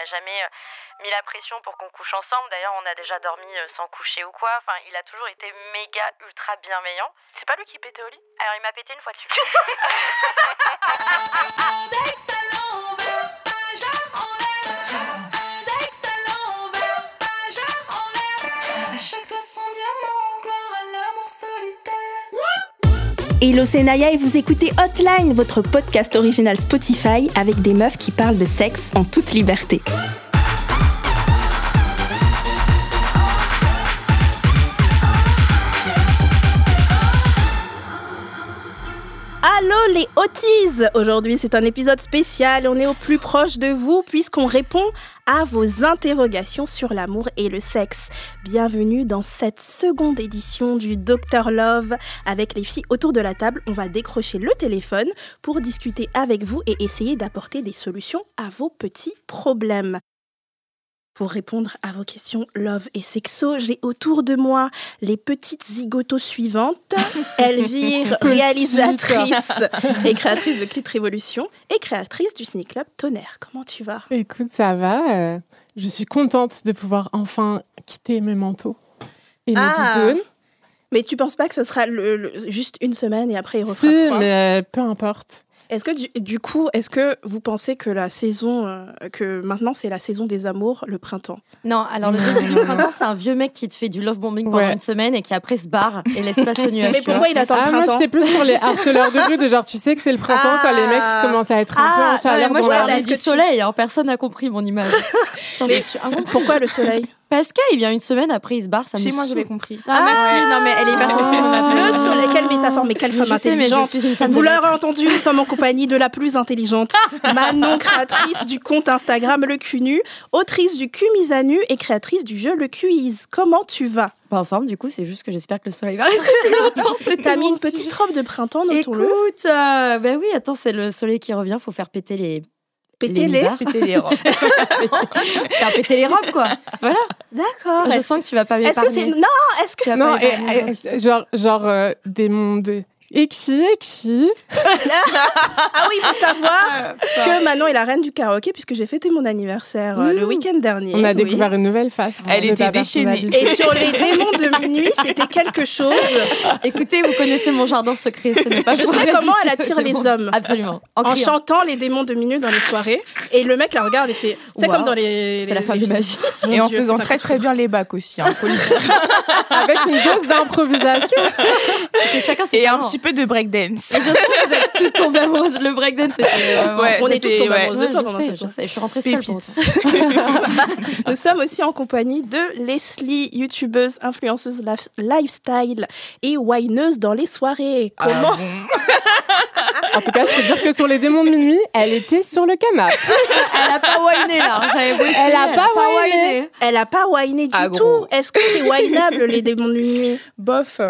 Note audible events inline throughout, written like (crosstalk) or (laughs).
m'a jamais mis la pression pour qu'on couche ensemble. D'ailleurs, on a déjà dormi sans coucher ou quoi. Enfin, il a toujours été méga ultra bienveillant. C'est pas lui qui pétait au lit? Alors, il m'a pété une fois dessus. (laughs) Hello, c'est et vous écoutez Hotline, votre podcast original Spotify avec des meufs qui parlent de sexe en toute liberté. Allô les hotties Aujourd'hui c'est un épisode spécial, on est au plus proche de vous puisqu'on répond à vos interrogations sur l'amour et le sexe. Bienvenue dans cette seconde édition du Dr Love. Avec les filles autour de la table, on va décrocher le téléphone pour discuter avec vous et essayer d'apporter des solutions à vos petits problèmes. Pour répondre à vos questions love et sexo, j'ai autour de moi les petites zigotos suivantes. (laughs) Elvire, réalisatrice et créatrice de Clit Révolution et créatrice du Ciné Club Tonnerre. Comment tu vas? Écoute, ça va. euh, je suis contente de pouvoir enfin quitter mes manteaux et mes Ah, doudounes. Mais tu penses pas que ce sera le- le- juste une semaine et après il refera Si, froid? mais euh, peu importe. Est-ce que du, du coup, est-ce que vous pensez que la saison, euh, que maintenant c'est la saison des amours, le printemps? Non, alors le début du printemps, c'est un vieux mec qui te fait du love bombing pendant Ouais. une semaine et qui après se barre et laisse place au nuage. Mais tu vois. pourquoi il attend Ah, le moi, printemps j'étais plus sur les harceleurs de rue, de genre, tu sais que c'est le printemps quand les mecs Ah. ils commencent à être un Ah, peu en non, mais chaleur. moi je dans la parlais. Est-ce du soleil, hein, personne n'a compris mon image. (laughs) Attends, Mais- je suis un- Pourquoi le soleil? Parce qu'il vient une semaine, après il se barre, ça me Si, moi j'avais compris. Ah, merci, non mais elle est hyper Ah, sensible. Le femme. soleil, quelle métaphore, mais quelle Je femme sais, mais je intelligente suis une femme Vous l'aurez entendu, nous sommes en compagnie de la plus intelligente, (laughs) Manon, créatrice du compte Instagram Le Cunu, autrice du Cumizanu et créatrice du jeu Le Quiz. Comment tu vas? Pas en forme, du coup, c'est juste que j'espère que le soleil va rester plus (laughs) longtemps. c'est T'as mis une petite robe de printemps, notons-le. Écoute, euh, ben oui, attends, c'est le soleil qui revient, faut faire péter les. Pétez-les. nibards. Péter les robes. (laughs) faire péter les robes, quoi. Voilà. D'accord. Je sens que tu vas pas est-ce que c'est... m'épargner. Non, est-ce que... Tu vas Non, pas et- m'épargner. et- genre, genre euh, des mondes. Et qui, et qui Ah oui, il faut savoir que Manon est la reine du karaoké puisque j'ai fêté mon anniversaire euh, le week-end dernier. On a oui. découvert une nouvelle face. Elle était ta déchaînée. Et sur les (laughs) démons de minuit, c'était quelque chose. (laughs) Écoutez, vous connaissez mon jardin secret, ce n'est pas Je sais comment elle attire les hommes. Absolument. En, chantant les démons de minuit dans les soirées. Et le mec la regarde et fait. C'est Wow. comme dans les. C'est la fin les de films. ma vie. (laughs) Mon Et en faisant très très bien les bacs aussi. hein. Avec une dose d'improvisation. Chacun Et un petit peu de breakdance. Et je sais que vous êtes toutes tombées amoureuses. Le breakdance, c'était vraiment- Ouais, On est toutes tombées ouais. amoureuses de toi je pendant cette suis rentrée seule pour. (laughs) Nous sommes aussi en compagnie de Leslie, youtubeuse, influenceuse lif- lifestyle et wineuse dans les soirées. Ah Comment (laughs) En tout cas, je peux dire que sur les démons de minuit, elle était sur le canapé. (laughs) Elle a pas whiné là. Elle a pas whiné. Elle a pas winé du Ah, tout. Est-ce que c'est wineable les démons de minuit? Bof.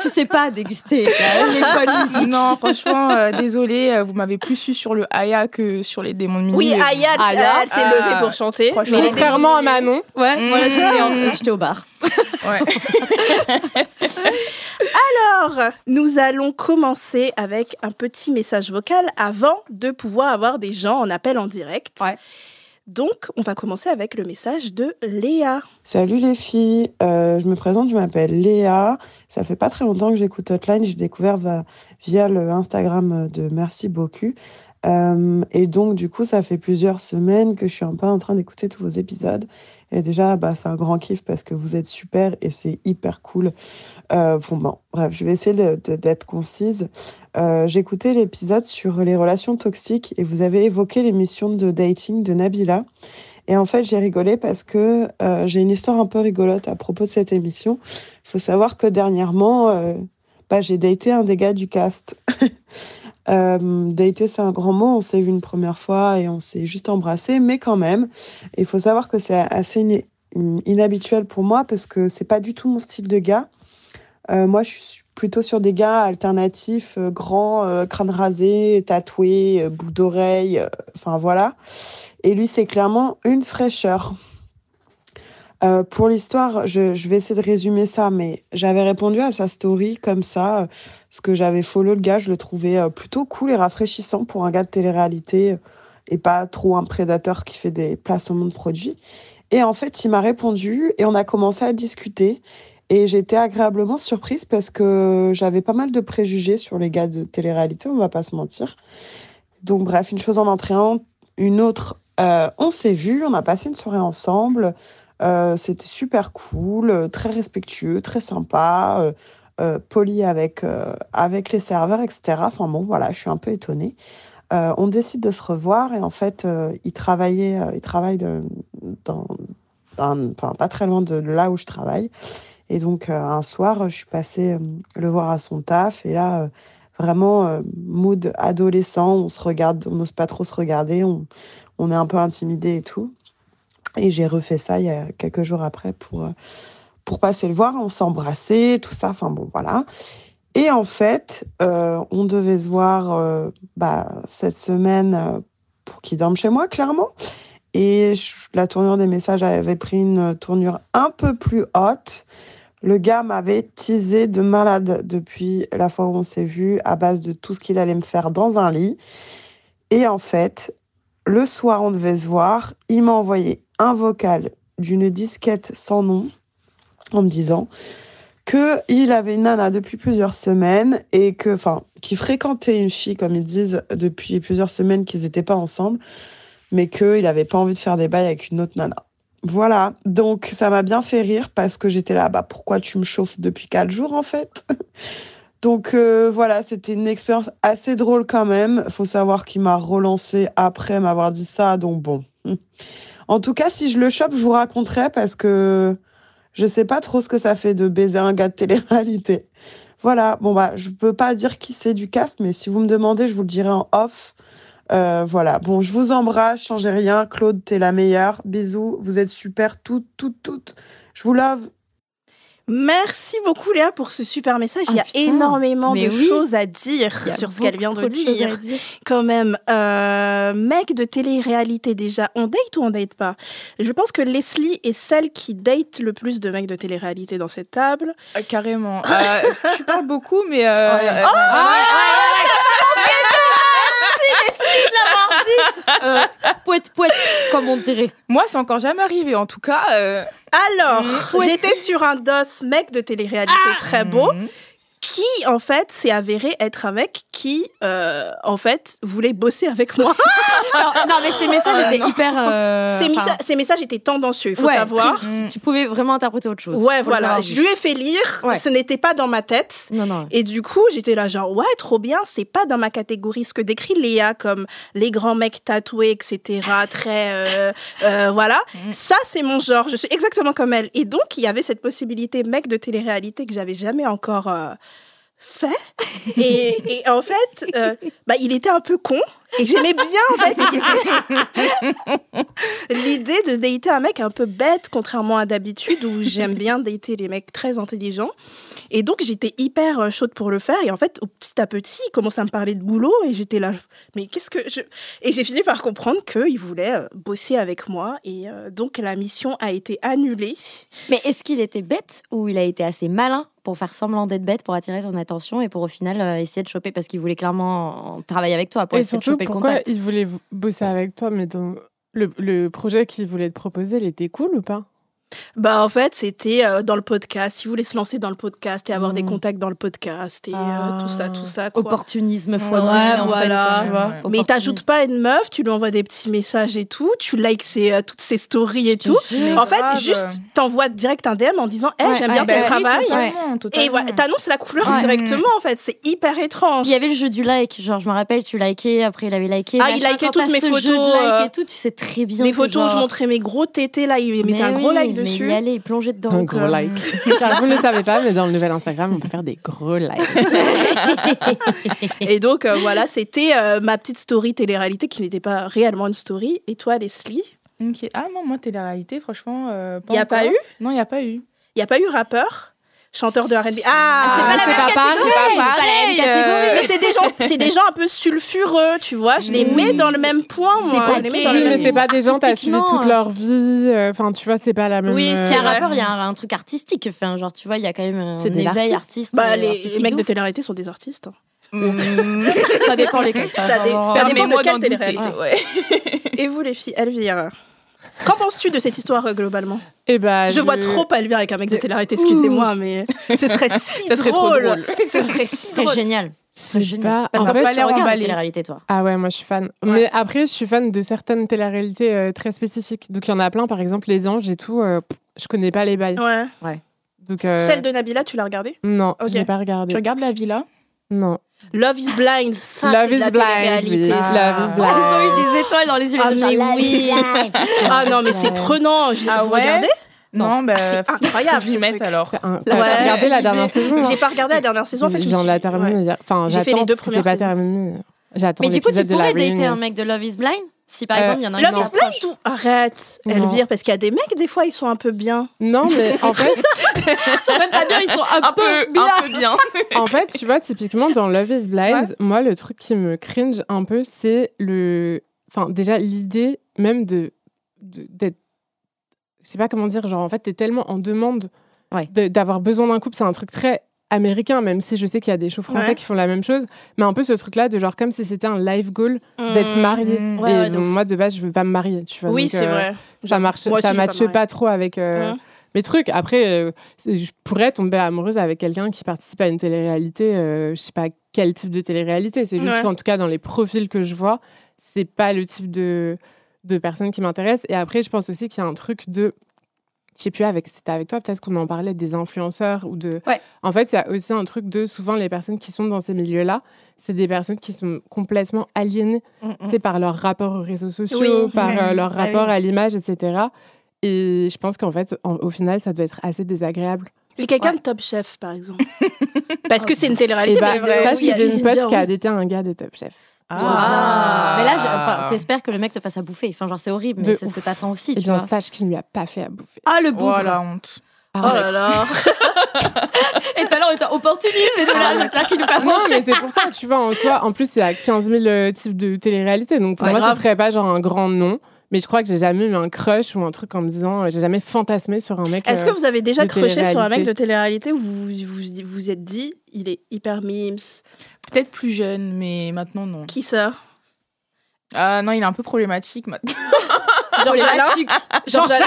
Tu sais pas déguster les (laughs) bonnes musiques. non, franchement, euh, désolé, euh, vous m'avez plus su sur le Aya que sur les démons de minuit. Oui, bon. Aya, elle, s'est levée pour chanter. franchement. Mais Contrairement à Manon. Ouais, voilà, j'étais en- Mm. (laughs) j'étais au bar. Ouais. (laughs) Alors, nous allons commencer avec un petit message vocal avant de pouvoir avoir des gens en appel en direct. Ouais. Donc, on va commencer avec le message de Léa. Salut les filles, Euh, je me présente, je m'appelle Léa. Ça fait pas très longtemps que j'écoute Hotline, j'ai découvert via le Instagram de Merci beaucoup. Euh, et donc du coup, ça fait plusieurs semaines que je suis un peu en train d'écouter tous vos épisodes. Et déjà, bah, c'est un grand kiff parce que vous êtes super et c'est hyper cool. Euh, bon, bref, je vais essayer d'être concise. Euh, écouté l'épisode sur les relations toxiques et vous avez évoqué l'émission de dating de Nabila. Et en fait, j'ai rigolé parce que euh, j'ai une histoire un peu rigolote à propos de cette émission. Il faut savoir que dernièrement, bah, j'ai daté un des gars du cast. (laughs) euh, c'est un grand mot. On s'est vu une première fois et on s'est juste embrassé, mais quand même, il faut savoir que c'est assez in- inhabituel pour moi parce que c'est pas du tout mon style de gars. Euh, moi, je suis plutôt sur des gars alternatifs, euh, grands, euh, crâne rasé, tatoués, euh, boucle d'oreille, enfin voilà. Et lui, c'est clairement une fraîcheur. Pour l'histoire, je, vais essayer de résumer ça, mais j'avais répondu à sa story comme ça, parce que j'avais follow le gars, je le trouvais euh, plutôt cool et rafraîchissant pour un gars de télé-réalité. et pas trop un prédateur qui fait des placements de produits. Et en fait, il m'a répondu et on a commencé à discuter. Et j'étais agréablement surprise parce que j'avais pas mal de préjugés sur les gars de télé-réalité, on va pas se mentir. Donc bref, une chose en entraînant, une autre, euh, on s'est vu, on a passé une soirée ensemble. Euh, C'était super cool, très respectueux, très sympa, euh, euh poli avec, euh, avec les serveurs, etc. Enfin bon, voilà, je suis un peu étonnée. Euh, on décide de se revoir et en fait, il travaillait, il travaille dans, enfin, pas très loin de là où je travaille. Et donc, un soir, je suis passée le voir à son taf. Et là, vraiment, mood adolescent, on se regarde, on n'ose pas trop se regarder, on, on est un peu intimidé et tout. Et j'ai refait ça il y a quelques jours après pour, pour passer le voir. On s'est embrassé, tout ça. Enfin bon, voilà. Et en fait, euh, on devait se voir euh, bah, cette semaine euh, pour qu'il dorme chez moi, clairement. Et la tournure des messages avait pris une tournure un peu plus haute. Le gars m'avait teasé de malade depuis la fois où on s'est vu, à base de tout ce qu'il allait me faire dans un lit. Et en fait, le soir, on devait se voir. Il m'a envoyé un vocal d'une disquette sans nom en me disant que il avait une nana depuis plusieurs semaines et que, enfin, qu'il fréquentait une fille, comme ils disent, depuis plusieurs semaines qu'ils n'étaient pas ensemble, mais qu'il n'avait pas envie de faire des bails avec une autre nana. Voilà, donc ça m'a bien fait rire parce que j'étais là, bah pourquoi tu me chauffes depuis quatre jours en fait? (laughs) Donc euh, voilà, c'était une expérience assez drôle quand même. Faut savoir qu'il m'a relancé après m'avoir dit ça, donc bon. (laughs) En tout cas, si je le chope, je vous raconterai parce que je sais pas trop ce que ça fait de baiser un gars de télé-réalité. Voilà, bon bah je peux pas dire qui c'est du cast, mais si vous me demandez, je vous le dirai en off. Euh, voilà, bon, je vous embrasse, changez rien. Claude, t'es la meilleure. Bisous, vous êtes super, toutes, toutes, toutes. Je vous love. Merci beaucoup Léa pour ce super message. Ah, Il y a putain. énormément de oui. choses à dire sur ce qu'elle vient de dire. Quand même, euh, mec de télé-réalité déjà, on date ou on date pas? Je pense que Leslie est celle qui date le plus de mecs de télé-réalité dans cette table. Euh, carrément. (laughs) Euh, tu parles beaucoup, mais. euh, Ouais. euh, Euh, Pouette, pouette, comme on dirait. moi, c'est encore jamais arrivé. En tout cas, euh, Alors, Mmh. j'étais sur un dos mec de télé-réalité très beau. mhm. Qui en fait s'est avéré être un mec qui euh, en fait voulait bosser avec moi. (laughs) Non, mais ces messages étaient hyper. euh, ces, enfin, messa- ces messages étaient tendancieux, il faut ouais, savoir. tu, tu pouvais vraiment interpréter autre chose. Ouais, voilà. Je lui ai fait lire, Ouais. ce n'était pas dans ma tête. Non, non. Et du coup, j'étais là genre, ouais, trop bien, c'est pas dans ma catégorie. Ce que décrit Léa comme les grands mecs tatoués, etc., (laughs) très... euh, euh, voilà. Mm. Ça, c'est mon genre. Je suis exactement comme elle. Et donc, il y avait cette possibilité mec de télé-réalité que j'avais jamais encore... fait. Et, en fait euh, bah il était un peu con. Et j'aimais bien en fait l'idée de dater un mec un peu bête contrairement à d'habitude où j'aime bien dater les mecs très intelligents. Et donc j'étais hyper euh, chaude pour le faire. Et en fait petit à petit il commençait à me parler de boulot et j'étais là mais qu'est-ce que je et j'ai fini par comprendre qu'il voulait euh, bosser avec moi. Et donc la mission a été annulée. Mais est-ce qu'il était bête ou il a été assez malin? Pour faire semblant d'être bête, pour attirer son attention et pour au final euh, essayer de choper parce qu'il voulait clairement travailler avec toi pour Et essayer de choper le pourquoi contact. il voulait bosser avec toi Mais dans le, le projet qu'il voulait te proposer, il était cool ou pas? Bah en fait, c'était euh, dans le podcast. Il voulait se lancer dans le podcast et avoir des Mm. contacts dans le podcast et euh, Ah. tout ça, tout ça. Quoi. Opportunisme fois Ouais, en voilà. fait, tu vois. Ouais. Mais t'ajoutes pas une meuf, tu lui envoies des petits messages et tout, tu likes ses, euh, toutes ses stories et tout. En fait, grave. juste t'envoies direct un DM en disant, hey, Ouais, j'aime ouais, bien bah ton oui, travail. totalement, Et totalement. voilà, t'annonces la couleur Ouais. directement en fait. C'est hyper étrange. Il y avait le jeu du like, genre je me rappelle, tu likais, après il avait liké. Ah, il likait toutes mes photos, Jeu de like et tout, tu sais très bien. Que photos où je montrais mes gros tétés là, il mettait un gros oui, like Mais dessus. y aller, plonger dedans. Un Donc, gros euh, like. (laughs) (laughs) Car vous ne le savez pas, mais dans le nouvel Instagram, on peut faire des gros likes. (laughs) Et donc euh, voilà, c'était euh, ma petite story télé-réalité qui n'était pas réellement une story. Et toi, Leslie? Ok. Ah non, moi, télé-réalité, franchement. euh, Il y a encore. pas eu? Non, il n'y a pas eu. Il n'y a pas eu rappeur? Chanteur de R&B Ah, Ah, c'est pas la c'est même pas c'est pas la même catégorie. Mais c'est des gens, c'est des gens un peu sulfureux, tu vois. Je les Oui. mets dans le même point, C'est moi. pas Je les mets dans le mais c'est pas des gens, t'as suivi toute leur vie. euh, Enfin, tu vois, c'est pas la même. Oui, euh, Si un vrai. rappeur, il y a un, un truc artistique. Enfin, genre, tu vois, il y a quand même un éveil artiste. Bah, les, mecs de télé-réalité sont des artistes. hein. Mm. (laughs) Ça dépend lesquels. Ça, dépend de quelle télé-réalité. (laughs) Et vous, les filles, Elvire? Qu'en penses-tu de cette histoire euh, globalement? Et bah, Je vois trop Elvire avec un mec de télé-réalité, excusez-moi, mais ce serait si (laughs) Ça serait trop drôle. drôle. Ce serait si drôle. génial. Je C'est génial. pas. Parce tu l'air regardes la emballé. télé-réalité, toi. Ah ouais, moi je suis fan. Mais après, je suis fan de certaines téléréalités euh, très spécifiques. Donc il y en a plein, par exemple Les Anges et tout. euh, pff, je connais pas les bails. Ouais. Donc, euh, Celle de Nabila, tu l'as regardée? Non, Ok. j'ai pas Tu regardé. regardes la villa? Non. Love is Blind, ça Love c'est de is la blind. oui. ça. Love is Ils blind. ont eu des étoiles dans les yeux. Ah, les mais genre, oui. (laughs) Ah non, mais c'est prenant. Je- Ah vous ouais regardez Non, bah, Ah, c'est incroyable, mette truc. alors. Un- Ouais. T'as regardé la dernière saison J'ai pas regardé la dernière saison. En fait, je me suis- la terminer. ouais. hier. Enfin, J'ai fait les deux premières c'est pas terminé. J'attends Mais du coup, tu pourrais dater un mec de Love is Blind? Si par exemple, il y en a un Love is Blind ou Arrête, Non. Elvire, parce qu'il y a des mecs, des fois, ils sont un peu bien. Non, mais en (laughs) fait, Ils sont même pas bien, ils sont un, Un peu, bien. un peu bien. (laughs) en fait, tu vois, typiquement dans Love is Blind, moi, le truc qui me cringe un peu, c'est le. Enfin, déjà, l'idée même de. d'être. Je sais pas comment dire, genre, en fait, t'es tellement en demande Ouais. de- d'avoir besoin d'un couple. C'est un truc très américain, même si je sais qu'il y a des shows français Ouais. qui font la même chose. Mais un peu ce truc-là de genre, comme si c'était un life goal d'être Mmh. marié. Mmh. Ouais, Et ouais, moi, de base, je veux pas me marier, tu vois. Oui, donc, c'est euh, vrai. Ça marche, Moi ça pas matche pas, trop avec euh, Mmh. mes trucs. Après, euh, je pourrais tomber amoureuse avec quelqu'un qui participe à une télé-réalité. euh, je sais pas quel type de télé-réalité. C'est juste Ouais. qu'en tout cas, dans les profils que je vois, c'est pas le type de, de personne qui m'intéresse. Et après, je pense aussi qu'il y a un truc de. Je sais plus, avec, c'était avec toi, peut-être qu'on en parlait des influenceurs ou de. Ouais. En fait, il y a aussi un truc de souvent les personnes qui sont dans ces milieux-là, c'est des personnes qui sont complètement aliénées c'est par leur rapport aux réseaux sociaux, Oui. par Ouais. euh, (laughs) leur Ah rapport oui. à l'image, etc. Et je pense qu'en fait, en- au final, ça doit être assez désagréable. Et quelqu'un de Top Chef, par exemple. (laughs) Parce que c'est une Et télé-réalité. bah, ça, j'ai une pote qui a daté un gars de Top Chef. Ah. Mais là, enfin, t'espères que le mec te fasse à bouffer. Enfin, genre, c'est horrible, mais c'est ce que t'attends aussi, Et tu bien, vois. sache qu'il ne lui a pas fait à bouffer. Ah, le Oh bougre la honte. Oh là là. (laughs) Et tout à l'heure, on était opportunisme, et de là, j'espère qu'il nous fait à Non, manger. mais c'est pour ça, tu vois, en soi, en plus, il y a 15 000 euh, types de télé-réalités. Donc, pour Ouais, moi, grave. ce serait pas genre un grand nom. Mais je crois que j'ai jamais eu un crush ou un truc en me disant, euh, j'ai jamais fantasmé sur un mec. Est-ce euh, que vous avez déjà de croché sur un mec télé-réalité. de télé-réalité où vous vous vous vous êtes dit, il est hyper mimes Peut-être plus jeune, mais maintenant non. Qui ça? Ah non, il est un peu problématique maintenant. Georges Alain Georges Alain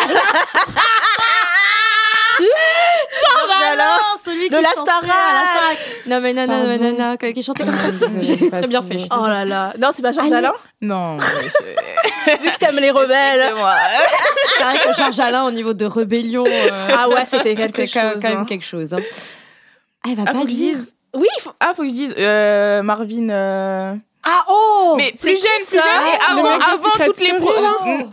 Georges Alain celui De qui la Starac. à la. Non, mais non, non, non, non, non, qui chantait comme ça. J'ai très bien fait. Oh là là. Non, c'est pas Georges Alain Non. (laughs) Vu que t'aimes les rebelles. (laughs) C'est vrai que Georges Alain, au niveau de rébellion, euh, Ah ouais, c'était quelque chose. quand même hein. quelque chose. hein. Ah, il va Ah, pas le dire. Oui, il faut- Ah, faut que je dise euh, Marvin. euh, Ah oh mais plus jeune, plus ça? jeune. Et avant, avant Secret toutes les pro.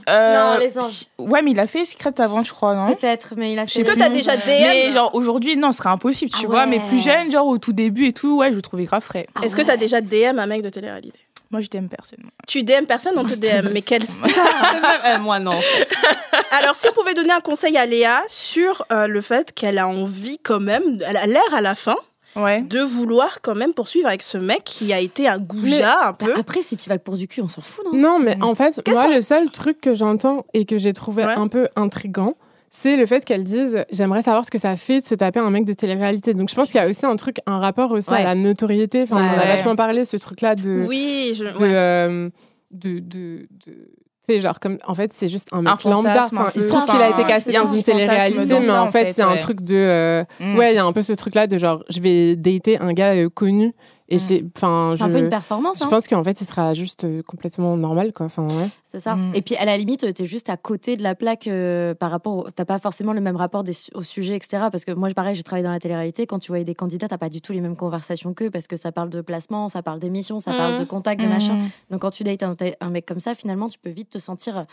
Euh, Non, les anges. Ouais, mais il a fait Secret avant, je crois, non? Peut-être, mais il a fait. Est-ce que t'as déjà DM Mais genre aujourd'hui, non, ce serait impossible, tu Ah vois. Mais plus jeune, genre au tout début et tout, ouais, je le trouvais grave frais. Ah Est-ce que t'as déjà DM un mec de télé-réalité? Moi, je t'aime personne. Tu DM personne, on te DM. Mais quel Euh, (laughs) Moi, non. (laughs) Alors, si on pouvait donner un conseil à Léa sur euh, le fait qu'elle a envie quand même, elle a l'air à la fin, Ouais. de vouloir quand même poursuivre avec ce mec qui a été un goujat un peu. Bah, après, si tu vas que pour du cul, on s'en fout, non? Non, mais en fait, moi, le seul truc que j'entends et que j'ai trouvé Ouais. un peu intrigant, c'est le fait qu'elle dise J'aimerais savoir ce que ça fait de se taper un mec de télé-réalité. Donc, je pense qu'il y a aussi un truc, un rapport aussi Ouais. à la notoriété. Enfin, on en a vachement parlé, ce truc-là de. Oui, je... de, ouais. euh, de, de, de- sais, genre, comme, en fait, c'est juste un mec Un lambda. Enfin, il se trouve qu'il a été a dans un une télé-réalité, mais en fait, fait, c'est un truc de. euh, Mm. Ouais, il y a un peu ce truc-là de genre, je vais dater un gars euh, connu. Et Mm. j'ai- enfin, C'est un peu une performance, Je hein. pense qu'en fait, il sera juste euh, complètement normal, quoi. Enfin, ouais. C'est ça. Mm. Et puis, à la limite, t'es juste à côté de la plaque euh, par rapport. au- T'as pas forcément le même rapport des au sujet, etc. Parce que moi, pareil, j'ai travaillé dans la télé-réalité. Quand tu voyais des candidats, t'as pas du tout les mêmes conversations qu'eux parce que ça parle de placement, ça parle d'émission, ça parle de contact, de Mm. machin. Donc, quand tu dates un, un mec comme ça, finalement, tu peux vite te sentir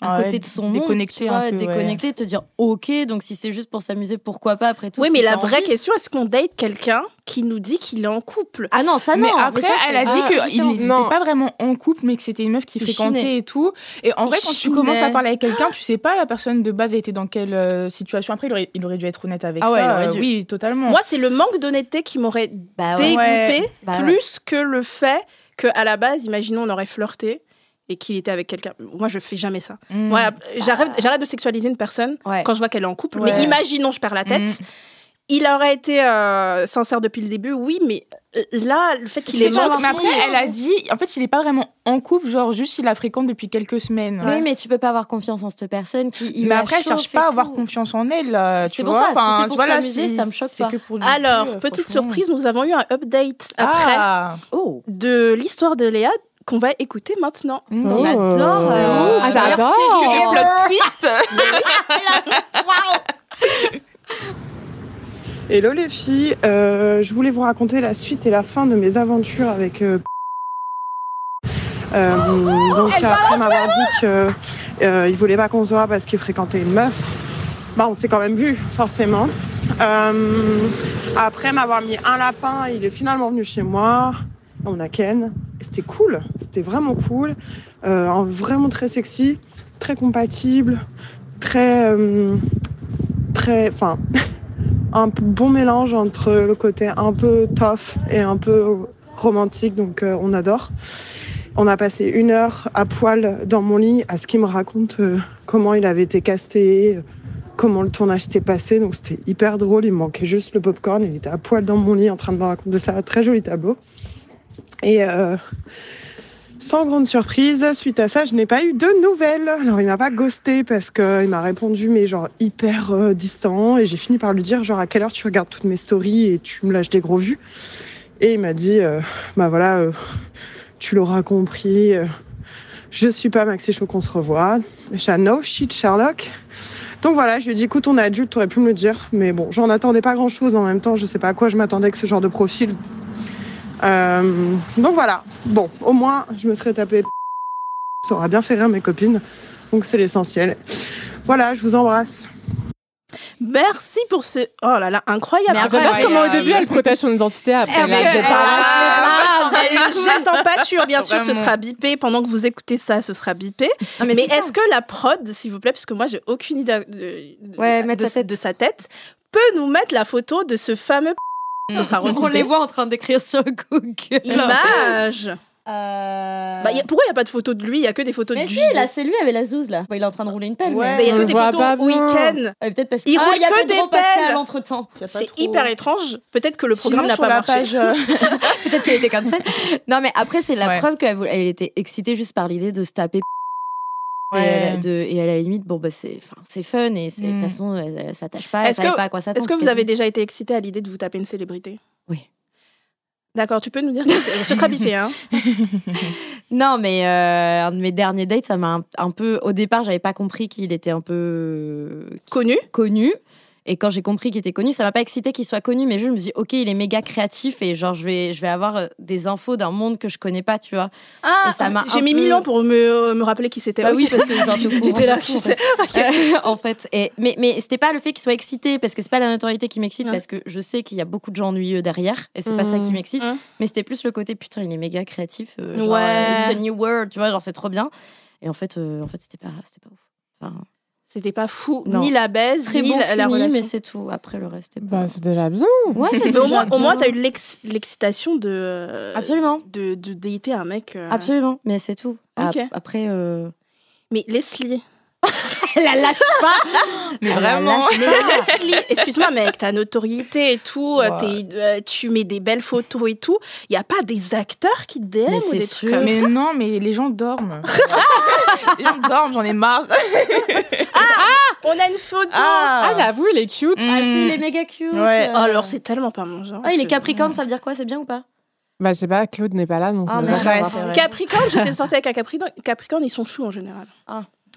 à Ah ouais, côté de son monde. déconnecté tu vois, ouais. déconnecté, te dire OK, donc si c'est juste pour s'amuser, pourquoi pas après tout Oui, si mais la vraie envie. question, est-ce qu'on date quelqu'un qui nous dit qu'il est en couple? Ah non, ça non. mais après, ça, elle a dit n'étaient Non. pas vraiment en couple, mais que c'était une meuf qui fréquentait et tout. Et en vrai, quand tu commences à parler avec quelqu'un, tu sais pas la personne de base a été dans quelle euh, situation. Après, il aurait, il aurait dû être honnête avec Ah ouais, ça. il aurait euh, dû. Oui, totalement. Moi, c'est le manque d'honnêteté qui m'aurait Bah ouais. dégoûté Ouais. Bah ouais. plus que le fait que à la base, imaginons, on aurait flirté et qu'il était avec quelqu'un. Moi, je fais jamais ça. Mm. Moi, j'arrête, j'arrête de sexualiser une personne Ouais. quand je vois qu'elle est en couple. Ouais. Mais imaginons, je perds la tête. Mm. il aurait été euh, sincère depuis le début, oui, mais euh, là, le fait qu'il est menti. mais après, elle a dit, en fait, il est pas vraiment en couple, genre juste il la fréquente depuis quelques semaines. Oui, mais tu peux pas avoir confiance en cette personne qui. il mais après, elle cherche pas à avoir confiance en elle. euh, C'est pour vois. ça, si Enfin, c'est pour voilà, s'amuser, si ça me choque c'est pas. que pour Alors, cul, petite surprise, nous avons eu un update après Ah, Oh, de l'histoire de Léa qu'on va écouter maintenant. mm. on Oh. adore. euh, Ah, merci, j'adore. que des plot twists. (laughs) Hello les filles, Euh, je voulais vous raconter la suite et la fin de mes aventures avec. euh, euh, donc après m'avoir dit que euh, il voulait pas qu'on se voit parce qu'il fréquentait une meuf, bah on s'est quand même vu forcément. Euh, après m'avoir mis un lapin, il est finalement venu chez moi. On a Ken, c'était cool, c'était vraiment cool, Euh, vraiment très sexy, très compatible, très euh, très, enfin (laughs) un bon mélange entre le côté un peu tough et un peu romantique, donc euh, on adore. On a passé une heure à poil dans mon lit à ce qu'il me raconte euh, comment il avait été casté, comment le tournage s'était passé, donc c'était hyper drôle. Il manquait juste le popcorn, il était à poil dans mon lit en train de me raconter ça, très joli tableau. Et euh, sans grande surprise, suite à ça, je n'ai pas eu de nouvelles. Alors, il m'a pas ghosté parce qu'il m'a répondu, mais genre hyper euh, distant. Et j'ai fini par lui dire, genre, à quelle heure tu regardes toutes mes stories et tu me lâches des gros vues. Et il m'a dit, euh, bah voilà, tu l'auras compris. je suis pas Maxi Chaud qu'on se revoit. À no shit, Sherlock. Donc voilà, je lui ai dit, écoute, on est adulte, t'aurais pu me le dire. Mais bon, j'en attendais pas grand chose en même temps. Je sais pas à quoi je m'attendais avec ce genre de profil. Euh, donc voilà. Bon, au moins, je me serais tapé. Ça aura bien fait rire mes copines. Donc c'est l'essentiel. Voilà, je vous embrasse. Merci pour ce. Oh là là, incroyable. Mais Ouais, comment au début ouais. elle protège son identité, après Elle je elle jette en pâture, bien sûr, ce sera bipé. Pendant que vous écoutez ça, ce sera bipé. Non, Mais, est-ce que la prod, s'il vous plaît, parce que moi, j'ai aucune idée de, de- Ouais, de- mettre de, sa tête. de sa tête, peut nous mettre la photo de ce fameux. Sera On les voit en train d'écrire sur Google. Image. Euh... Bah, y a- pourquoi il n'y a pas de photo de lui? Il n'y a que des photos Mais de si, là, c'est lui avec la zouze, là. Bon, il est en train de rouler une pelle, Ouais. Mais il n'y a que des photos au week-end. mais... peut-être parce Il ah, roule il y a que des pelles. entre-temps. C'est hyper étrange. Peut-être que le programme n'a pas marché. page, euh, (laughs) Peut-être qu'elle était comme ça. Non, mais après, c'est la Ouais. preuve qu'elle était excitée juste par l'idée de se taper. Et, de- à la limite, bon, bah, c'est fun et de toute Mm. façon, elle, elle s'attache pas, elle Est-ce savait que- pas à quoi s'attendre. Est-ce que vous avez déjà été excité à l'idée de vous taper une célébrité? Oui. D'accord, tu peux nous dire Ce sera bipé, hein (laughs) Non, mais euh, un de mes derniers dates, ça m'a un, un peu. Au départ, j'avais pas compris qu'il était un peu Connu? connu. Et quand j'ai compris qu'il était connu, ça m'a pas excité qu'il soit connu, mais je me suis dit, ok, il est méga créatif et genre, je vais, je vais avoir euh, des infos d'un monde que je connais pas, tu vois. Ah, ça m'a j'ai mis peu- mille ans pour me, me rappeler qui c'était. Bah oui, parce que genre, (laughs) J'étais là, de tout, je en fait. sais. Ok. Euh, (laughs) en fait. Et, mais mais c'était pas le fait qu'il soit excité, parce que c'est pas la notoriété qui m'excite, Ouais. parce que je sais qu'il y a beaucoup de gens ennuyeux derrière, et c'est pas ça qui Mhm. m'excite. Mhm. Mais c'était plus le côté, putain, il est méga créatif. euh, genre, Ouais. euh, It's a new world, tu vois, genre, c'est trop bien. Et en fait, euh, en fait c'était pas, c'était pas ouf. Enfin, C'était pas fou, Non. ni la baise, très ni bon la, relation. mais c'est tout. Après, le reste, c'était pas. Bah, c'est déjà bien. ouais, c'est (laughs) au au moins, t'as eu l'ex- l'excitation de, euh, Absolument. de, de dater un mec. euh, Absolument, mais c'est tout. Ok. Ap- Après, euh... Mais Leslie, (laughs) (laughs) la lâche pas. (laughs) Mais vraiment. (laughs) excuse-moi, mais avec ta notoriété et tout, euh, Ouais. euh, tu mets des belles photos et tout, il y a pas des acteurs qui te DM Mais ou c'est des sûr. trucs comme Mais ça non, mais les gens dorment. les gens dorment, j'en ai marre. On a une photo Ah, j'avoue, il est cute. Ah Mm. si, il est méga cute. Ouais. Oh, alors c'est tellement pas mon genre. Ah, il est Capricorne, ça veut dire quoi? C'est bien ou pas? Bah, je sais pas, Claude n'est pas là, donc Ah. Ouais. Capricorne, j'étais sortie avec un Capricorne. Capricorne, ils sont choux en général.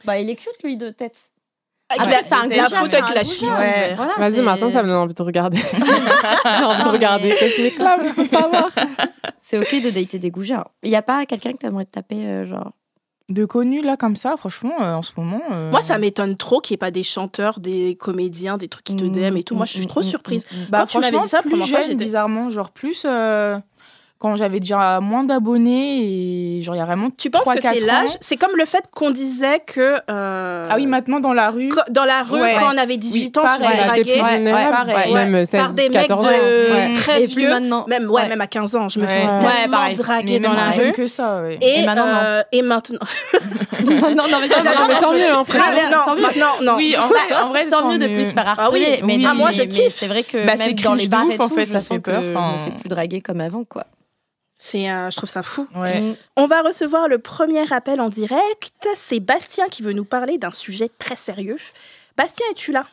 Bah, il est cute, lui, de tête. Avec Après, la, c'est un la photo avec la Ouais. Voilà, Vas-y, maintenant, ça me donne envie de regarder. (laughs) J'ai envie de regarder Cosmic Club pour savoir. C'est ok de dater des goujats. Il y a pas quelqu'un que t'aimerais te taper, euh, genre? De connus là comme ça, franchement, euh, en ce moment. euh, Moi, ça m'étonne trop qu'il n'y ait pas des chanteurs, des comédiens, des trucs qui te DM et tout. Moi, je suis trop surprise. Bah, Quand tu m'avais dit ça, plus première fois, jeune, j'étais- bizarrement, genre plus. euh, quand j'avais déjà moins d'abonnés et genre il y a vraiment Tu penses que 3-4 c'est l'âge? C'est comme le fait qu'on disait que. euh, Ah oui, maintenant dans la rue. Dans la rue, Ouais. quand on avait 18 ans, on se pareil. faisait t'es draguer. Ouais, même 16, par des mecs 14 ans. de Ouais. très Et vieux. maintenant. Même, ouais, Ouais. même à 15 ans, je me faisais Ouais, tellement draguer dans la rue. que ça, ouais. Et, Et maintenant, non. euh, et maintenant. (laughs) non, non, mais ça, Non, j'adore. mais tant mieux, hein, Ah, non, maintenant, non. Oui, en vrai, en vrai (laughs) Tant mieux de plus se faire Ah oui, harceler. mais. Ah, moi, je kiffe. C'est vrai que Bah, même dans les bars ouf, et en tout, fait, je ça sens fait peur. On fait plus draguer comme avant, quoi. C'est, euh, je trouve ça fou. Ouais. On va recevoir le premier appel en direct. C'est Bastien qui veut nous parler d'un sujet très sérieux. Bastien, es-tu là?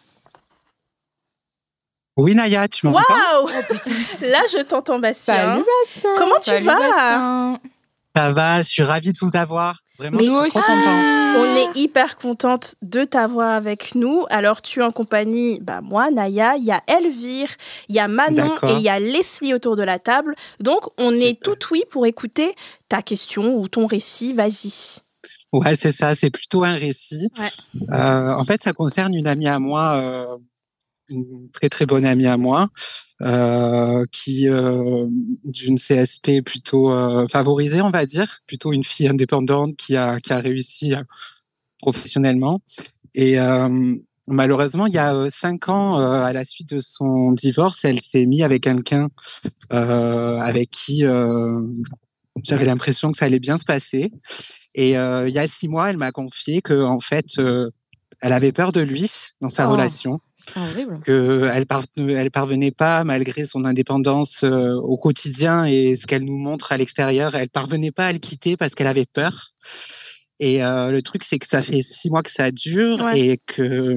Oui, Naya, tu m'entends Waouh (laughs) Là, je t'entends, Bastien. Salut, Bastien. Comment tu vas? Bastien. Ça va, je suis ravie de vous avoir. Vraiment, Mais nous aussi. On est hyper contente de t'avoir avec nous. Alors, tu es en compagnie, bah, moi, Naya, il y a Elvire, il y a Manon et il y a Leslie autour de la table. Donc, on est tout oui pour écouter ta question ou ton récit. Vas-y. Ouais, c'est ça, c'est plutôt un récit. Ouais. Euh, en fait, ça concerne une amie à moi, euh, une très très bonne amie à moi, euh, qui euh, d'une CSP plutôt euh, favorisée, on va dire, plutôt une fille indépendante qui a qui a réussi euh, professionnellement. Et euh, malheureusement, il y a euh, cinq ans, euh, à la suite de son divorce, elle s'est mise avec quelqu'un euh, avec qui euh, j'avais l'impression que ça allait bien se passer. Et euh, il y a six mois, elle m'a confié que en fait, euh, elle avait peur de lui dans sa Oh. relation, Putain, horrible. que elle parvenait, elle parvenait pas, malgré son indépendance euh, au quotidien et ce qu'elle nous montre à l'extérieur, elle parvenait pas à le quitter parce qu'elle avait peur. Et euh, le truc, c'est que ça fait six mois que ça dure Ouais. et que,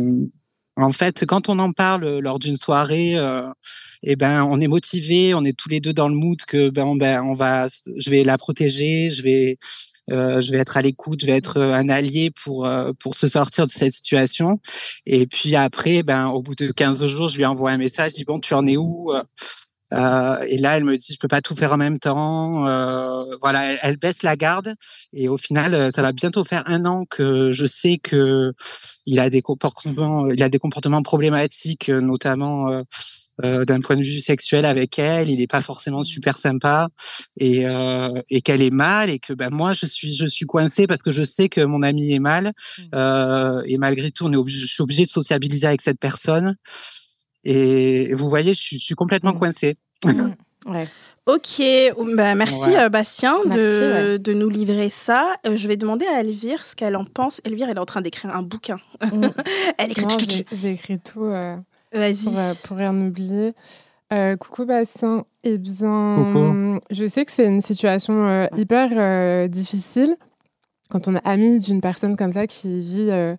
en fait, quand on en parle lors d'une soirée, euh, eh ben, on est motivé, on est tous les deux dans le mood que ben, ben, on va, je vais la protéger, je vais, euh, je vais être à l'écoute, je vais être euh, un allié pour euh, pour se sortir de cette situation. Et puis après, ben, au bout de 15 jours, je lui envoie un message, je dis bon, tu en es où euh, et là, elle me dit, je peux pas tout faire en même temps. Euh, voilà, elle, elle baisse la garde. Et au final, ça va bientôt faire un an que je sais que il a des comportements, il a des comportements problématiques, notamment euh, d'un point de vue sexuel avec elle. Il est pas forcément super sympa et, euh, et qu'elle est mal et que ben moi je suis je suis coincée parce que je sais que mon ami est mal euh, et malgré tout on est obligé, je suis obligée de sociabiliser avec cette personne. Et vous voyez, je suis, je suis complètement coincée. (laughs) Ouais. Ok, bah, merci Ouais. Bastien de, ouais. de nous livrer ça. Euh, je vais demander à Elvire ce qu'elle en pense. Elvire, elle est en train d'écrire un bouquin. Mm. (laughs) elle écrit. J'ai- j'ai écrit tout euh, Vas-y. pour, pour rien oublier. Euh, coucou Bastien. Eh bien, Coucou. je sais que c'est une situation euh, hyper euh, difficile quand on est ami d'une personne comme ça qui vit euh,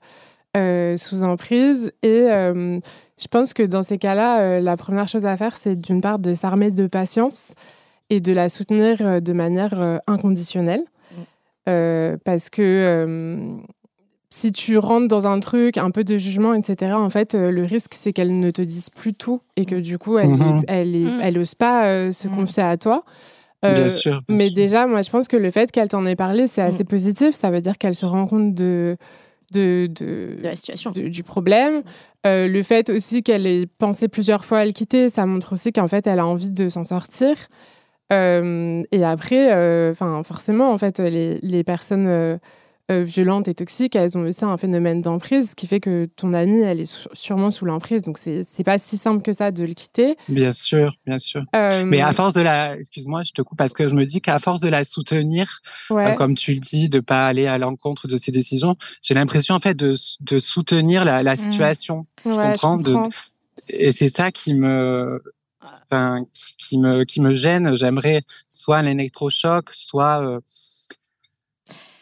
euh, sous emprise. Et euh, je pense que dans ces cas-là, euh, la première chose à faire, c'est d'une part de s'armer de patience et de la soutenir euh, de manière euh, inconditionnelle. Euh, parce que euh, si tu rentres dans un truc, un peu de jugement, etc., en fait, euh, le risque, c'est qu'elle ne te dise plus tout et que du coup, elle, Mhm. elle, Mhm. elle ose pas euh, se Mhm. confier à toi. Euh, bien sûr. bien mais sûr. déjà, moi, je pense que le fait qu'elle t'en ait parlé, c'est Mm. assez positif. Ça veut dire qu'elle se rend compte de, de, de, De la situation. de- du problème. Euh, le fait aussi qu'elle ait pensé plusieurs fois à le quitter, ça montre aussi qu'en fait, elle a envie de s'en sortir. Euh, et après, euh, enfin, forcément, en fait, les, les personnes violentes et toxiques, elles ont aussi un phénomène d'emprise, ce qui fait que ton amie, elle est sûrement sous l'emprise. Donc, c'est pas si simple que ça de le quitter. Bien sûr, bien sûr. Euh, Mais à force de la, excuse-moi, je te coupe parce que je me dis qu'à force de la soutenir, ouais. euh, comme tu le dis, de pas aller à l'encontre de ses décisions, j'ai l'impression en fait de, de soutenir la, la situation. Ouais, je comprends, de-. Et c'est ça qui me, enfin, qui me, qui me gêne. J'aimerais soit un électrochoc, soit euh,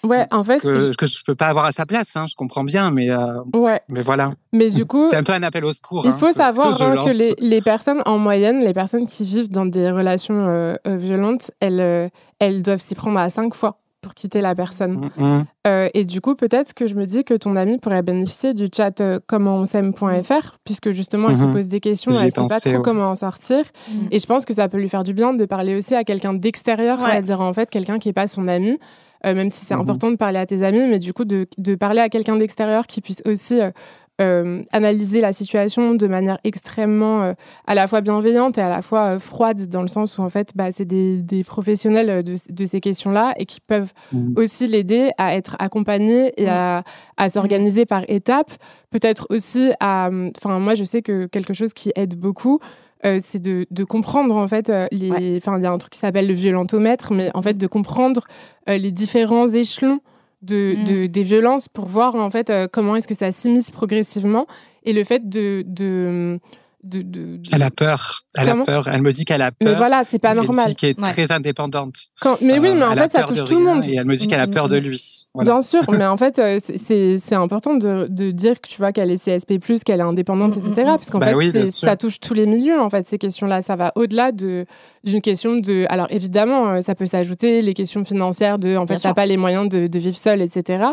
Ouais, en fait, que, que je peux pas avoir à sa place. Hein, je comprends bien, mais euh, ouais. mais voilà. Mais du coup, C'est un peu un appel au secours. Il hein, faut que- savoir que hein, que les, les personnes, en moyenne, les personnes qui vivent dans des relations euh, euh, violentes, elles, elles doivent s'y prendre à cinq fois pour quitter la personne. Mm, mm. Euh, et du coup, peut-être que je me dis que ton ami pourrait bénéficier du chat euh, commentonsaime.fr, puisque justement, elle se Mhm. pose des questions, elle ne sait pas trop ouais. comment en sortir. Mhm. Et je pense que ça peut lui faire du bien de parler aussi à quelqu'un d'extérieur, Ouais. c'est-à-dire en fait quelqu'un qui n'est pas son ami. Euh, même si c'est Mhm. important de parler à tes amis, mais du coup de, de parler à quelqu'un d'extérieur qui puisse aussi euh, euh, analyser la situation de manière extrêmement euh, à la fois bienveillante et à la fois euh, froide, dans le sens où en fait, bah, c'est des, des, professionnels de, de ces questions-là et qui peuvent mmh. aussi l'aider à être accompagnés et à, à s'organiser par étapes. Peut-être aussi à. Enfin, moi, je sais que quelque chose qui aide beaucoup, euh, c'est de, de, comprendre en fait les. Enfin, il y a un truc qui s'appelle le violentomètre, mais en fait de comprendre euh, les différents échelons de, de, mm. des violences pour voir en fait euh, comment est-ce que ça s'immisce progressivement et le fait de, de de, de, Elle a peur. Elle a peur. Elle me dit qu'elle a peur. Mais voilà, c'est pas normal. Une fille qui est très indépendante. Quand... Mais oui, mais en fait, ça touche tout le monde. Et elle me dit qu'elle a peur de lui. Voilà. Bien sûr, mais (laughs) en fait, euh, c'est important de, de, dire que tu vois qu'elle est CSP+, qu'elle est indépendante, etc. Parce qu'en bah fait, oui, ça touche tous les milieux. En fait, ces questions-là, ça va au-delà de d'une question de. Alors évidemment, euh, ça peut s'ajouter les questions financières de. En fait, t'as pas les moyens de, de, vivre seul, etc.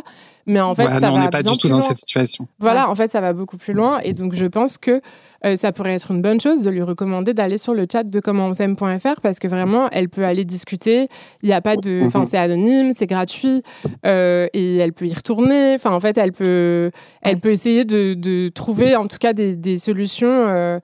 Mais en fait, ouais, ça non, va on n'est pas du tout loin. dans cette situation. Voilà, en fait, ça va beaucoup plus loin. Et donc, je pense que euh, ça pourrait être une bonne chose de lui recommander d'aller sur le chat de commentonsaime.fr parce que vraiment, elle peut aller discuter. Il n'y a pas de. Enfin, c'est anonyme, c'est gratuit euh, et elle peut y retourner. Enfin, en fait, elle peut, elle peut essayer de, de trouver en tout cas des, des solutions. Euh,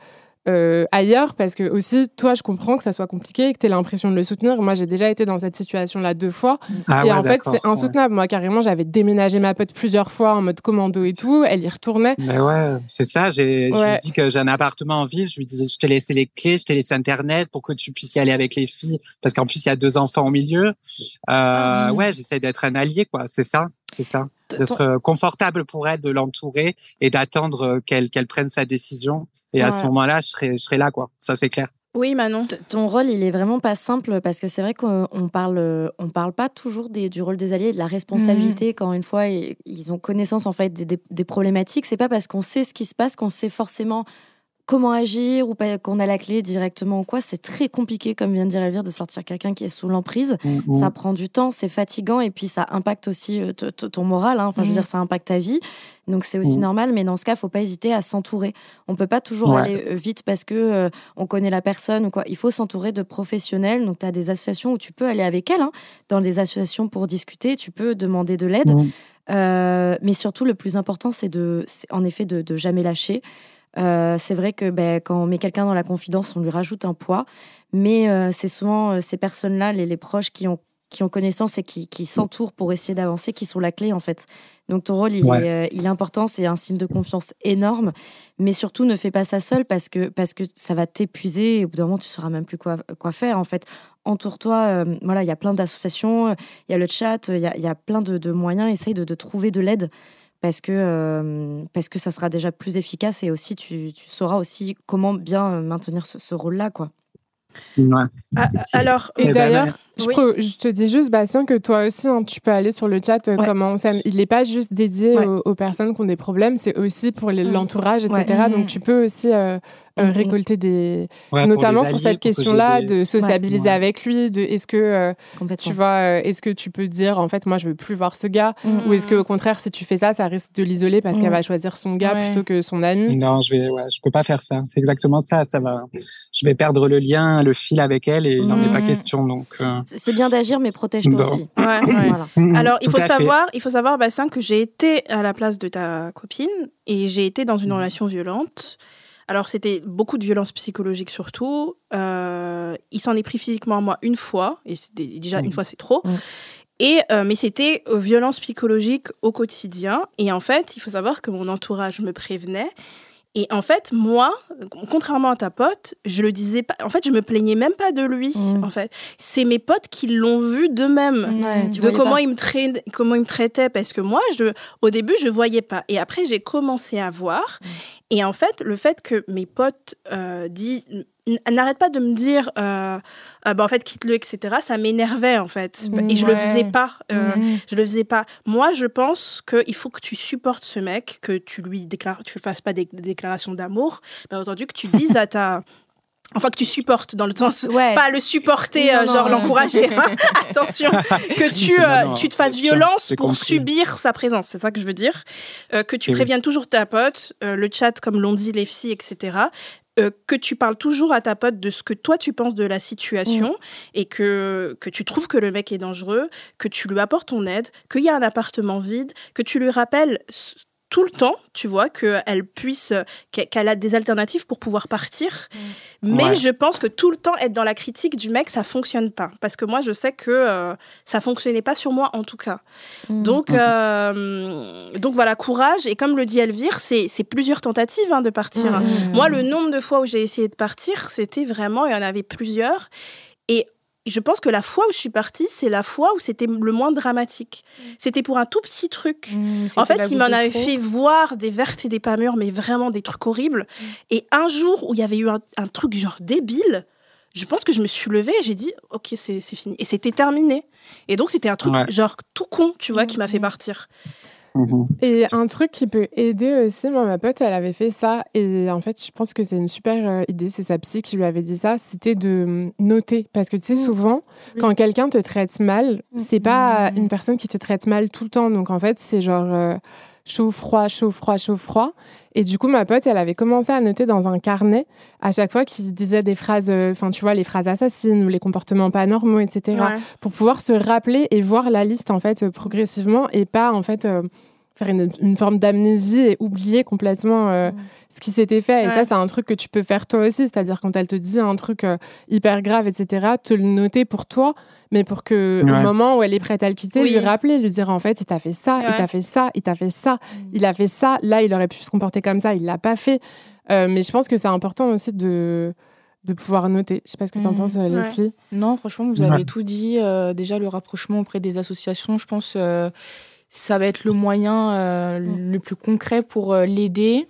euh, ailleurs parce que aussi toi je comprends que ça soit compliqué et que tu aies l'impression de le soutenir. Moi j'ai déjà été dans cette situation là deux fois. Ah et ouais, en fait c'est insoutenable. Ouais. moi carrément j'avais déménagé ma pote plusieurs fois en mode commando et tout. Elle y retournait. Mais ouais c'est ça. J'ai ouais. je lui dis que j'ai un appartement en ville. Je lui disais je t'ai laissé les clés je t'ai laissé internet pour que tu puisses y aller avec les filles parce qu'en plus il y a deux enfants au milieu. Euh, mmh. ouais j'essaie d'être un allié quoi. C'est ça c'est ça d'être confortable pour elle, de l'entourer et d'attendre qu'elle qu'elle prenne sa décision. Et ouais. à ce moment-là, je serai, je serai là, quoi. Ça, c'est clair. Oui, Manon. Ton rôle, il est vraiment pas simple parce que c'est vrai qu'on parle, on parle pas toujours des, du rôle des alliés, de la responsabilité. Mmh. Quand une fois ils ont connaissance en fait des, des, des problématiques, c'est pas parce qu'on sait ce qui se passe qu'on sait forcément comment agir ou pas qu'on a la clé directement ou quoi, c'est très compliqué, comme vient de dire Elvire, de sortir quelqu'un qui est sous l'emprise. Mmh. Ça prend du temps, c'est fatigant et puis ça impacte aussi euh, ton moral. Hein. Enfin, mmh. je veux dire, ça impacte ta vie. Donc c'est aussi mmh. normal, mais dans ce cas, faut pas hésiter à s'entourer. On peut pas toujours ouais. aller vite parce que euh, on connaît la personne ou quoi. Il faut s'entourer de professionnels. Donc tu as des associations où tu peux aller avec elles, hein, dans des associations pour discuter. Tu peux demander de l'aide, euh, mais surtout le plus important, c'est de, en effet, de, de jamais lâcher. Euh, c'est vrai que ben, quand on met quelqu'un dans la confidence, on lui rajoute un poids, mais euh, c'est souvent euh, ces personnes-là, les, les, proches qui ont, qui ont connaissance et qui, qui s'entourent pour essayer d'avancer, qui sont la clé en fait. Donc ton rôle, il, ouais. est, il est important, c'est un signe de confiance énorme, mais surtout ne fais pas ça seul parce que, parce que ça va t'épuiser et au bout d'un moment, tu ne sauras même plus quoi, quoi faire en fait. Entoure-toi, voilà, il y a plein d'associations, il y a le chat, il y a, y a plein de, de moyens, essaye de, de trouver de l'aide parce que, euh, parce que ça sera déjà plus efficace et aussi tu, tu sauras aussi comment bien maintenir ce, ce rôle-là. quoi. Ouais. Ah, alors, et d'ailleurs, je, oui. je, te dis juste, Bastien, que toi aussi, hein, tu peux aller sur le chat. Euh, Ouais. Comment on s'aime. Il n'est pas juste dédié Ouais. aux, aux personnes qui ont des problèmes, c'est aussi pour Mm. l'entourage, etc. Ouais. Donc, tu peux aussi euh, euh, Mm. récolter des. Notamment sur cette question-là, des- de sociabiliser Ouais. avec lui, de est-ce que. euh, tu vois, euh, est-ce que tu peux dire, en fait, moi, je veux plus voir ce gars Mm. Ou est-ce qu'au contraire, si tu fais ça, ça risque de l'isoler parce Mm. qu'elle va choisir son gars Ouais. plutôt que son ami? Non, je vais, ouais, je peux pas faire ça. C'est exactement ça. Ça va. Je vais perdre le lien, le fil avec elle, et il n'en est pas question. Donc. C'est bien d'agir, mais protège-toi aussi. Ouais. Voilà. Alors, il faut savoir, il faut savoir, Bastien, que j'ai été à la place de ta copine et j'ai été dans Mmh. une relation violente. Alors, c'était beaucoup de violence psychologique surtout. Euh, il s'en est pris physiquement à moi une fois, et déjà Mmh. une fois c'est trop. Mmh. Et euh, mais c'était violence psychologique au quotidien. Et en fait, il faut savoir que mon entourage me prévenait. Et en fait, moi, contrairement à ta pote, je le disais pas. En fait, je me plaignais même pas de lui. Mmh. En fait, c'est mes potes qui l'ont vu d'eux-mêmes tu de comment pas. il me traite, comment me traitait parce que moi je au début je voyais pas et après j'ai commencé à voir et en fait le fait que mes potes euh, disent n- n'arrêtent pas de me dire euh, Ah bah en fait quitte-le etc ça m'énervait en fait Mmh, et je le ouais. faisais pas euh, Mhm. je le faisais pas moi je pense qu'il faut que tu supportes ce mec que tu lui déclares tu fasses pas des, des déclarations d'amour bien entendu que tu dises à ta Enfin, que tu supportes dans le sens, Ouais. pas le supporter, Non, euh, non, genre l'encourager. (laughs) (laughs) Attention, que (laughs) tu, Non, euh, tu te fasses violence pour compris. subir sa présence, c'est ça que je veux dire. Euh, que tu oui. préviennes toujours ta pote, euh, le chat comme l'ont dit les filles, etc. Euh, que tu parles toujours à ta pote de ce que toi tu penses de la situation et que, que tu trouves que le mec est dangereux, que tu lui apportes ton aide, qu'il y a un appartement vide, que tu lui rappelles tout le temps, tu vois, qu'elle puisse, qu'elle a des alternatives pour pouvoir partir. Mm. Mais Ouais. je pense que tout le temps être dans la critique du mec, ça fonctionne pas. Parce que moi, je sais que euh, ça fonctionnait pas sur moi en tout cas. Mm. Donc, Mhm. euh, donc voilà, courage. Et comme le dit Elvire, c'est plusieurs tentatives hein, de partir. Mm. Moi, le nombre de fois où j'ai essayé de partir, c'était vraiment, il y en avait plusieurs. Et je pense que la fois où je suis partie, c'est la fois où c'était le moins dramatique. C'était pour un tout petit truc. Mmh, En fait, il m'en avait trop. fait voir des vertes et des pas mûres, mais vraiment des trucs horribles. Mm. Et un jour où il y avait eu un, un truc genre débile, je pense que je me suis levée et j'ai dit, ok, c'est fini. Et c'était terminé. Et donc, c'était un truc Ouais. genre tout con, tu vois, qui m'a Mm. fait partir. Mhm. Et un truc qui peut aider aussi, moi, ma pote, elle avait fait ça. Et en fait, je pense que c'est une super euh, idée. C'est sa psy qui lui avait dit ça. C'était de hum, noter. Parce que tu sais, Mm. souvent, Oui. quand quelqu'un te traite mal, c'est pas une personne qui te traite mal tout le temps. Donc, en fait, c'est genre euh, chaud, froid, chaud, froid, chaud, froid. Et du coup, ma pote, elle avait commencé à noter dans un carnet à chaque fois qu'il disait des phrases, euh, enfin, tu vois, les phrases assassines ou les comportements pas normaux, etc Ouais. pour pouvoir se rappeler et voir la liste en fait euh, progressivement et pas en fait euh, faire une, une forme d'amnésie et oublier complètement euh, ce qui s'était fait. Et Ouais. ça, c'est un truc que tu peux faire toi aussi, c'est-à-dire quand elle te dit un truc euh, hyper grave, etc., te le noter pour toi, mais pour que au Ouais. moment où elle est prête à le quitter, Oui. lui rappeler, lui dire en fait, il t'a fait ça, il Ouais. t'a fait ça, il t'a fait ça, il a fait ça. Là, il aurait pu se comporter comme ça, il l'a pas fait. Euh, mais je pense que c'est important aussi de de pouvoir noter. Je sais pas ce que tu en Mhm. penses, euh, Ouais. Leslie. Non, franchement, vous Ouais. avez tout dit. Euh, déjà, le rapprochement auprès des associations, je pense, euh, ça va être le moyen euh, Mm. le plus concret pour euh, l'aider.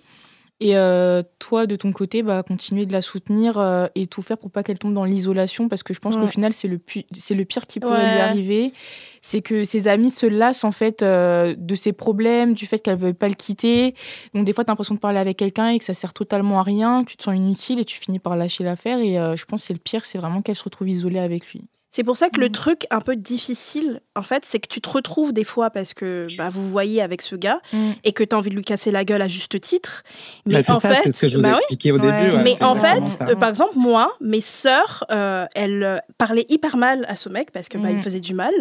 Et euh, toi, de ton côté, bah, continuer de la soutenir euh, et tout faire pour pas qu'elle tombe dans l'isolation, parce que je pense Ouais. qu'au final, c'est le, c'est le pire qui peut Ouais. lui arriver. C'est que ses amis se lassent en fait euh, de ses problèmes, du fait qu'elle ne veut pas le quitter. Donc des fois, tu as l'impression de parler avec quelqu'un et que ça sert totalement à rien, tu te sens inutile et tu finis par lâcher l'affaire. Et euh, je pense que c'est le pire, c'est vraiment qu'elle se retrouve isolée avec lui. C'est pour ça que le Mm. truc un peu difficile, en fait, c'est que tu te retrouves des fois parce que bah, vous voyez avec ce gars Mm. et que tu as envie de lui casser la gueule à juste titre. Mais Bah, c'est en ça, fait, c'est ce que je vous bah oui. expliquais au début. ouais, mais en fait, euh, par exemple, moi, mes sœurs, euh, elles euh, parlaient hyper mal à ce mec parce que bah, il Mm. me faisait du mal.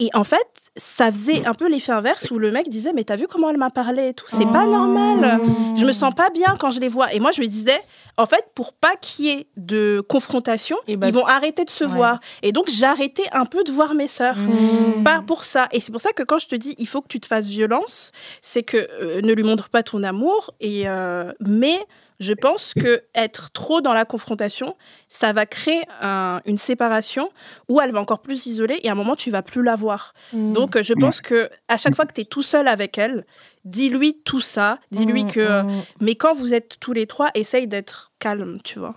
Et en fait, ça faisait un peu l'effet inverse où le mec disait Mais t'as vu comment elle m'a parlé et tout? C'est pas Oh. normal. Je me sens pas bien quand je les vois. Et moi, je lui disais En fait, pour pas qu'il y ait de confrontation, Et bah, ils vont arrêter de se ouais. voir. Et donc, j'arrêtais un peu de voir mes sœurs. Mm. Pas pour ça. Et c'est pour ça que quand je te dis il faut que tu te fasses violence, c'est que euh, ne lui montre pas ton amour. Et euh, mais je pense que être trop dans la confrontation, ça va créer un- une séparation où elle va encore plus s'isoler et à un moment tu vas plus la voir. Mm. Donc euh, je pense que à chaque fois que tu es tout seul avec elle, dis-lui tout ça, dis-lui Mm, que mm. mais quand vous êtes tous les trois, essaye d'être calme, tu vois.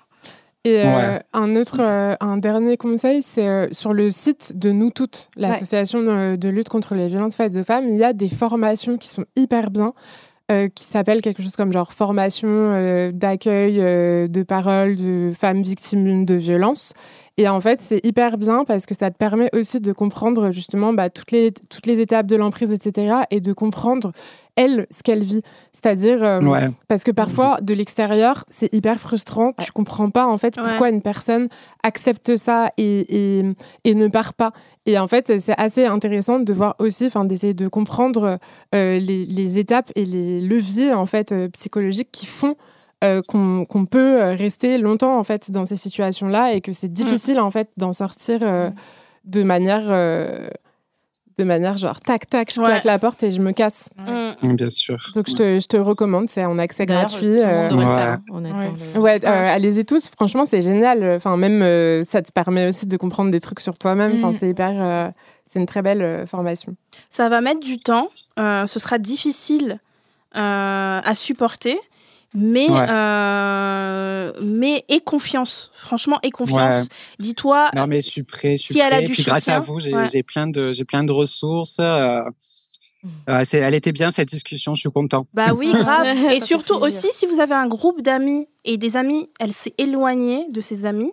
Et euh, Ouais. un autre, euh, un dernier conseil, c'est euh, sur le site de Nous Toutes, l'association de, de lutte contre les violences faites aux femmes, il y a des formations qui sont hyper bien, euh, qui s'appellent quelque chose comme genre formation euh, d'accueil euh, de parole de femmes victimes de violences. Et en fait, c'est hyper bien parce que ça te permet aussi de comprendre justement bah, toutes, les, toutes les étapes de l'emprise, etc. Et de comprendre, elle, ce qu'elle vit. C'est-à-dire, euh, Ouais. parce que parfois, de l'extérieur, c'est hyper frustrant. Tu comprends pas, en fait, Ouais. pourquoi une personne accepte ça et, et, et ne part pas. Et en fait, c'est assez intéressant de voir aussi, enfin, d'essayer de comprendre euh, les, les étapes et les leviers, en fait, euh, psychologiques qui font euh, qu'on qu'on peut rester longtemps, en fait, dans ces situations-là et que c'est difficile, en fait, d'en sortir euh, de manière... de manière genre tac tac je Ouais. claque la porte et je me casse. Mm. Mm, Bien sûr. donc je te, je te recommande c'est en accès gratuit tout le monde euh, devrait le Ouais. faire, hein, honnêtement. Ouais. Le- Ouais, euh, allez-y tous. Franchement, c'est génial. Enfin, même euh, ça te permet aussi de comprendre des trucs sur toi-même. Enfin, Mm. c'est hyper. euh, c'est une très belle euh, formation. Ça va mettre du temps, euh, ce sera difficile euh, à supporter, mais, Ouais. euh, mais aie confiance. Franchement, aie confiance. Dis-toi, Non, mais je suis prêt. Je suis Si elle a du Puis grâce à vous, j'ai ouais. j'ai plein de j'ai plein de ressources. euh, euh, c'est- elle était bien cette discussion. Je suis content. bah oui, (laughs) grave. Et surtout aussi, si vous avez un groupe d'amis et des amis, elle s'est éloignée de ses amis.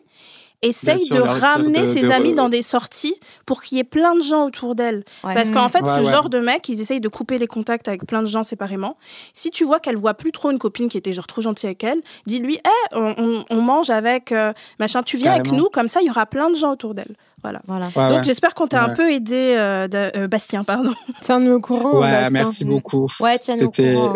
Essaye sûr, de ramener de- ses de- amis dans des sorties pour qu'il y ait plein de gens autour d'elle. Ouais. Parce qu'en fait, Ouais, ce ouais. genre de mec, ils essayent de couper les contacts avec plein de gens séparément. Si tu vois qu'elle voit plus trop une copine qui était genre trop gentille avec elle, dis-lui, Eh, on, on- on mange avec euh, machin, tu viens avec nous, comme ça, il y aura plein de gens autour d'elle. Voilà. Voilà. Ouais, Donc ouais. j'espère qu'on t'a un peu aidé, euh, de- euh, Bastien, pardon. Tiens-nous au courant. Ouais, Bastien. merci beaucoup. Ouais, tiens-nous au courant.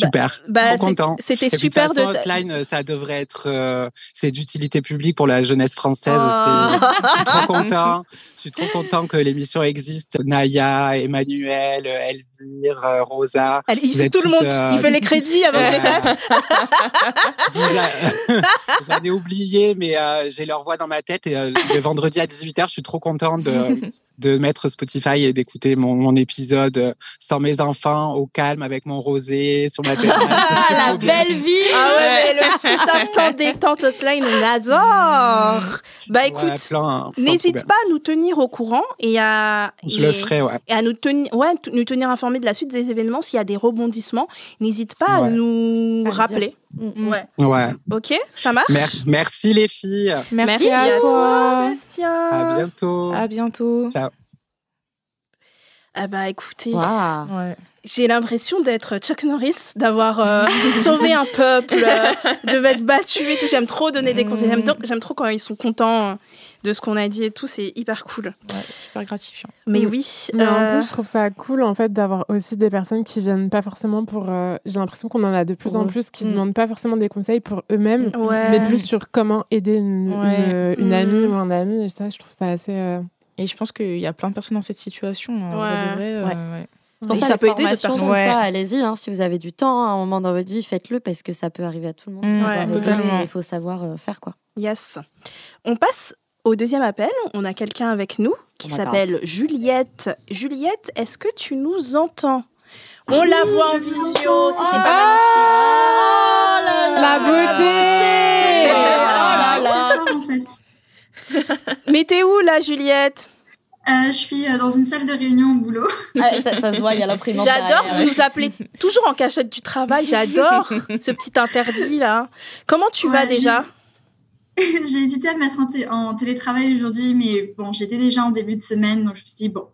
Super. Bah, Trop content. C'était super de façon, Hotline, euh, ça devrait être, euh, c'est d'utilité publique pour la jeunesse française. Oh. (laughs) Je suis trop content. Je suis trop content que l'émission existe. Naya, Emmanuel, Elvire, euh, Rosa. Il tout le monde. euh, Il fait les crédits avant les (laughs) a- (laughs) J'en ai oublié, mais euh, j'ai leur voix dans ma tête. Et le vendredi à 18h, je suis trop contente de, de mettre Spotify et d'écouter mon, mon épisode euh, sans mes enfants, au calme, avec mon rosé, sur ma terrasse. (laughs) Ah, la. Belle vie Ah ouais, mais le (laughs) petit instant détente hotline, on adore. Bah Ouais, écoute, plein- plein de n'hésite pas à nous tenir au courant et à. Je et- le ferai, ouais. Et à nous tenir, ouais, t- nous tenir informés de la suite des événements. S'il y a des rebondissements, n'hésite pas à nous À rappeler. Ouais. Ouais. Ok, ça marche? Mer- merci les filles. Merci, à, toi. Bastien. À bientôt. À bientôt. Ciao. Ah bah écoutez. Ouais. j'ai l'impression d'être Chuck Norris, d'avoir euh, (laughs) sauvé un peuple, euh, de m'être battu et tout. J'aime trop donner des conseils. J'aime, trop quand ils sont contents euh, de ce qu'on a dit et tout. C'est hyper cool. Ouais, super gratifiant. Mais Mm. oui. Mais en euh, plus, je trouve ça cool en fait d'avoir aussi des personnes qui viennent pas forcément pour. euh, J'ai l'impression qu'on en a de plus en plus qui Mm. demandent pas forcément des conseils pour eux-mêmes, ouais. mais plus sur comment aider une, Ouais. une, une amie Mm. ou un ami. Et ça, je trouve ça assez. euh, Et je pense qu'il y a plein de personnes dans cette situation. vrai Ouais. de vrai, euh, Ouais. C'est pour ça, peut aider d'autres personnes. tout Ouais. ça, allez-y. hein, si vous avez du temps, à un moment dans votre vie, faites-le parce que ça peut arriver à tout le monde. Mm, ouais, arrêter, totalement. Il faut savoir euh, faire quoi. Yes. On passe au deuxième appel. On a quelqu'un avec nous qui On s'appelle Juliette. Juliette, est-ce que tu nous entends? On la voit en visio, si c'est pas magnifique. La beauté Oh là là. (laughs) Mais t'es où là, Juliette? Euh, je suis euh, dans une salle de réunion au boulot. Ah, ça, ça se voit, il y a l'imprimante. J'adore, vous ouais. nous appelez toujours en cachette du travail. J'adore ce petit interdit là. Comment tu vas déjà? (laughs) J'ai hésité à me mettre en, té- en télétravail aujourd'hui, mais bon, j'étais déjà en début de semaine, donc je me suis dit, bon,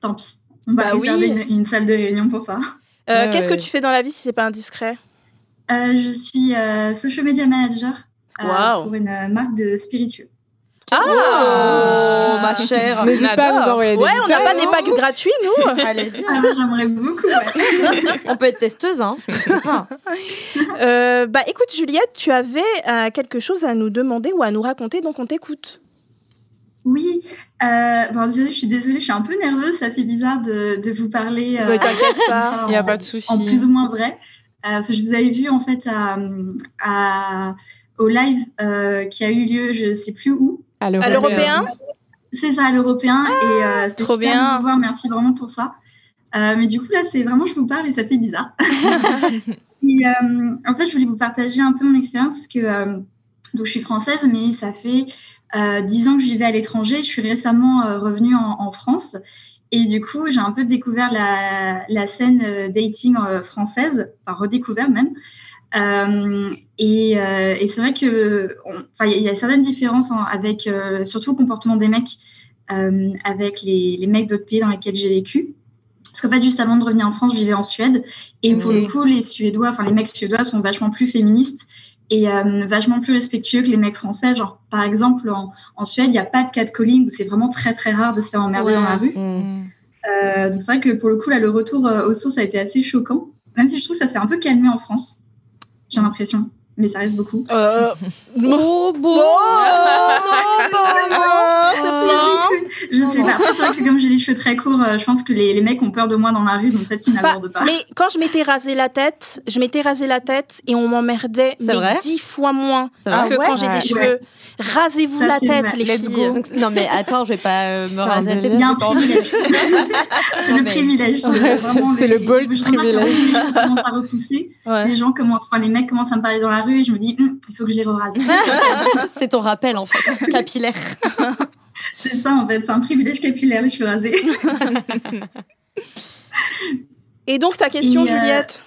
tant pis. On va Bah oui. réserver une, une salle de réunion pour ça. Euh, Ouais, Qu'est-ce ouais. que tu fais dans la vie si c'est pas indiscret? Euh, je suis euh, social media manager euh, pour une euh, marque de spiritueux. Oh, ma chère. N'hésite pas à nous envoyer des Ouais, on n'a pas des hein. packs gratuits nous. (laughs) Allez-y. Ah, moi, J'aimerais beaucoup, ouais. (laughs) On peut être testeuse, hein. Ah. (laughs) Euh, bah écoute Juliette, tu avais euh, quelque chose à nous demander ou à nous raconter, donc on t'écoute. Oui, euh, bon, désolée, je suis désolée, je suis un peu nerveuse, ça fait bizarre de, de vous parler. euh, Ne t'inquiète pas. ça Il n'y a pas de souci. en plus ou moins vrai. Euh, parce que je vous avais vu en fait à, à- au live euh, qui a eu lieu, je sais plus où. À l'européen. C'est ça, à l'européen. et euh, c'était trop super bien. de vous voir. Merci vraiment pour ça. Euh, mais du coup, là, c'est vraiment, je vous parle et ça fait bizarre. (laughs) (laughs) Et, euh, en fait, je voulais vous partager un peu mon expérience. parce que euh, donc, je suis française, mais ça fait euh, dix ans que je vivais à l'étranger. Je suis récemment euh, revenue en, en France. Et du coup, j'ai un peu découvert la, la scène euh, dating euh, française, enfin redécouvert même. Euh, et euh, et c'est vrai que, on- enfin, il y, a- il y a certaines différences hein, avec, euh, surtout le comportement des mecs avec les, les mecs d'autres pays dans lesquels j'ai vécu. Parce qu'en fait, juste avant de revenir en France, je vivais en Suède. Et pour le coup, les Suédois, enfin les mecs suédois sont vachement plus féministes et vachement plus respectueux que les mecs français. Genre, par exemple, en, en Suède, il n'y a pas de catcalling où c'est vraiment très très rare de se faire emmerder Ouais. dans la rue. Mm. Euh, donc c'est vrai que pour le coup, là, le retour aux sources a été assez choquant. Même si je trouve que ça s'est un peu calmé en France, j'ai l'impression. Mais ça reste beaucoup. Euh, Oh, (laughs) beau. Je sais pas. C'est vrai que comme j'ai les cheveux très courts, euh, je pense que les, les mecs ont peur de moi dans la rue, donc peut-être qu'ils Bah, n'abordent pas. mais quand je m'étais rasé la tête, je m'étais rasé la tête et on m'emmerdait C'est dix fois moins C'est que Ah quand j'ai ouais des Ouais. cheveux. Rasez-vous Ça, la c'est tête, vrai. les Let's filles. go. Donc, non, mais attends, je vais pas euh, me C'est raser la tête. A un (laughs) privilège. c'est le privilège. Ouais, c'est- c'est le bold privilège. commencent à repousser. Ouais. Les gens commencent, enfin, les mecs commencent à me parler dans la rue et je me dis, Hum, il faut que je les rase. (laughs) (laughs) C'est ton rappel, en fait, (laughs) capillaire. c'est ça, en fait. C'est un privilège capillaire, les cheveux rasés. Et donc ta question, Et, euh, Juliette?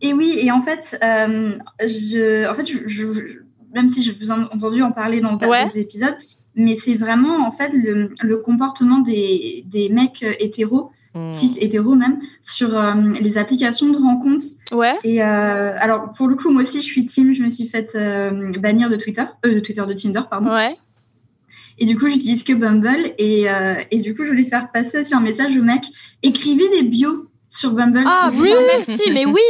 Et oui, et en fait, euh, je, en fait, je, je- même si je vous ai entendu en parler dans Ouais. d'autres épisodes, mais c'est vraiment en fait le, le comportement des, des mecs euh, hétéros, cis hétéros même, sur euh, les applications de rencontres. Ouais. Et euh, alors, pour le coup, moi aussi, je suis team. Je me suis faite euh, bannir de Twitter, de Twitter, de Tinder, pardon. Ouais. Et du coup, j'utilise que Bumble. Et, et du coup, je voulais faire passer aussi un message au mec. Écrivez des bios sur Bumble. Ah oui, merci, mais oui,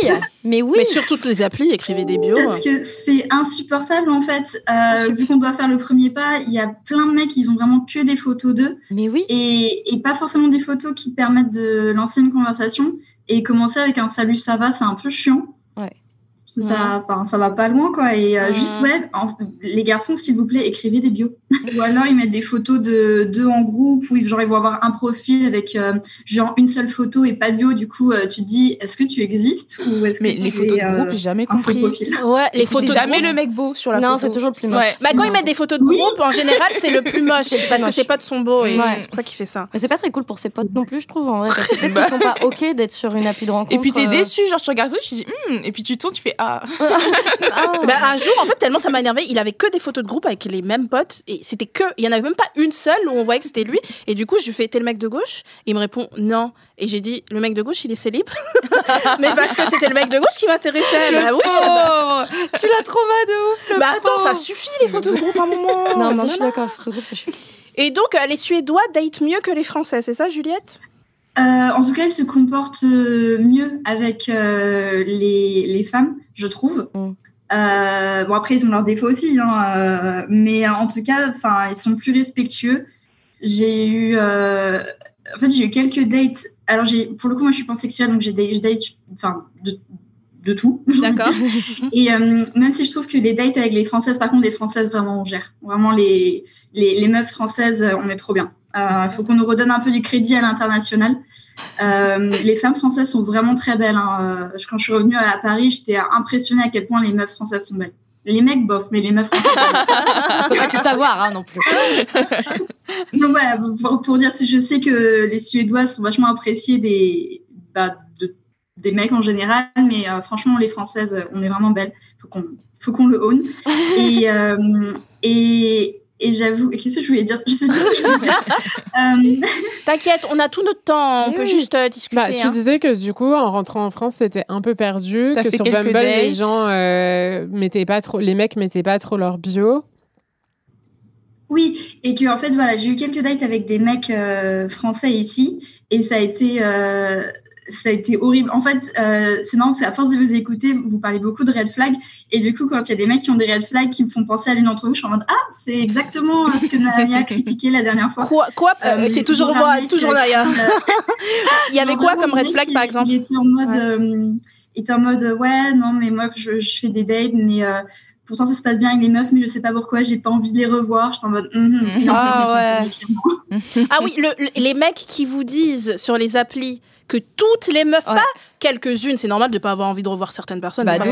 mais oui. Mais sur toutes les applis, écrivez des bios. Parce que c'est insupportable en fait. Euh, vu qu'on doit faire le premier pas, il y a plein de mecs, ils ont vraiment que des photos d'eux. Mais oui. Et, et, pas forcément des photos qui permettent de lancer une conversation. Et commencer avec un salut, ça va, c'est un peu chiant. Ouais. Ça, enfin, ça va pas loin, quoi. Et euh, juste, ouais, les garçons, s'il vous plaît, écrivez des bios. (laughs) ou alors, ils mettent des photos de deux en groupe, ou genre, ils vont avoir un profil avec euh, genre une seule photo et pas de bio. Du coup, euh, tu te dis, est-ce que tu existes ou est-ce Mais que les tu photos es, de groupe, j'ai jamais compris. Ouais, les photos de jamais groupe. le mec beau sur la Non, photo. c'est toujours le plus moche. Ouais. Bah, quand ils mettent des photos de Oui. groupe, en général, c'est le plus moche. (laughs) parce que moche. c'est pas de son beau. Et Ouais. c'est pour ça qu'il fait ça. Mais c'est pas très cool pour ses potes non plus, je trouve, en vrai. Parce que peut-être (laughs) qu'ils sont pas OK d'être sur une appli de rencontre. Et puis t'es euh, déçu, genre tu regardes tout, tu dis, Hum et puis tu tournes, tu fais ah. ah. (laughs) Bah, un jour, en fait, tellement ça m'a énervé, il avait que des photos de groupe avec les mêmes potes. Et c'était que. Il y en avait même pas une seule où on voyait que c'était lui. Et du coup, je lui fais T'es le mec de gauche? Il me répond Non. Et j'ai dit Le mec de gauche, il est célib (laughs) Mais parce que c'était le mec de gauche qui m'intéressait. Bah oui. bah, tu l'as traumat de ouf. bah attends, ça suffit les photos de groupe à un moment. Non, mais Non, je suis d'accord, de groupe. Et donc, euh, les Suédois datent mieux que les Français, c'est ça, Juliette? Euh, en tout cas, ils se comportent euh, mieux avec euh, les, les femmes, je trouve. Mm. Euh, bon, après, ils ont leurs défauts aussi, hein, mais en tout cas, ils sont plus respectueux. J'ai eu, en fait, j'ai eu quelques dates. Alors, pour le coup, moi, je suis pansexuelle, donc j'ai des, je date, enfin, de, de tout. (laughs) D'accord. Et euh, même si je trouve que les dates avec les Françaises, par contre, les Françaises, vraiment, on gère. Vraiment, les, les, les meufs françaises, on est trop bien. Il faut qu'on nous redonne un peu du crédit à l'international. Euh, les femmes françaises sont vraiment très belles. hein. Euh, Quand je suis revenue à Paris, j'étais impressionnée à quel point les meufs françaises sont belles. Les mecs, bof, mais les meufs françaises. (laughs) Faut pas tout savoir, hein, non plus. (laughs) Donc voilà, pour, pour dire, je sais que les Suédois sont vachement appréciés des, bah, de- des mecs en général, mais euh, franchement, les Françaises, euh, on est vraiment belles. Faut qu'on, faut qu'on le own. Et, euh, et, et j'avoue, qu'est-ce que je voulais dire? Je sais plus ce que je voulais dire. (laughs) Euh, T'inquiète, on a tout notre temps, on Oui, peut juste euh, discuter. Bah, tu hein. disais que du coup, en rentrant en France, t'étais un peu perdu, T'as que sur Bumble, les gens euh, mettaient pas trop, les mecs mettaient pas trop leur bio. Oui, et que en fait, voilà, j'ai eu quelques dates avec des mecs euh, français ici, et ça a été, euh, ça a été horrible. En fait, euh, c'est marrant parce qu'à force de vous écouter, vous parlez beaucoup de red flag, et du coup, quand il y a des mecs qui ont des red flags qui me font penser à l'une d'entre vous, je suis en mode ah, c'est exactement euh, ce que Naomi a critiqué la dernière fois. Quoi, quoi euh, C'est toujours moi, toujours Naya. (laughs) Il y avait quoi comme red flag par exemple Il était en mode, Ouais. il était en mode ouais, non, mais moi, je, je fais des dates, mais pourtant ça se passe bien avec les meufs, mais je sais pas pourquoi, j'ai pas envie de les revoir. J'étais en mode est en Ah. (laughs) Ah oui, le- le- les mecs qui vous disent sur les applis que toutes les meufs, Ouais. pas quelques-unes, c'est normal de pas avoir envie de revoir certaines personnes. Bah, de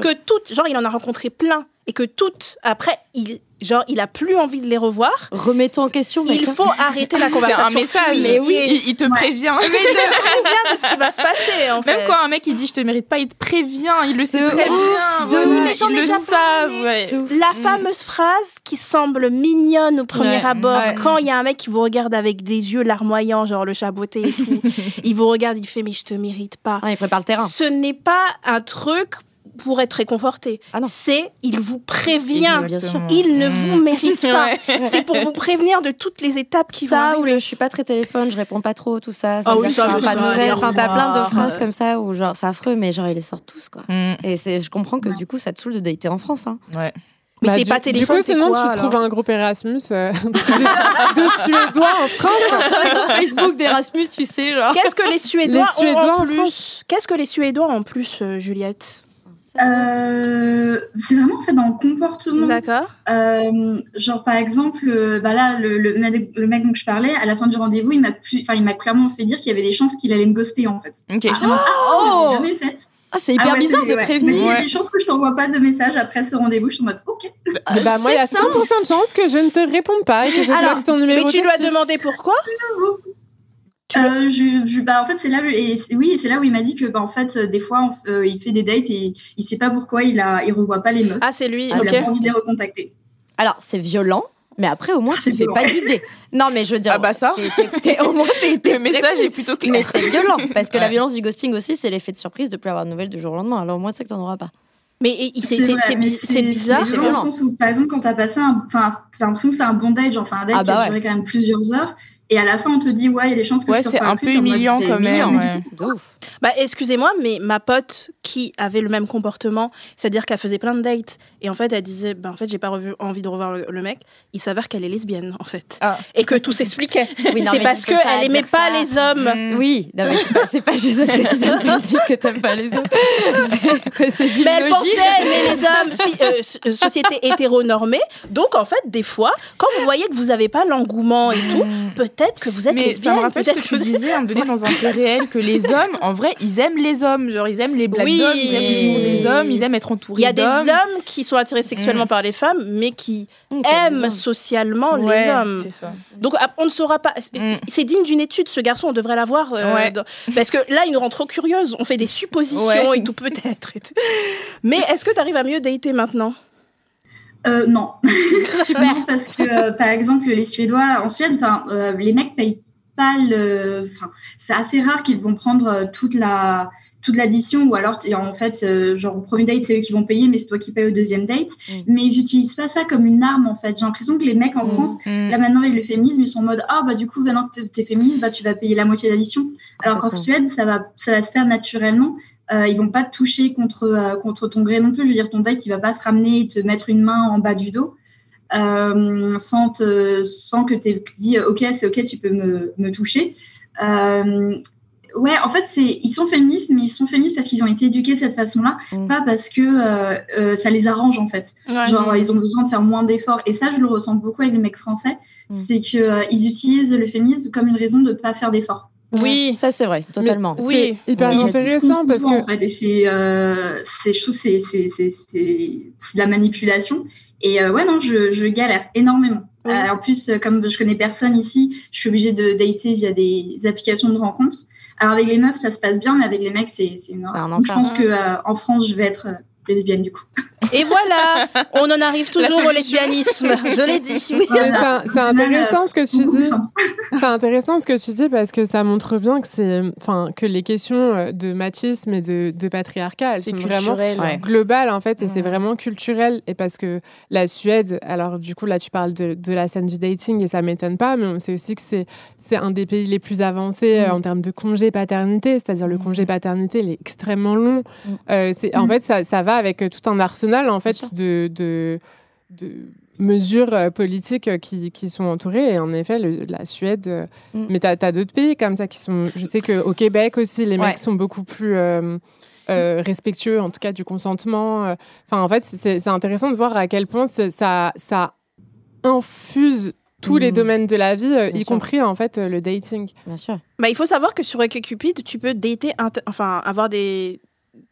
que toutes, genre il en a rencontré plein et que toutes, après, il, genre il a plus envie de les revoir. Remettons en question, mec. Il hein. faut arrêter la C'est conversation. un message. Mais oui, il, il te prévient. Mais il te prévient de ce qui va se passer en fait. Même quand un mec il dit je te mérite pas, il te prévient, il le sait De très ouf, bien. de ouf, mais j'en ai déjà savent, parlé. ouais. La fameuse phrase qui semble mignonne au premier Ouais, abord, ouais. quand il y a un mec qui vous regarde avec des yeux larmoyants, genre le chaboté et tout, (laughs) il vous regarde, il fait mais je te mérite pas. Ah, il prépare le terrain. Ce n'est pas un truc pour être réconforté. Ah. C'est il vous prévient. Il ne vous mérite pas. (laughs) Ouais. C'est pour vous prévenir de toutes les étapes qui vont Ça, ou le je suis pas très téléphone, je réponds pas trop, tout ça. Ah veut oui, ça, pas de ça, Enfin, t'as plein de phrases comme ça où genre c'est affreux, mais genre ils les sortent tous quoi. Mm, Et c'est, je comprends que du coup ça te saoule de dater en France. Hein. ouais. Mais Bah, t'es du, pas téléphone, Du coup, sinon, quoi, tu trouves un groupe Erasmus euh, de, (laughs) de Suédois en France. (laughs) Sur les Facebook d'Erasmus, tu sais, genre. Qu'est-ce que les Suédois, Les Suédois ont en en plus France. Qu'est-ce que les Suédois ont en plus, euh, Juliette? Euh, c'est vraiment en fait dans le comportement. D'accord. Euh, genre par exemple, euh, bah là le, le, mec- le mec dont je parlais, à la fin du rendez-vous, il m'a plus, enfin il m'a clairement fait dire qu'il y avait des chances qu'il allait me ghoster en fait. Ok. Ah, Oh j'ai jamais fait. Ah, c'est hyper Ah ouais, bizarre de ouais. prévenir. Il y a des chances que je t'envoie pas de message après ce rendez-vous. Je suis en mode ok. Eh bah, moi, il y a 100% de chances que je ne te réponde pas et que je Alors, bloque ton numéro. Mais tu lui as demandé pourquoi? Euh, je, je- bah, en fait, c'est là, et oui, c'est là où il m'a dit que, bah, en fait, euh, des fois, on- euh, il fait des dates et il sait pas pourquoi il a, il revoit pas les meufs. Ah, c'est lui. il ok. a pas envie de les recontacter. Alors, c'est violent, mais après, au moins, tu C'est te fais violent. pas d'idée. Non, mais je veux dire. Ah bah ça. t'es- t'es- t'es- au moins, t'es. t'es (laughs) Le message est plutôt clair. Mais c'est violent, parce que la violence du ghosting aussi, c'est l'effet de surprise de plus avoir de nouvelles du jour au lendemain. Alors au moins, tu sais que t'en auras pas. Mais c'est bizarre. C'est c'est dans le sens où, par exemple, quand t'as passé un. Enfin, t'as l'impression que c'est un bon date, genre c'est un date Ah qui a bah ouais. duré quand même plusieurs heures. Et à la fin, on te dit, ouais, il y a des chances que Ouais, je te c'est un plus. peu humiliant quand même. ouais. (laughs) Bah, excusez-moi, mais ma pote qui avait le même comportement, c'est-à-dire qu'elle faisait plein de dates, et en fait, elle disait, bah, en fait, j'ai pas revu- envie de revoir le, le mec, il s'avère qu'elle est lesbienne, en fait. Ah. Et que tout s'expliquait. (laughs) Oui, non, c'est parce qu'elle aimait pas ça. les hommes. Mm. Oui, non, mais c'est pas, juste parce que tu plaisir que t'aimes pas les hommes. (laughs) C'est- Mais elle logique. pensait aimer les hommes, si, euh, so- société hétéronormée. Donc, en fait, des fois, quand vous voyez que vous n'avez pas l'engouement et tout, peut-être que vous êtes Mais ça lesbienne. me rappelle ce peut-être que tu disais un moment donné dans un (laughs) fait réel que les hommes, en vrai, ils aiment les hommes. Genre, ils aiment les blagues Oui. d'hommes, ils aiment l'humour des hommes, ils aiment être entourés Il y a des d'hommes. hommes qui sont attirés sexuellement Mm. par les femmes, mais qui Mmh, c'est aiment socialement Ouais, les hommes. C'est ça. Donc ah, on ne saura pas. c'est- Mm. C'est digne d'une étude. Ce garçon, on devrait l'avoir. euh, Ouais. dans- Parce que là, il nous rend trop curieuse. On fait des suppositions Ouais. et tout peut-être. (laughs) Mais est-ce que tu arrives à mieux dater maintenant? Euh, non. Super. (laughs) (laughs) Non, parce que, euh, par exemple, les Suédois, en Suède, euh, les mecs payent pas le. C'est assez rare qu'ils vont prendre toute la toute l'addition ou alors en fait euh, genre au premier date c'est eux qui vont payer mais c'est toi qui payes au deuxième date Mm. mais ils utilisent pas ça comme une arme en fait j'ai l'impression que les mecs en Mm. France Mm. là maintenant avec le féminisme ils sont en mode ah bah du coup maintenant que t'es- féministe bah tu vas payer la moitié de l'addition alors qu'en. Suède ça va ça va se faire naturellement euh, ils vont pas te toucher contre euh, contre ton gré non plus je veux dire ton date il va pas se ramener et te mettre une main en bas du dos euh, sans, te, sans que tu aies dit ok c'est ok tu peux me, me toucher Euh, ouais en fait c'est ils sont féministes mais ils sont féministes parce qu'ils ont été éduqués de cette façon là Mm. pas parce que euh, euh, ça les arrange en fait Ouais. genre ils ont besoin de faire moins d'efforts et ça je le ressens beaucoup avec les mecs français Mm. c'est que euh, ils utilisent le féminisme comme une raison de pas faire d'efforts Oui. Ça, c'est vrai, totalement. Oui. C'est hyper Oui, intéressant parce que en fait, c'est euh, c'est je trouve c'est c'est c'est c'est c'est de la manipulation et euh, ouais non je, je galère énormément Oui. Euh, en plus euh, comme je connais personne ici je suis obligée de dater via des applications de rencontres alors avec les meufs ça se passe bien mais avec les mecs c'est c'est une horreur Donc, je pense que euh, en France je vais être euh, lesbienne du coup Et voilà, on en arrive toujours au lesbianisme. Je l'ai dit. (laughs) Oui. C'est- intéressant ce que tu dis. C'est intéressant ce que tu dis parce que ça montre bien que c'est, enfin, que les questions euh, de machisme et de, de patriarcat, elles C'est sont vraiment culturel. Ouais. globales en fait et c'est vraiment culturel et parce que la Suède, alors du coup là tu parles de, de la scène du dating et ça m'étonne pas, mais on sait aussi que c'est c'est un des pays les plus avancés euh, en termes de congé paternité, c'est-à-dire le Mhm. congé paternité il est extrêmement long. Mhm. Euh, c'est en fait ça, ça va avec euh, tout un arsenal en fait de, de de mesures euh, politiques euh, qui, qui sont entourées. Et en effet, le- la Suède. Mm. Mais tu as, d'autres pays comme ça qui sont. Je sais qu'au Québec aussi, les Ouais. mecs sont beaucoup plus. euh, euh, respectueux en tout cas du consentement enfin en fait c'est c'est intéressant de voir à quel point ça ça infuse tous les Mm. domaines de la vie euh, Bien y sûr. compris en fait euh, le dating Bien sûr. Bah, il faut savoir que sur Cupid, tu peux dater, enfin avoir des,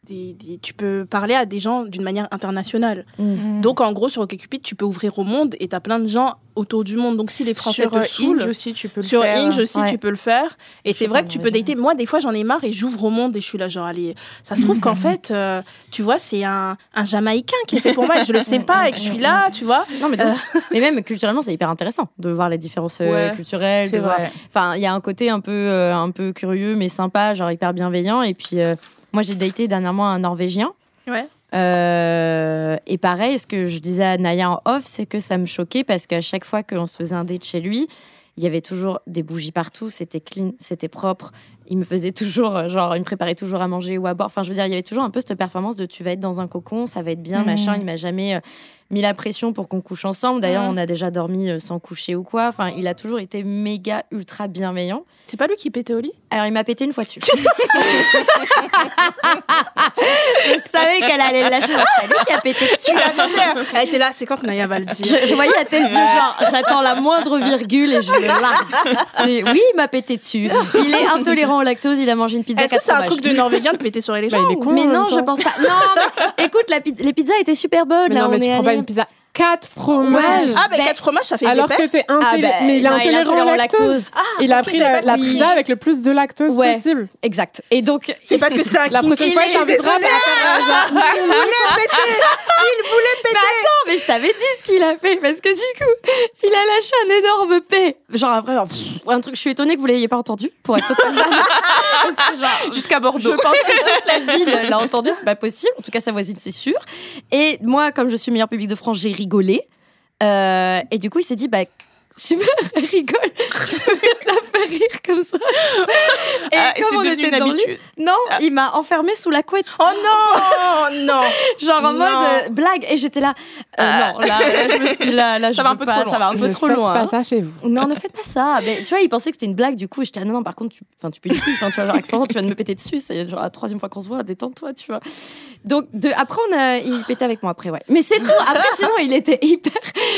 des, des- tu peux parler à des gens d'une manière internationale. Mm. Donc en gros sur Cupid, tu peux ouvrir au monde et t'as plein de gens autour du monde. Donc si les Français sur te euh, saoulent, Hinge aussi, tu peux le sur faire. Inge aussi, Ouais. tu peux le faire. Et c'est vrai que tu peux dater. Moi, des fois, j'en ai marre et j'ouvre au monde et je suis là, genre, allez. Ça se trouve (laughs) qu'en fait, euh, tu vois, c'est un, un Jamaïcain qui est fait pour moi et je le sais pas et que je suis là, tu vois. Non, mais, ouf. mais même culturellement, c'est hyper intéressant de voir les différences euh, Ouais, culturelles. De voir-. Enfin, il y a un côté un peu, euh, un peu curieux, mais sympa, genre hyper bienveillant. Et puis, euh, moi, j'ai daté dernièrement un Norvégien. Ouais. Euh, et pareil, ce que je disais à Naya en off, c'est que ça me choquait parce qu'à chaque fois qu'on se faisait un date chez lui, il y avait toujours des bougies partout, c'était clean, c'était propre. Il me faisait toujours, euh, genre, il me préparait toujours à manger ou à boire. Enfin, je veux dire, il y avait toujours un peu cette performance de tu vas être dans un cocon, ça va être bien, Mhm. machin. Il m'a jamais euh, mis la pression pour qu'on couche ensemble. D'ailleurs, Mhm. on a déjà dormi euh, sans coucher ou quoi. Enfin, il a toujours été méga, ultra bienveillant. C'est pas lui qui pétait au lit? Alors, il m'a pété une fois dessus. (laughs) je savais qu'elle allait le lâcher. C'est lui qui a pété dessus. Tu l'attendais. Elle était là, c'est quand que Naya va le dire Je, je voyais à tes yeux, genre, j'attends la moindre virgule et je. Et oui, il m'a pété dessus. Il est intolérant au lactose, il a mangé une pizza Est-ce que c'est un truc de Norvégien de péter sur les Bah, gens il est con. Mais non, je pense pas. Non, mais écoute, la les pizzas étaient super bonnes. mais là, non mais on tu est prends pas une pizza quatre fromages Ah, ben Ben, 4 fromages, ça fait alors que t'es Ah, intolé- ben, mais il est non, intolérant au lactose. Ah, il a pris la, la pizza avec le plus de lactose Ouais. possible Exact. Et donc, C'est parce que c'est un (laughs) la prochaine fois je à faire un- Il voulait péter Il voulait péter non, mais je t'avais dit ce qu'il a fait parce que du coup, il a lâché un énorme P. Genre pff, un truc, je suis étonnée que vous l'ayez pas entendu, pour être totalement. (laughs) Jusqu'à Bordeaux. je pense que toute la ville l'a entendu, c'est pas possible. En tout cas, sa voisine, c'est sûr. Et moi, comme je suis meilleur public de France, j'ai rigolé. Euh, et du coup, il s'est dit, bah, super, (laughs) rigole. Je vais la faire rire comme ça. Et Ah, et comme on devenu était dans le non, il m'a enfermée sous la couette. Oh non (laughs) Non Genre en Non. mode euh, blague. Et j'étais là, euh, non, là, là, je me suis là, là, (laughs) je Ça va veux un peu pas, trop loin. ça va un peu Ne trop faites loin. pas ça chez vous. Non, ne faites pas ça. Mais tu vois, il pensait que c'était une blague, du coup, et j'étais, ah non, non, par contre, tu, enfin, tu peux plus. Enfin, tu vois, genre, accent, tu viens de me péter dessus, c'est genre la troisième fois qu'on se voit, détends-toi, tu vois. Donc, de, après, on a, il pétait avec moi, après, ouais. Mais c'est tout. Après, (laughs) sinon, il était hyper.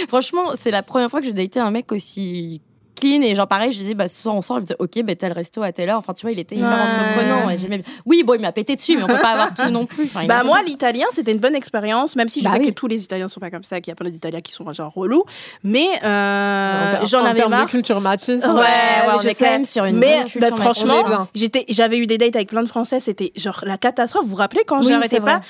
Franchement, c'est la première fois que j'ai daté un mec aussi clean et genre pareil je disais bah ce soir on sort. Il me disait ok bah tel resto à telle heure. Enfin tu vois il était hyper Ouais. entreprenant et j'aimais oui bon il m'a pété dessus mais on peut pas avoir tout non plus. Enfin, Bah a- moi l'italien c'était une bonne expérience même si je Bah sais oui. que tous les Italiens sont pas comme ça qu'il y a plein d'Italiens qui sont genre relous. Mais euh, En- j'en en avais termes marre. de culture machiste. Ouais, ouais, mais on je est quand même sur une mais bah, franchement j'étais j'avais eu des dates avec plein de Français c'était genre la catastrophe. Vous vous rappelez quand Oui, j'arrêtais pas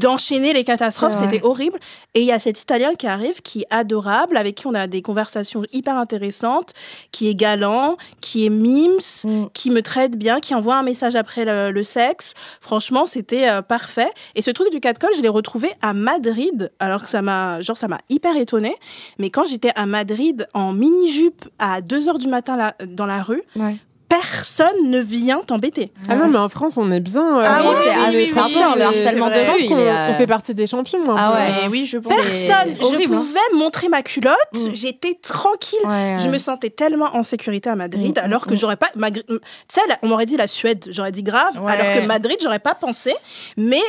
d'enchaîner les catastrophes? C'était horrible. Et il y a cet Italien qui arrive qui est adorable avec qui on a des conversations hyper intéressantes qui est galant qui est mimes Mm. qui me traite bien, qui envoie un message après le, le sexe. Franchement, c'était euh, parfait. Et ce truc du catcall, je l'ai retrouvé à Madrid, alors que ça m'a, genre, ça m'a hyper étonnée. Mais quand j'étais à Madrid en mini-jupe à 2 heures du matin là, dans la rue, Ouais. Personne ne vient t'embêter. Ah non, mais en France, on est bien. euh, Ah oui, est- c'est- oui, oui, le harcèlement de je pense qu'on euh, on fait partie des champions. un Ah ouais. Oui, je pense. Personne, je horrible, hein. pouvais montrer ma culotte, Mm. j'étais tranquille. Ouais, Je me sentais tellement en sécurité à Madrid, Mm, alors que mm. j'aurais pas. magri- Tu sais, on m'aurait dit la Suède, j'aurais dit grave, Ouais. alors que Madrid, j'aurais pas pensé. Mais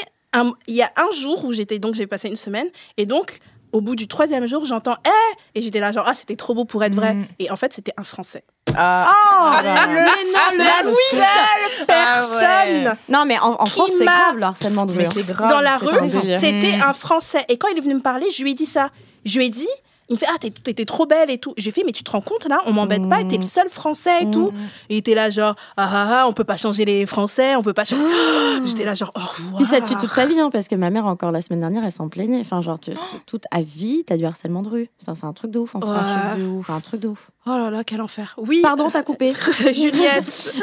il y a un jour où j'étais, donc j'ai passé une semaine, et donc au bout du troisième jour, j'entends Eh Et j'étais là, genre, ah, c'était trop beau pour être vrai. Mm. Et en fait, c'était un Français. Ah. Oh, le mais non, la le seule personne Non, mais en, en France, c'est grave le harcèlement de rue. Hein. c'est grave. dans la rue, c'était Mm. un Français. Et quand il est venu me parler, je lui ai dit ça. Je lui ai dit, il me fait, ah, t'es- t'étais trop belle et tout. J'ai fait, mais tu te rends compte là, on m'embête pas, t'es le seul Français et tout. Et il était là, genre, ah ah ah, on peut pas changer les Français, on peut pas changer. (gasps) J'étais là, genre, au revoir. Puis ça te suit toute sa vie, hein, parce que ma mère, encore la semaine dernière, elle s'en plaignait. Enfin, genre, tu- tu- toute à vie, t'as du harcèlement de rue. Enfin, c'est un truc de ouf en France. Ouais. Un truc de ouf. Un truc de ouf. Oh là là, quel enfer. Oui, Pardon, t'as coupé. (laughs) Juliette.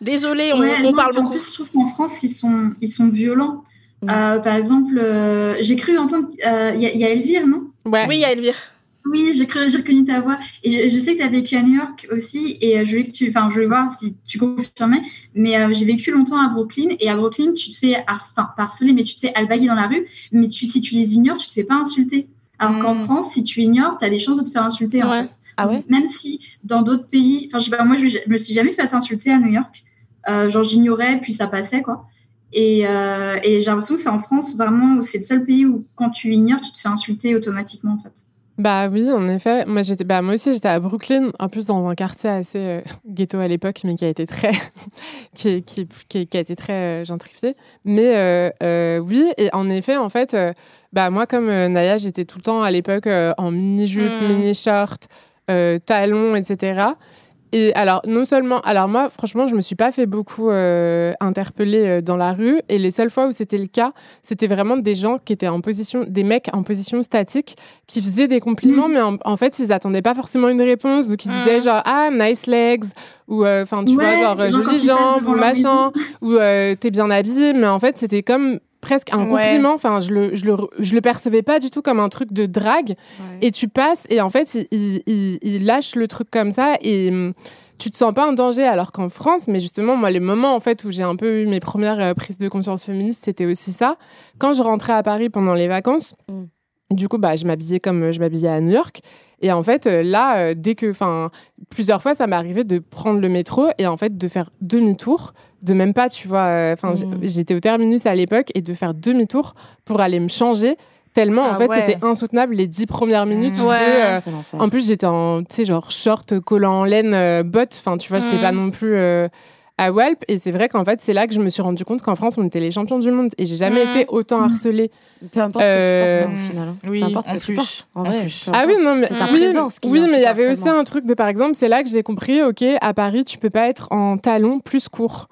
Désolée, on, Ouais, on non, parle puis En beaucoup. plus, je trouve qu'en France, ils sont, ils sont violents. Mm. Euh, par exemple, euh, j'ai cru entendre. euh, Il y, a- il y a Elvire, non? Ouais. Oui, il y a Elvire. Oui, j'ai reconnu ta voix. Et je, je sais que tu as vécu à New York aussi. Et euh, je voulais que tu. Enfin, je voulais voir si tu confirmais. Mais euh, j'ai vécu longtemps à Brooklyn. Et à Brooklyn, tu te fais har- enfin, pas harceler, mais tu te fais albaguer dans la rue. Mais tu, si tu les ignores, tu te fais pas insulter. Alors qu'en Mm. France, si tu ignores, tu as des chances de te faire insulter. En fait. Ah ouais? Même si dans d'autres pays. Enfin, je sais pas, moi, je, je me suis jamais fait insulter à New York. Euh, genre, j'ignorais, puis ça passait, quoi. Et, euh, et j'ai l'impression que c'est en France vraiment où c'est le seul pays où quand tu ignores, tu te fais insulter automatiquement, en fait. Bah oui, en effet. Moi, j'étais, bah, moi aussi, j'étais à Brooklyn, en plus dans un quartier assez euh, ghetto à l'époque, mais qui a été très, (laughs) qui, qui, qui, qui a été très euh, gentrifié. Mais euh, euh, oui, et en effet, en fait, bah moi, comme Naya, j'étais tout le temps à l'époque en mini-jupe, Mm. mini-short, euh, talons, etc. Et alors, non seulement, alors moi, franchement, je me suis pas fait beaucoup euh, interpeller euh, dans la rue. Et les seules fois où c'était le cas, c'était vraiment des gens qui étaient en position, des mecs en position statique, qui faisaient des compliments, mais en, en fait, ils attendaient pas forcément une réponse. Donc, ils disaient genre, ah, nice legs, ou euh, enfin, tu Ouais, vois, genre, quand jolies jambes, ou machin, ou euh, t'es bien habillé. Mais en fait, c'était comme presque un Ouais. compliment. Enfin, je le, je, le, je le percevais pas du tout comme un truc de drague. Et tu passes, et en fait, il, il, il- il lâche le truc comme ça, et hum, tu te sens pas en danger. Alors qu'en France, mais justement, moi, les moments en fait où j'ai un peu eu mes premières euh, prises de conscience féministes, c'était aussi ça. Quand je rentrais à Paris pendant les vacances, Mm. du coup, bah, je m'habillais comme euh, je m'habillais à New York. Et en fait, euh, là, dès que, enfin, plusieurs fois, ça m'est arrivé de prendre le métro et en fait de faire demi-tour, de même pas, tu vois. euh, Enfin, Mm. j'étais au terminus à l'époque et de faire demi-tour pour aller me changer. Tellement, en Ah fait, ouais. c'était insoutenable les dix premières minutes Mm. de, Ouais. euh, C'est l'enfer. en plus, j'étais en, tu sais, genre short, collant en laine, euh, bottes. Enfin, tu vois, j'étais Mm. pas non plus euh, à Walp. Et c'est vrai qu'en fait, c'est là que je me suis rendu compte qu'en France, on était les champions du monde. Et j'ai jamais Mm. été autant harcelée. Peu importe ce que tu portes, au final. hein. oui, Peu importe ce en tu plus, portes. En en vrai. plus. peu Ah oui, non, mais ta oui, présence qui oui, mais il y avait au aussi un truc de, par exemple, c'est là que j'ai compris, ok, à Paris, tu peux pas être en talons plus courts.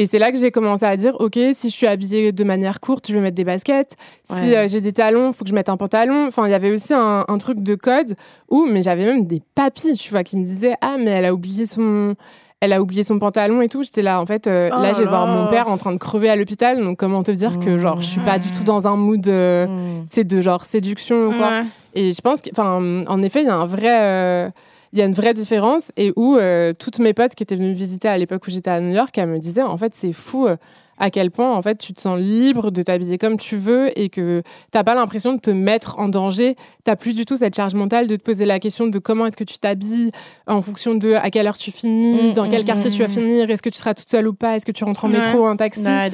Et c'est là que j'ai commencé à dire, ok, si je suis habillée de manière courte, je vais mettre des baskets. Si euh, j'ai des talons, faut que je mette un pantalon. Enfin, il y avait aussi un, un truc de code où, mais j'avais même des papis, tu vois, qui me disaient, ah, mais elle a oublié son, elle a oublié son pantalon et tout. J'étais là, en fait, euh, Oh là, là voir mon père en train de crever à l'hôpital. Donc, comment te dire que, genre, je suis pas du tout dans un mood, euh, Mm. de genre séduction ou quoi. Ouais. Et je pense qu'en en effet, il y a un vrai. Il y a une vraie différence et où euh, toutes mes potes qui étaient venues me visiter à l'époque où j'étais à New York, elles me disaient en fait c'est fou euh, à quel point en fait tu te sens libre de t'habiller comme tu veux et que t'as pas l'impression de te mettre en danger. T'as plus du tout cette charge mentale de te poser la question de comment est-ce que tu t'habilles en fonction de à quelle heure tu finis, Mm, dans quel mm, quartier mm, tu vas finir, est-ce que tu seras toute seule ou pas, est-ce que tu rentres en Ouais. métro ou en taxi. Ouais.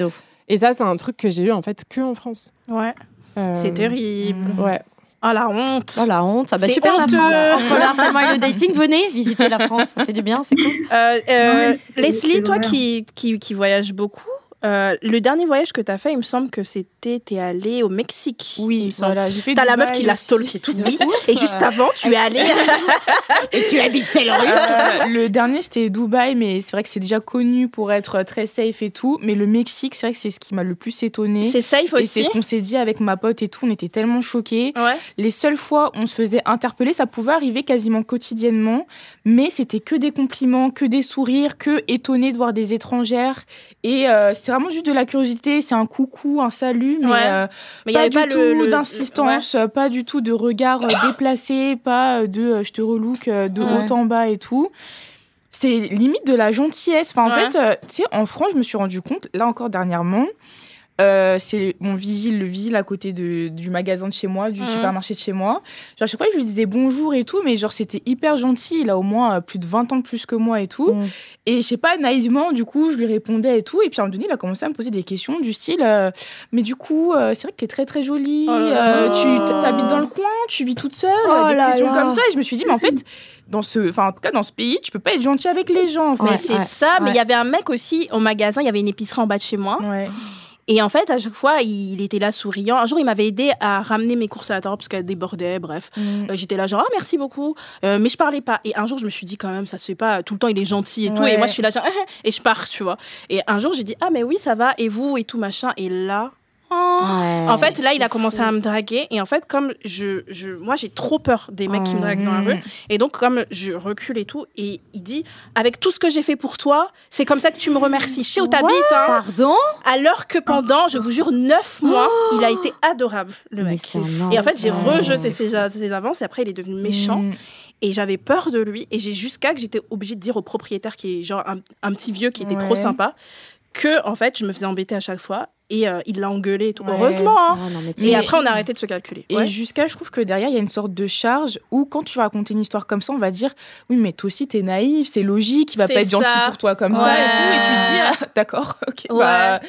Et ça c'est un truc que j'ai eu en fait que en France. Ouais. Euh, C'est terrible. Ouais. Ah, la honte. La honte, ah bah C'est super la honteux. France. Entre le harcèlement et le dating, (laughs) venez visiter la France, ça fait du bien, c'est cool. Euh, euh, Leslie, toi qui, qui, qui voyages beaucoup, euh, le dernier voyage que tu as fait, il me semble que c'était, t'es allé au Mexique. il me Oui, semble. voilà. J'ai fait T'as la meuf qui l'a aussi. stalké tout. De Oui. Et juste avant, tu es allé. (laughs) Et tu habites telle rue Euh, le dernier, c'était Dubaï, mais c'est vrai que c'est déjà connu pour être très safe et tout. Mais le Mexique, c'est vrai que c'est ce qui m'a le plus étonné. C'est safe Et c'est aussi. ce qu'on s'est dit avec ma pote et tout. On était tellement choqués. Ouais. Les seules fois où on se faisait interpeller, ça pouvait arriver quasiment quotidiennement, mais c'était que des compliments, que des sourires, que étonné de voir des étrangères. Et euh, c'est vraiment juste de la curiosité. C'est un coucou, un salut, mais Ouais. euh, Mais il y pas avait du pas tout le- d'insistance, pas du tout de regard euh, déplacé, pas de je te relook de Ouais. haut en bas et tout. C'est limite de la gentillesse. Enfin, en fait, euh, tu sais, en France, je me suis rendu compte, là encore dernièrement, euh, c'est mon vigile, le vigile à côté de, du magasin de chez moi, du Mhm. supermarché de chez moi. Genre, à chaque fois, je lui disais bonjour et tout, mais genre, c'était hyper gentil. Il a au moins euh, plus de 20 ans de plus que moi et tout. Mm. Et je sais pas, naïvement, du coup, je lui répondais et tout. Et puis à un moment donné, il a commencé à me poser des questions du style euh, Mais du coup, c'est vrai que t'es très très jolie. Oh tu t'habites dans le coin, tu vis toute seule. Oh des là questions là. comme ça. Et je me suis dit Mais en fait, dans ce, enfin, en tout cas, dans ce pays, tu peux pas être gentil avec les gens. En fait. c'est ouais, ça, mais il y avait un mec aussi au magasin, il y avait une épicerie en bas de chez moi. Ouais. Et en fait, à chaque fois, il était là souriant. Un jour, il m'avait aidé à ramener mes courses à l'intérieur parce qu'elles débordaient, bref. Mm. Euh, J'étais là genre, ah, merci beaucoup. Euh, mais je parlais pas. Et un jour, je me suis dit quand même, ça se fait pas. Tout le temps, il est gentil et tout. Et moi, je suis là genre, (laughs) et je pars, tu vois. Et un jour, j'ai dit, ah, mais oui, ça va. Et vous et tout machin. Et là. Oh. Ouais. En fait, là, il a commencé à me draguer. Et en fait, comme je, je moi, j'ai trop peur des mecs qui me draguent dans la Mm. rue. Et donc, comme je recule et tout, et il dit, avec tout ce que j'ai fait pour toi, c'est comme ça que tu me remercies. Je sais où t'habites, hein. Pardon? Alors que pendant, je vous jure, neuf mois, il a été adorable, le Mais mec. Et en fait, j'ai rejeté ses, ses avances et après, il est devenu méchant. Mm. Et j'avais peur de lui. Et j'ai jusqu'à que j'étais obligée de dire au propriétaire, qui est genre un, un petit vieux qui était trop sympa, que en fait, je me faisais embêter à chaque fois. Et euh, il l'a engueulé et tout. Ouais. Heureusement, hein. Ah non, mais Et après, on a arrêté de se calculer. Et Ouais. jusqu'à, je trouve que derrière, il y a une sorte de charge où, quand tu vas raconter une histoire comme ça, on va dire Oui, mais toi aussi, t'es naïf, c'est logique, il va pas être gentil pour toi comme ça et tout. Et tu dis Ah, D'accord, (laughs) ok. Ouais. bah,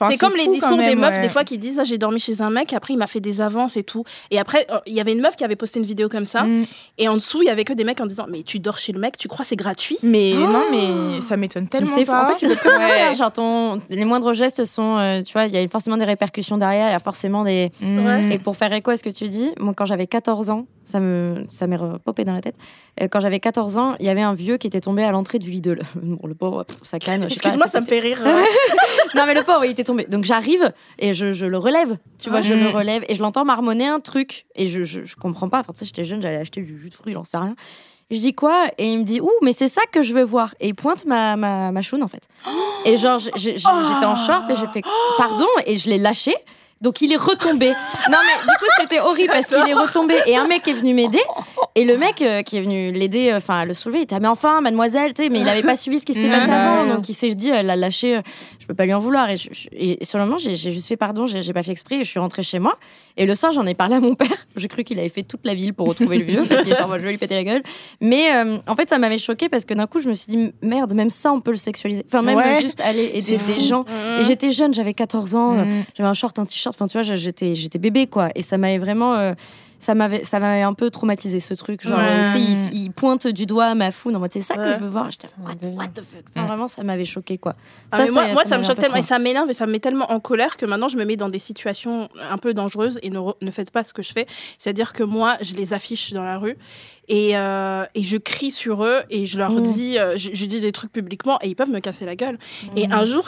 enfin, c'est comme les discours des meufs, ouais. des fois, qui disent ah, J'ai dormi chez un mec, après, il m'a fait des avances et tout. Et après, euh, il y avait une meuf qui avait posté une vidéo comme ça. Mm. Et en dessous, il y avait que des mecs en disant Mais tu dors chez le mec, tu crois c'est gratuit? Mais Oh non, mais ça m'étonne Mais tellement c'est fou. En fait, tu peux (laughs) Ouais. Genre, ton... les moindres gestes sont. euh, tu vois, il y a forcément des répercussions derrière, il y a forcément des. Mm. Ouais. Et pour faire écho à ce que tu dis, moi, quand j'avais 14 ans, ça me ça m'est repopé dans la tête. Euh, Quand j'avais 14 ans, il y avait un vieux qui était tombé à l'entrée du Lidl. (laughs) Bon, le pauvre, pff, ça canne. Excuse-moi, ça me fait rire. (laughs) non mais le pauvre il était donc j'arrive et je, je le relève. Tu vois je le relève et je l'entends marmonner un truc. Et je, je, je comprends pas. Enfin tu sais j'étais jeune j'allais acheter du jus de fruits j'en sais rien. Je dis quoi? Et il me dit ouh mais c'est ça que je veux voir. Et il pointe ma ma, ma choune en fait. Et genre j'étais en short et j'ai fait pardon? Et je l'ai lâché donc il est retombé. Non mais du coup c'était horrible parce qu'il est retombé et un mec est venu m'aider. Et le mec euh, qui est venu l'aider, euh, enfin le soulever, il était ah, mais enfin mademoiselle, tu sais, mais il avait pas suivi ce qui s'était passé avant, donc il s'est dit elle l'a lâché, euh, je peux pas lui en vouloir. Et, je- je- et sur le moment j'ai juste fait pardon, j'ai pas fait exprès, et je suis rentrée chez moi et le soir j'en ai parlé à mon père, (laughs) j'ai cru qu'il avait fait toute la ville pour retrouver le vieux parce qu'il était en mode je vais lui péter la gueule, mais euh, en fait ça m'avait choqué parce que d'un coup je me suis dit merde même ça on peut le sexualiser, enfin même Ouais. juste aller aider des fou. gens et j'étais jeune, j'avais 14 ans. euh, Mm. j'avais un short, un t-shirt. Enfin, tu vois, j'étais, j'étais bébé, quoi. Et ça m'avait vraiment, euh, ça m'avait, ça m'avait un peu traumatisé ce truc. Genre, Ouais. euh, tu sais, il, il pointe du doigt ma foune en mode c'est ça que je veux voir. J'étais what, what the fuck? Enfin, vraiment, ça m'avait choqué, quoi. Ah, moi, moi, ça, me choque tellement et ça m'énerve et ça me met tellement en colère que maintenant je me mets dans des situations un peu dangereuses et ne, ne faites pas ce que je fais. C'est-à-dire que moi, je les affiche dans la rue et, euh, et je crie sur eux et je leur Mm. dis, euh, je, je dis des trucs publiquement et ils peuvent me casser la gueule. Et un jour,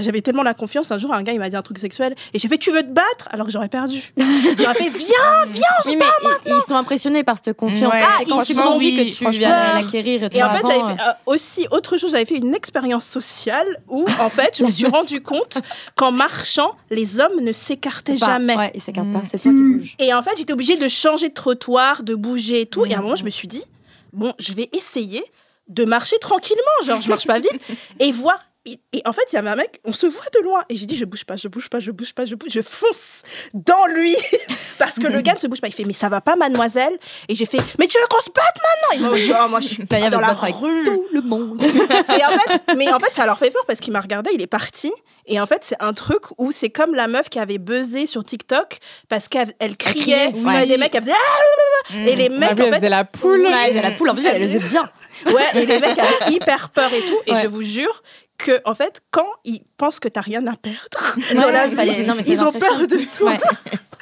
j'avais tellement la confiance, un jour, un gars, il m'a dit un truc sexuel et j'ai fait, tu veux te battre? Alors que j'aurais perdu. (laughs) j'aurais fait, viens, viens Oui, mais ils, ils sont impressionnés par cette confiance. Ouais. Ah, quand tu que tu viens l'acquérir. Et, tout Et en fait, j'avais fait euh, aussi autre chose. J'avais fait une expérience sociale où, en fait, je me suis (laughs) rendu compte qu'en marchant, les hommes ne s'écartaient jamais. Ouais, ils s'écartent pas. Mm. C'est toi qui Mm. bouges. Et en fait, j'étais obligée de changer de trottoir, de bouger et tout. Et à un je me suis dit, bon, je vais essayer de marcher tranquillement. Genre, je marche pas vite et voir. Et, et en fait, il y avait un mec, on se voit de loin. Et j'ai dit, je bouge pas, je bouge pas, je bouge pas, je bouge, je fonce dans lui. (laughs) Parce que le gars ne se bouge pas. Il fait, mais ça va pas, mademoiselle? Et j'ai fait, mais tu veux qu'on se batte maintenant? Il m'a dit, oh, moi, je suis pas dans la rue. tout le monde. Et en fait, mais en fait, ça leur fait peur parce qu'il m'a regardé, il est parti. Et en fait, c'est un truc où c'est comme la meuf qui avait buzzé sur TikTok parce qu'elle elle criait. criait, Il y avait ouais. des mecs, elle faisait ah Et les mecs, elle faisait la poule. Ouais, elle a la poule, en plus, elle le faisait bien. ouais, et les mecs avaient hyper peur et tout. Et Ouais. je vous jure que, en fait, quand ils pensent que t'as rien à perdre (laughs) dans la vie, non, mais ils ont peur de tout. Ouais.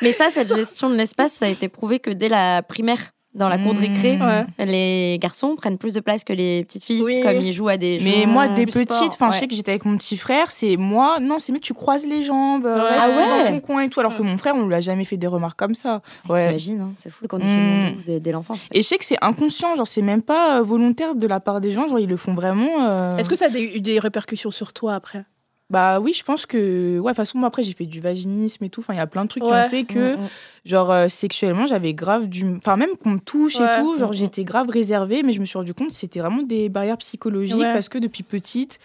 Mais ça, cette gestion de l'espace, ça a été prouvé que dès la primaire, dans la cour de récré, Ouais. les garçons prennent plus de place que les petites filles, Oui. comme ils jouent à des Mais choses, moi, des petites, enfin, je sais que j'étais avec mon petit frère, c'est moi, non, c'est mieux, tu croises les jambes, euh, Ouais. Ah ouais dans ton coin et tout. Alors que mon frère, on lui a jamais fait des remarques comme ça. Ouais. T'imagines, hein, c'est fou le conditionnement Mm. dès, dès l'enfance. Et je sais que c'est inconscient, genre, c'est même pas euh, volontaire de la part des gens, genre, ils le font vraiment. euh, Est-ce que ça a des- eu des répercussions sur toi après? Bah oui, je pense que. Ouais, de toute façon, moi, après, j'ai fait du vaginisme et tout. Enfin, il y a plein de trucs qui ont fait que, Mm, mm. genre, euh, sexuellement, j'avais grave du. Enfin, même qu'on me touche Ouais. et tout, genre, Mm, j'étais grave réservée, mais je me suis rendu compte que c'était vraiment des barrières psychologiques Ouais. parce que depuis petite,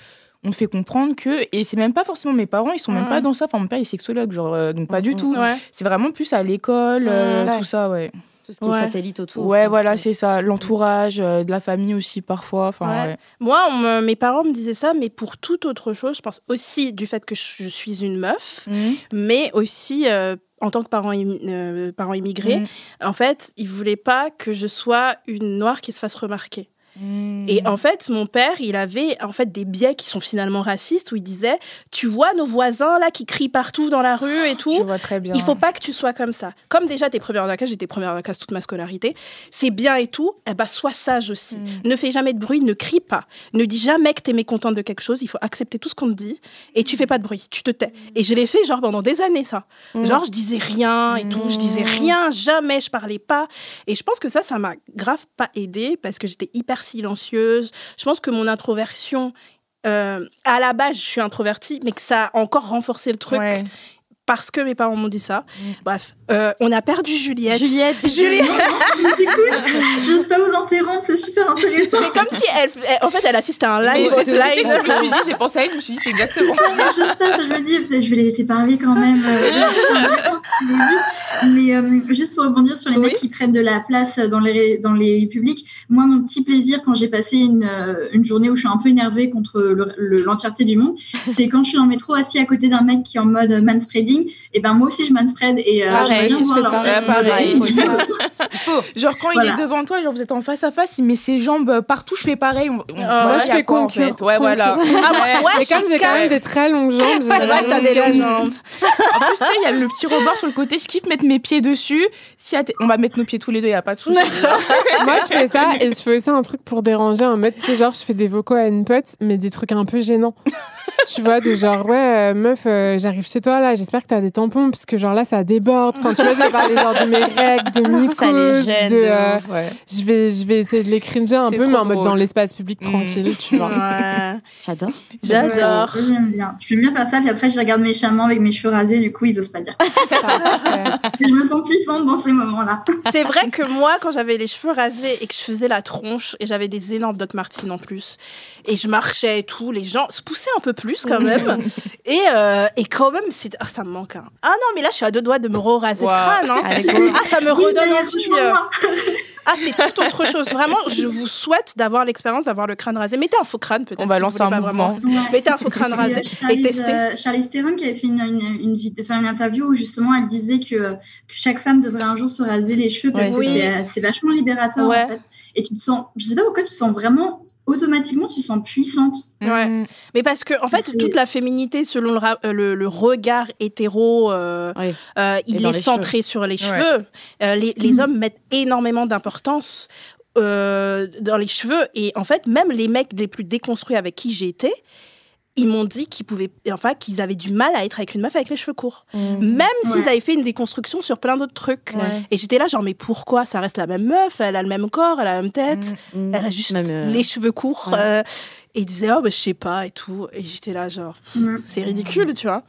on te fait comprendre que. Et c'est même pas forcément mes parents, ils sont même pas dans ça. Enfin, mon père est sexologue, genre, euh, donc pas du tout. C'est vraiment plus à l'école, euh, tout ça, ouais. Tout ce qui Ouais. est satellite autour. Ouais, voilà, c'est ça. L'entourage, euh, de la famille aussi, parfois. Enfin, Ouais. ouais. Moi, on mes parents me disaient ça, mais pour toute autre chose, je pense aussi du fait que je suis une meuf, Mhm. mais aussi euh, en tant que parent, euh, parent immigré, Mhm. en fait, ils voulaient pas que je sois une noire qui se fasse remarquer. Mhm. Et en fait, mon père, il avait en fait des biais qui sont finalement racistes où il disait "Tu vois nos voisins là qui crient partout dans la rue et Je tout, vois très bien. il faut pas que tu sois comme ça. Comme déjà t'es première de la classe, j'étais première la classe toute ma scolarité, c'est bien et tout, eh ben sois sage aussi. Mm. Ne fais jamais de bruit, ne crie pas. Ne dis jamais que t'es mécontente de quelque chose, il faut accepter tout ce qu'on te dit et tu fais pas de bruit, tu te tais. Et je l'ai fait genre pendant des années ça. Mm. Genre je disais rien et tout, je disais rien, jamais je parlais pas. Et je pense que ça, ça m'a grave pas aidé parce que j'étais hyper silencieuse. Je pense que mon introversion, euh, à la base, je suis introvertie, mais que ça a encore renforcé le truc. Parce que mes parents m'ont dit ça. Mm. Bref, euh, on a perdu Juliette. Juliette, (laughs) Juliette. (laughs) J'ose pas vous interrompre, c'est super intéressant. C'est comme si elle, elle- en fait, elle assiste à un Mais live. c'est ce que live. je me suis dit, j'ai pensé à elle, je me suis dit, c'est exactement ça. Pas, je me dis, je vais les laisser parler quand même. euh. Mais euh, juste pour rebondir sur les Oui. mecs qui prennent de la place dans les, dans les publics, moi, mon petit plaisir quand j'ai passé une, une journée où je suis un peu énervée contre le- le- l'entièreté du monde, c'est quand je suis dans le métro assis à côté d'un mec qui est en mode manspreading, et ben moi aussi je manspread et euh, Pareil, si je voir fais leur ça, tête. ouais, pareil. (laughs) Genre quand Voilà. il est devant toi, genre vous êtes en face à face, il met ses jambes euh, partout, je fais pareil. On, on- voilà, moi, je y fais en concure, fait Ouais, voilà. Ah, moi, ouais, Mais comme j'ai quand même des très longues jambes, j'ai C'est vrai que t'as des longues jambes. En plus, tu sais, il y a le petit rebord sur le côté, je kiffe mettre mes pieds dessus. Si y on va mettre nos pieds tous les deux, il n'y a pas de souci. (laughs) Moi, je fais ça et je fais aussi un truc pour déranger mode, tu sais, genre, je fais des vocaux à une pote, mais des trucs un peu gênants. Tu vois, de genre, ouais, euh, meuf, euh, j'arrive chez toi là, j'espère que t'as des tampons, parce que genre là, ça déborde. Enfin, tu vois, j'ai parlé genre de mes règles, de (laughs) Ça les mycose, gêne. de. euh, ouais. je, vais, je vais essayer de les cringer un peu, mais en mode drôle. dans l'espace public Mm. tranquille, tu vois. Ouais. J'adore. J'adore. Ouais, J'aime bien. Je vais bien faire ça, puis après je regarde mes chamans avec mes cheveux rasés, du coup ils osent pas dire. (laughs) Je me sens puissante dans ces moments-là. C'est vrai que moi, quand j'avais les cheveux rasés et que je faisais la tronche et j'avais des énormes Doc Martens en plus, et je marchais et tout, les gens se poussaient un peu plus quand même. (laughs) et, euh, et quand même, c'est... Ah, ça me manque. hein. Ah non, mais là, je suis à deux doigts de me raser Wow. le crâne. hein. Ah, ça me redonne envie. euh. (laughs) Ah, c'est tout autre chose. Vraiment, je vous souhaite d'avoir l'expérience d'avoir le crâne rasé. Mettez un faux crâne peut-être. On va si vous lancer voulez un pas mouvement. vraiment. Mettez un faux crâne rasé et Charlize, testez. euh, Charlize Theron qui avait fait une, une, une, enfin, une interview où justement elle disait que, que chaque femme devrait un jour se raser les cheveux parce que oui. c'est, euh, c'est vachement libérateur Ouais. en fait. Et tu te sens, je sais pas pourquoi tu te sens vraiment automatiquement, tu te sens puissante. Ouais. Mm. Mais parce que, en fait, toute la féminité, selon le, ra- euh, le, le regard hétéro, euh, Oui. euh, il est les centré sur les cheveux. Euh, les les Mhm. hommes mettent énormément d'importance euh, dans les cheveux. Et en fait, même les mecs les plus déconstruits avec qui j'ai été, ils m'ont dit qu'ils pouvaient, enfin, qu'ils avaient du mal à être avec une meuf avec les cheveux courts. Même s'ils Ouais. avaient fait une déconstruction sur plein d'autres trucs. Ouais. Et j'étais là, genre, mais pourquoi? Ça reste la même meuf, elle a le même corps, elle a la même tête, Mm. elle a juste Même, euh, les cheveux courts. ouais. euh, et ils disaient, oh, bah, je sais pas, et tout. Et j'étais là, genre, c'est ridicule, tu vois.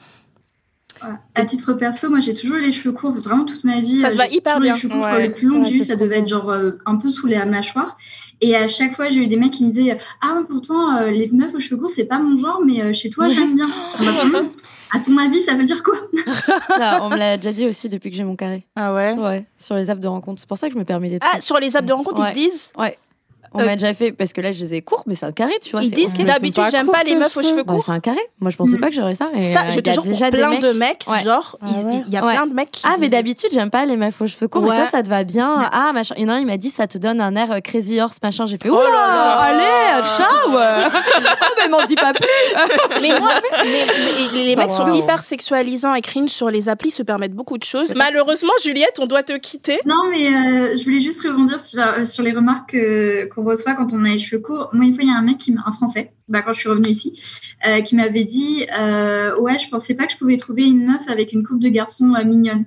Ouais. À titre perso, moi j'ai toujours eu les cheveux courts, vraiment toute ma vie. Ça te euh, va hyper bien. Les cheveux courts, je Ouais. crois, les plus longs que Ouais, j'ai eu, ça devait être genre euh, un peu sous les mâchoires. Et à chaque fois, j'ai eu des mecs qui me disaient Ah, pourtant, euh, les meufs aux cheveux courts, c'est pas mon genre, mais euh, chez toi, (laughs) j'aime bien. Hum, à ton avis, ça veut dire quoi? (laughs) Ah, on me l'a déjà dit aussi depuis que j'ai mon carré. Ah ouais? Ouais, sur les apps de rencontre. C'est pour ça que je me permets trucs. Ah, sur les apps de rencontre, Ouais. ils te disent? On Euh, m'a déjà fait, parce que là, je les ai courts, mais c'est un carré, tu vois. Ils disent d'habitude, j'aime pas les meufs aux cheveux. Bah, courts. c'est un carré. Moi, je pensais pas que j'aurais ça. Ça, euh, je te jure, plein mecs- de mecs, Ouais. genre, Ah il y a Ouais. plein de mecs qui Ah, mais d'habitude, j'aime pas les meufs aux cheveux courts. Toi, ça te va bien. Ah, machin. Il y en a un, il m'a dit, ça te donne un air euh, crazy horse, machin. J'ai fait, Oh oula, là là. allez, ciao. oh, (laughs) mais m'en dis pas plus. (laughs) Mais moi, les, mecs sont hyper sexualisants et cringe sur les applis, se permettent beaucoup de choses. Malheureusement, Juliette, on doit te quitter. Non, mais euh, je voulais juste rebondir sur, euh, les remarques euh, qu'on reçoit quand on a les cheveux courts. Moi, une fois, il y a un mec, qui m'a- un français, bah, quand je suis revenue ici, euh, qui m'avait dit euh, Ouais, je pensais pas que je pouvais trouver une meuf avec une coupe de garçon euh, mignonne.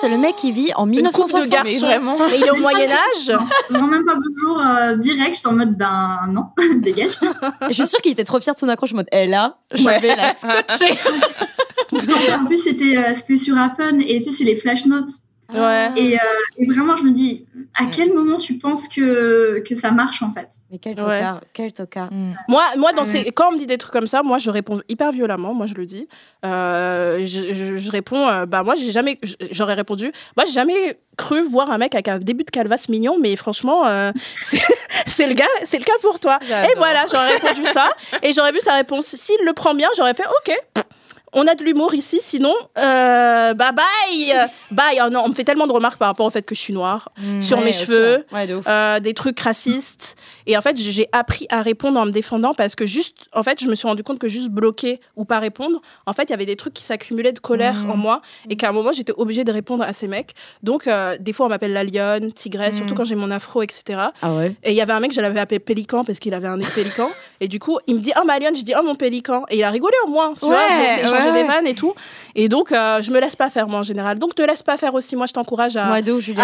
C'est le mec qui vit en Une coupe de 1960. garçon. Mais vraiment Mais il est au (laughs) Moyen-Âge? Vraiment même pas bonjour euh, direct, j'étais en mode d'un non, (laughs) dégage. Je suis sûre qu'il était trop fier de son accroche. En mode, elle là, je vais la scotcher. (laughs) en plus, c'était euh, c'était sur Appen et tu sais, c'est les flash notes. Ouais. Et, euh, et vraiment, je me dis, à quel moment tu penses que, que ça marche en fait? Mais quel Ouais. tocard, quel tocard. Moi, moi dans ces... quand on me dit des trucs comme ça, moi, je réponds hyper violemment. Moi, je le dis. Euh, je, je- je réponds, euh, bah moi, j'ai jamais, j'aurais répondu, moi, j'ai jamais cru voir un mec avec un début de calvasse mignon, mais franchement, euh, (laughs) c'est c'est le gars, c'est le cas pour toi. Et voilà, j'aurais répondu ça, et j'aurais vu sa réponse. S'il le prend bien, j'aurais fait, ok. On a de l'humour ici, sinon, euh, bye bye, bye. Oh non, on me fait tellement de remarques par rapport au fait que je suis noire, sur Ouais, mes cheveux, Ouais, de ouf. euh, des trucs racistes. Et en fait, j'ai appris à répondre en me défendant parce que juste, en fait, je me suis rendu compte que juste bloquer ou pas répondre, en fait, il y avait des trucs qui s'accumulaient de colère Mhm. en moi et qu'à un moment, j'étais obligée de répondre à ces mecs. Donc, euh, des fois, on m'appelle la lionne, tigresse, surtout Mhm. quand j'ai mon afro, etc. Ah ouais Et il y avait un mec, je l'avais appelé Pélican parce qu'il avait un nez pélican. Et du coup, il me dit Oh, ma lionne, je dis Oh, mon pélican. Et il a rigolé au moins. Tu vois, Ouais, j'ai échangé ouais, des vannes et tout. Et donc, euh, je me laisse pas faire, moi, en général. Donc, te laisse pas faire aussi. Moi, je t'encourage à,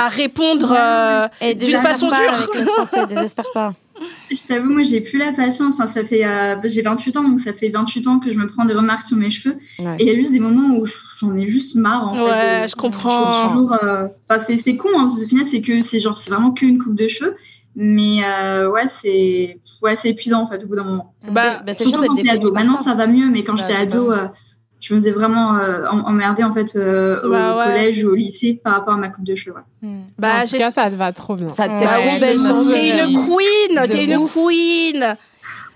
répondre euh, d'une façon dure. Français, désespère pas. (laughs) Je t'avoue, moi, j'ai plus la patience. Enfin, ça fait, euh, j'ai 28 ans, donc ça fait 28 ans que je me prends des remarques sur mes cheveux. Ouais. Et il y a juste des moments où j'en ai juste marre, en fait. Ouais, de- je comprends. Toujours. euh, Enfin, c'est, c'est con, hein, parce qu'au final, c'est que c'est genre, c'est vraiment qu'une coupe de cheveux. Mais euh, ouais, c'est, ouais, c'est épuisant, en fait, au bout d'un moment. Bah, bah, c'est Surtout quand t'es ado. Maintenant, ça. va mieux, mais quand Bah, j'étais ado, euh, je me faisais vraiment euh, em- emmerder, en fait, euh, Bah au ouais. collège ou au lycée par rapport à ma coupe de cheveux. ouais. Bah, en tout cas, ça te va trop bien. Ça t'es Ouais, trop oui. T'es une queen, De t'es une queen.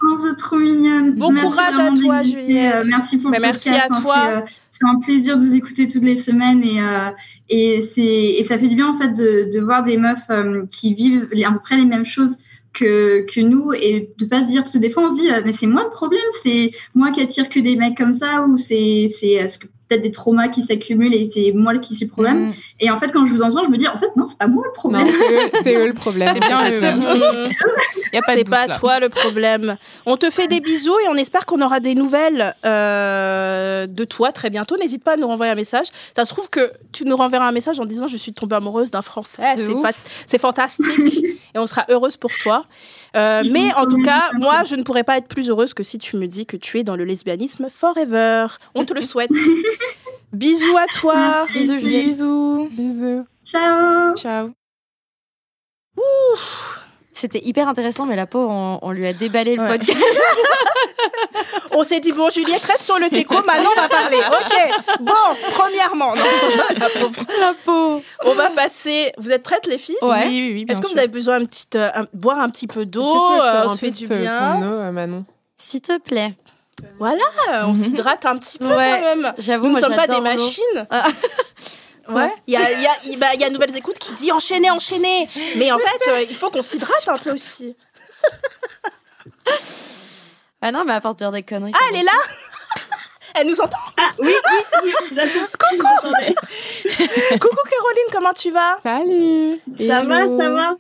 Oh, vous êtes trop mignonne. Bon merci courage à toi. Juliette. Euh, merci pour Mais le merci podcast. à hein, toi. c'est, euh, C'est un plaisir de vous écouter toutes les semaines et, euh, et, c'est, et ça fait du bien en fait de, de voir des meufs euh, qui vivent à peu près les mêmes choses que, que nous et de pas se dire parce que des fois on se dit euh, mais c'est moi le problème c'est moi qui attire que des mecs comme ça ou c'est c'est euh, peut-être des traumas qui s'accumulent et c'est moi qui suis le problème Mm. et en fait quand je vous entends je me dis en fait non c'est pas moi le problème c'est eux, le problème. C'est bien (laughs) eux. (laughs) De C'est doute, pas là. toi le problème. On te fait des bisous et on espère qu'on aura des nouvelles euh, de toi très bientôt. N'hésite pas à nous renvoyer un message. Ça se trouve que tu nous renverras un message en disant je suis tombée amoureuse d'un Français. C'est fantastique (laughs) et on sera heureuse pour toi. Euh, mais en tout cas, moi, je ne pourrais pas être plus heureuse que si tu me dis que tu es dans le lesbianisme forever. On te le souhaite. (laughs) Bisous à toi. Merci. Bisous, Juliette. Bisous. Bisous. ciao Ciao. C'était hyper intéressant, mais la pauvre, on, on lui a déballé le Ouais. podcast. (laughs) On s'est dit, bon, Juliette, reste sur le téco, maintenant on va parler. Ok. Bon, premièrement, non, la pauvre. la pauvre. On va passer. Vous êtes prêtes, les filles? Ouais. Oui, oui, oui. Est-ce que sûr. vous avez besoin de petite, euh, un- boire un petit peu d'eau euh, On se fait du bien? ton eau, euh, Manon S'il te plaît. Voilà, on s'hydrate un petit peu Ouais. quand même. J'avoue, Nous ne sommes pas des machines. (laughs) Ah. Ouais, il y a, il y, a, il- bah, il y a Nouvelles Écoutes qui dit enchaîner, enchaîner. Mais en fait, euh, il faut qu'on s'hydrate un peu aussi. (laughs) Ah non, mais à force de dire des conneries. Ah, ça elle est là (laughs) Elle nous entend oui oui, oui j'attends (laughs) Coucou Caroline, comment tu vas? Salut Ça va, ça va?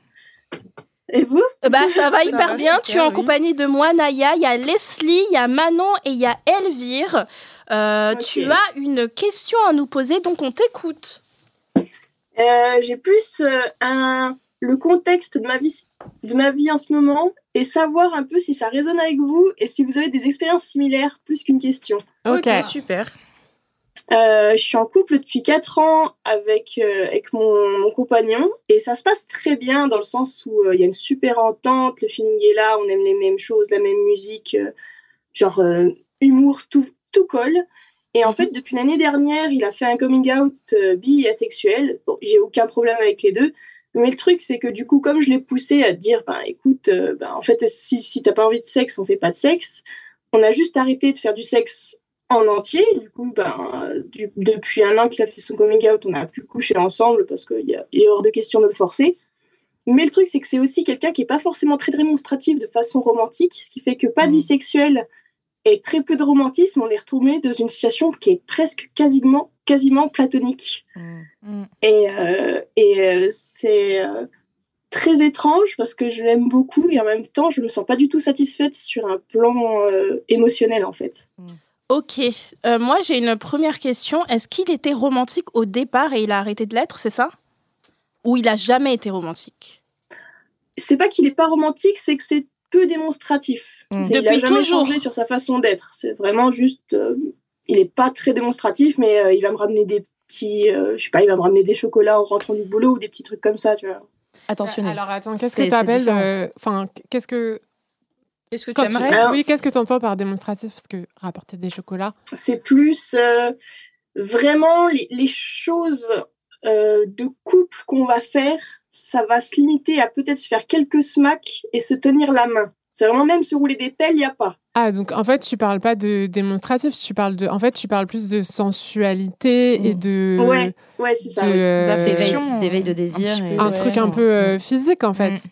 Et vous? Bah ça va hyper va, bien. tu es en oui. compagnie de moi, Naya. Il y a Leslie, il y a Manon et il y a Elvire. Euh. Tu as une question à nous poser, donc on t'écoute. Euh, J'ai plus euh, un, le contexte de ma, vie, de ma vie en ce moment et savoir un peu si ça résonne avec vous et si vous avez des expériences similaires, plus qu'une question. Ok. super. Euh, je suis en couple depuis 4 ans avec, euh, avec mon, mon compagnon et ça se passe très bien dans le sens où euh, il y a une super entente, le feeling est là, on aime les mêmes choses, la même musique, euh, genre euh, humour, tout, tout colle. Et en fait, depuis l'année dernière, il a fait un coming out euh, bi et asexuel. Bon, j'ai aucun problème avec les deux. Mais le truc, c'est que du coup, comme je l'ai poussé à dire, ben écoute, euh, ben, en fait, si, si t'as pas envie de sexe, on fait pas de sexe. On a juste arrêté de faire du sexe en entier. Du coup, ben, du- depuis un an qu'il a fait son coming out, on n'a plus couché ensemble parce qu'il est hors de question de le forcer. Mais le truc, c'est que c'est aussi quelqu'un qui est pas forcément très démonstratif de façon romantique, ce qui fait que pas de vie sexuelle et très peu de romantisme. On est retourné dans une situation qui est presque quasiment, quasiment platonique. Mm. Et, euh, et euh, c'est euh, très étrange parce que je l'aime beaucoup et en même temps, je me sens pas du tout satisfaite sur un plan euh, émotionnel en fait. Ok. Euh, moi, j'ai une première question. Est-ce qu'il était romantique au départ et il a arrêté de l'être, c'est ça? Ou il a jamais été romantique? C'est pas qu'il est pas romantique, c'est que c'est peu démonstratif. Mm. C'est- il a Depuis jamais toujours. changé sur sa façon d'être. C'est vraiment juste, euh, il est pas très démonstratif, mais euh, il va me ramener des petits, euh, je sais pas, il va me ramener des chocolats en rentrant du boulot ou des petits trucs comme ça, tu vois. Attentionnel. Alors attends, qu'est-ce que tu appelles. Enfin, qu'est-ce que Est-ce que quand tu tu- aimerais Alors- Oui, qu'est-ce que tu entends par démonstratif? Parce que rapporter des chocolats. c'est plus euh, vraiment les, les choses euh, de couple qu'on va faire, ça va se limiter à peut-être se faire quelques smacks et se tenir la main. C'est vraiment même se rouler des pelles, il n'y a pas. Ah, donc en fait, tu parles pas de démonstratif, tu parles de. En fait, tu parles plus de sensualité et de. Ouais, ouais, c'est ça. euh, D'éveil, D'affection, d'éveil de un désir. petit peu, et- un ouais. truc un peu euh, physique en fait.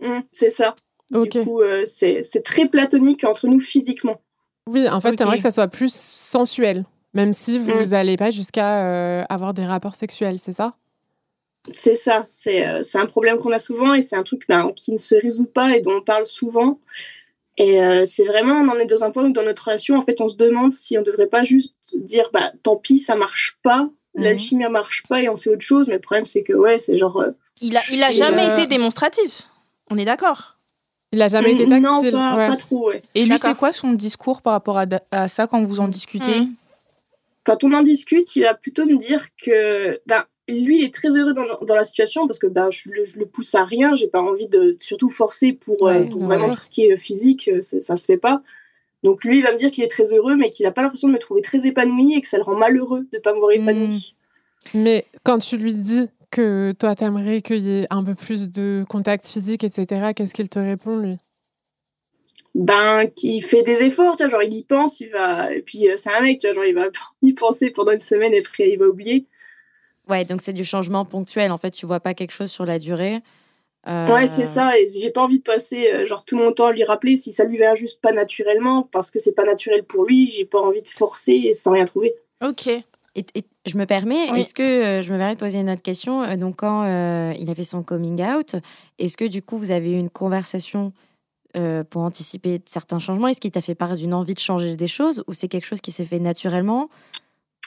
Mm, c'est ça. Ok. Du coup, euh, c'est c'est très platonique entre nous physiquement. Oui, en fait, Ok. t'aimerais que ça soit plus sensuel, même si vous Mm. n'allez pas jusqu'à euh, avoir des rapports sexuels, c'est ça? C'est ça, c'est euh, c'est un problème qu'on a souvent et c'est un truc ben, qui ne se résout pas et dont on parle souvent. Et euh, c'est vraiment, on en est dans un point où dans notre relation, en fait, on se demande si on devrait pas juste dire, bah, tant pis, ça marche pas, l'alchimie ne marche pas et on fait autre chose. Mais le problème, c'est que, ouais, c'est genre. euh, Il a, il a jamais euh, été démonstratif. On est d'accord Il a jamais été mm, tactile. Non, pas, ouais. pas trop, ouais. Et lui, c'est quoi son discours par rapport à ça quand vous en discutez? Mm. Quand on en discute, il va plutôt me dire que, ben, lui, il est très heureux dans, dans la situation parce que ben, je, le, je le pousse à rien, j'ai pas envie de surtout forcer pour, euh, Ouais, pour bien vraiment tout ce qui est physique, euh, c'est- ça se fait pas. Donc lui, il va me dire qu'il est très heureux, mais qu'il a pas l'impression de me trouver très épanouie et que ça le rend malheureux de pas me voir épanouie. Mais quand tu lui dis que toi, t'aimerais qu'il y ait un peu plus de contact physique, etc., qu'est-ce qu'il te répond, lui? Ben, qui fait des efforts, tu vois, genre il y pense, il va. Et puis euh, c'est un mec, tu vois, genre il va (laughs) y penser pendant une semaine et après il va oublier. Ouais, donc c'est du changement ponctuel. En fait, tu vois pas quelque chose sur la durée. Euh, Ouais, c'est ça. Et j'ai pas envie de passer euh, genre tout mon temps à lui rappeler si ça lui vient juste pas naturellement parce que c'est pas naturel pour lui. J'ai pas envie de forcer et sans rien trouver. Ok. Et, et je me permets, Oui. est-ce que euh, je me permets de poser une autre question Donc, quand euh, il a fait son coming out, est-ce que du coup vous avez eu une conversation euh, pour anticiper certains changements? Est-ce qu'il t'a fait part d'une envie de changer des choses ou c'est quelque chose qui s'est fait naturellement?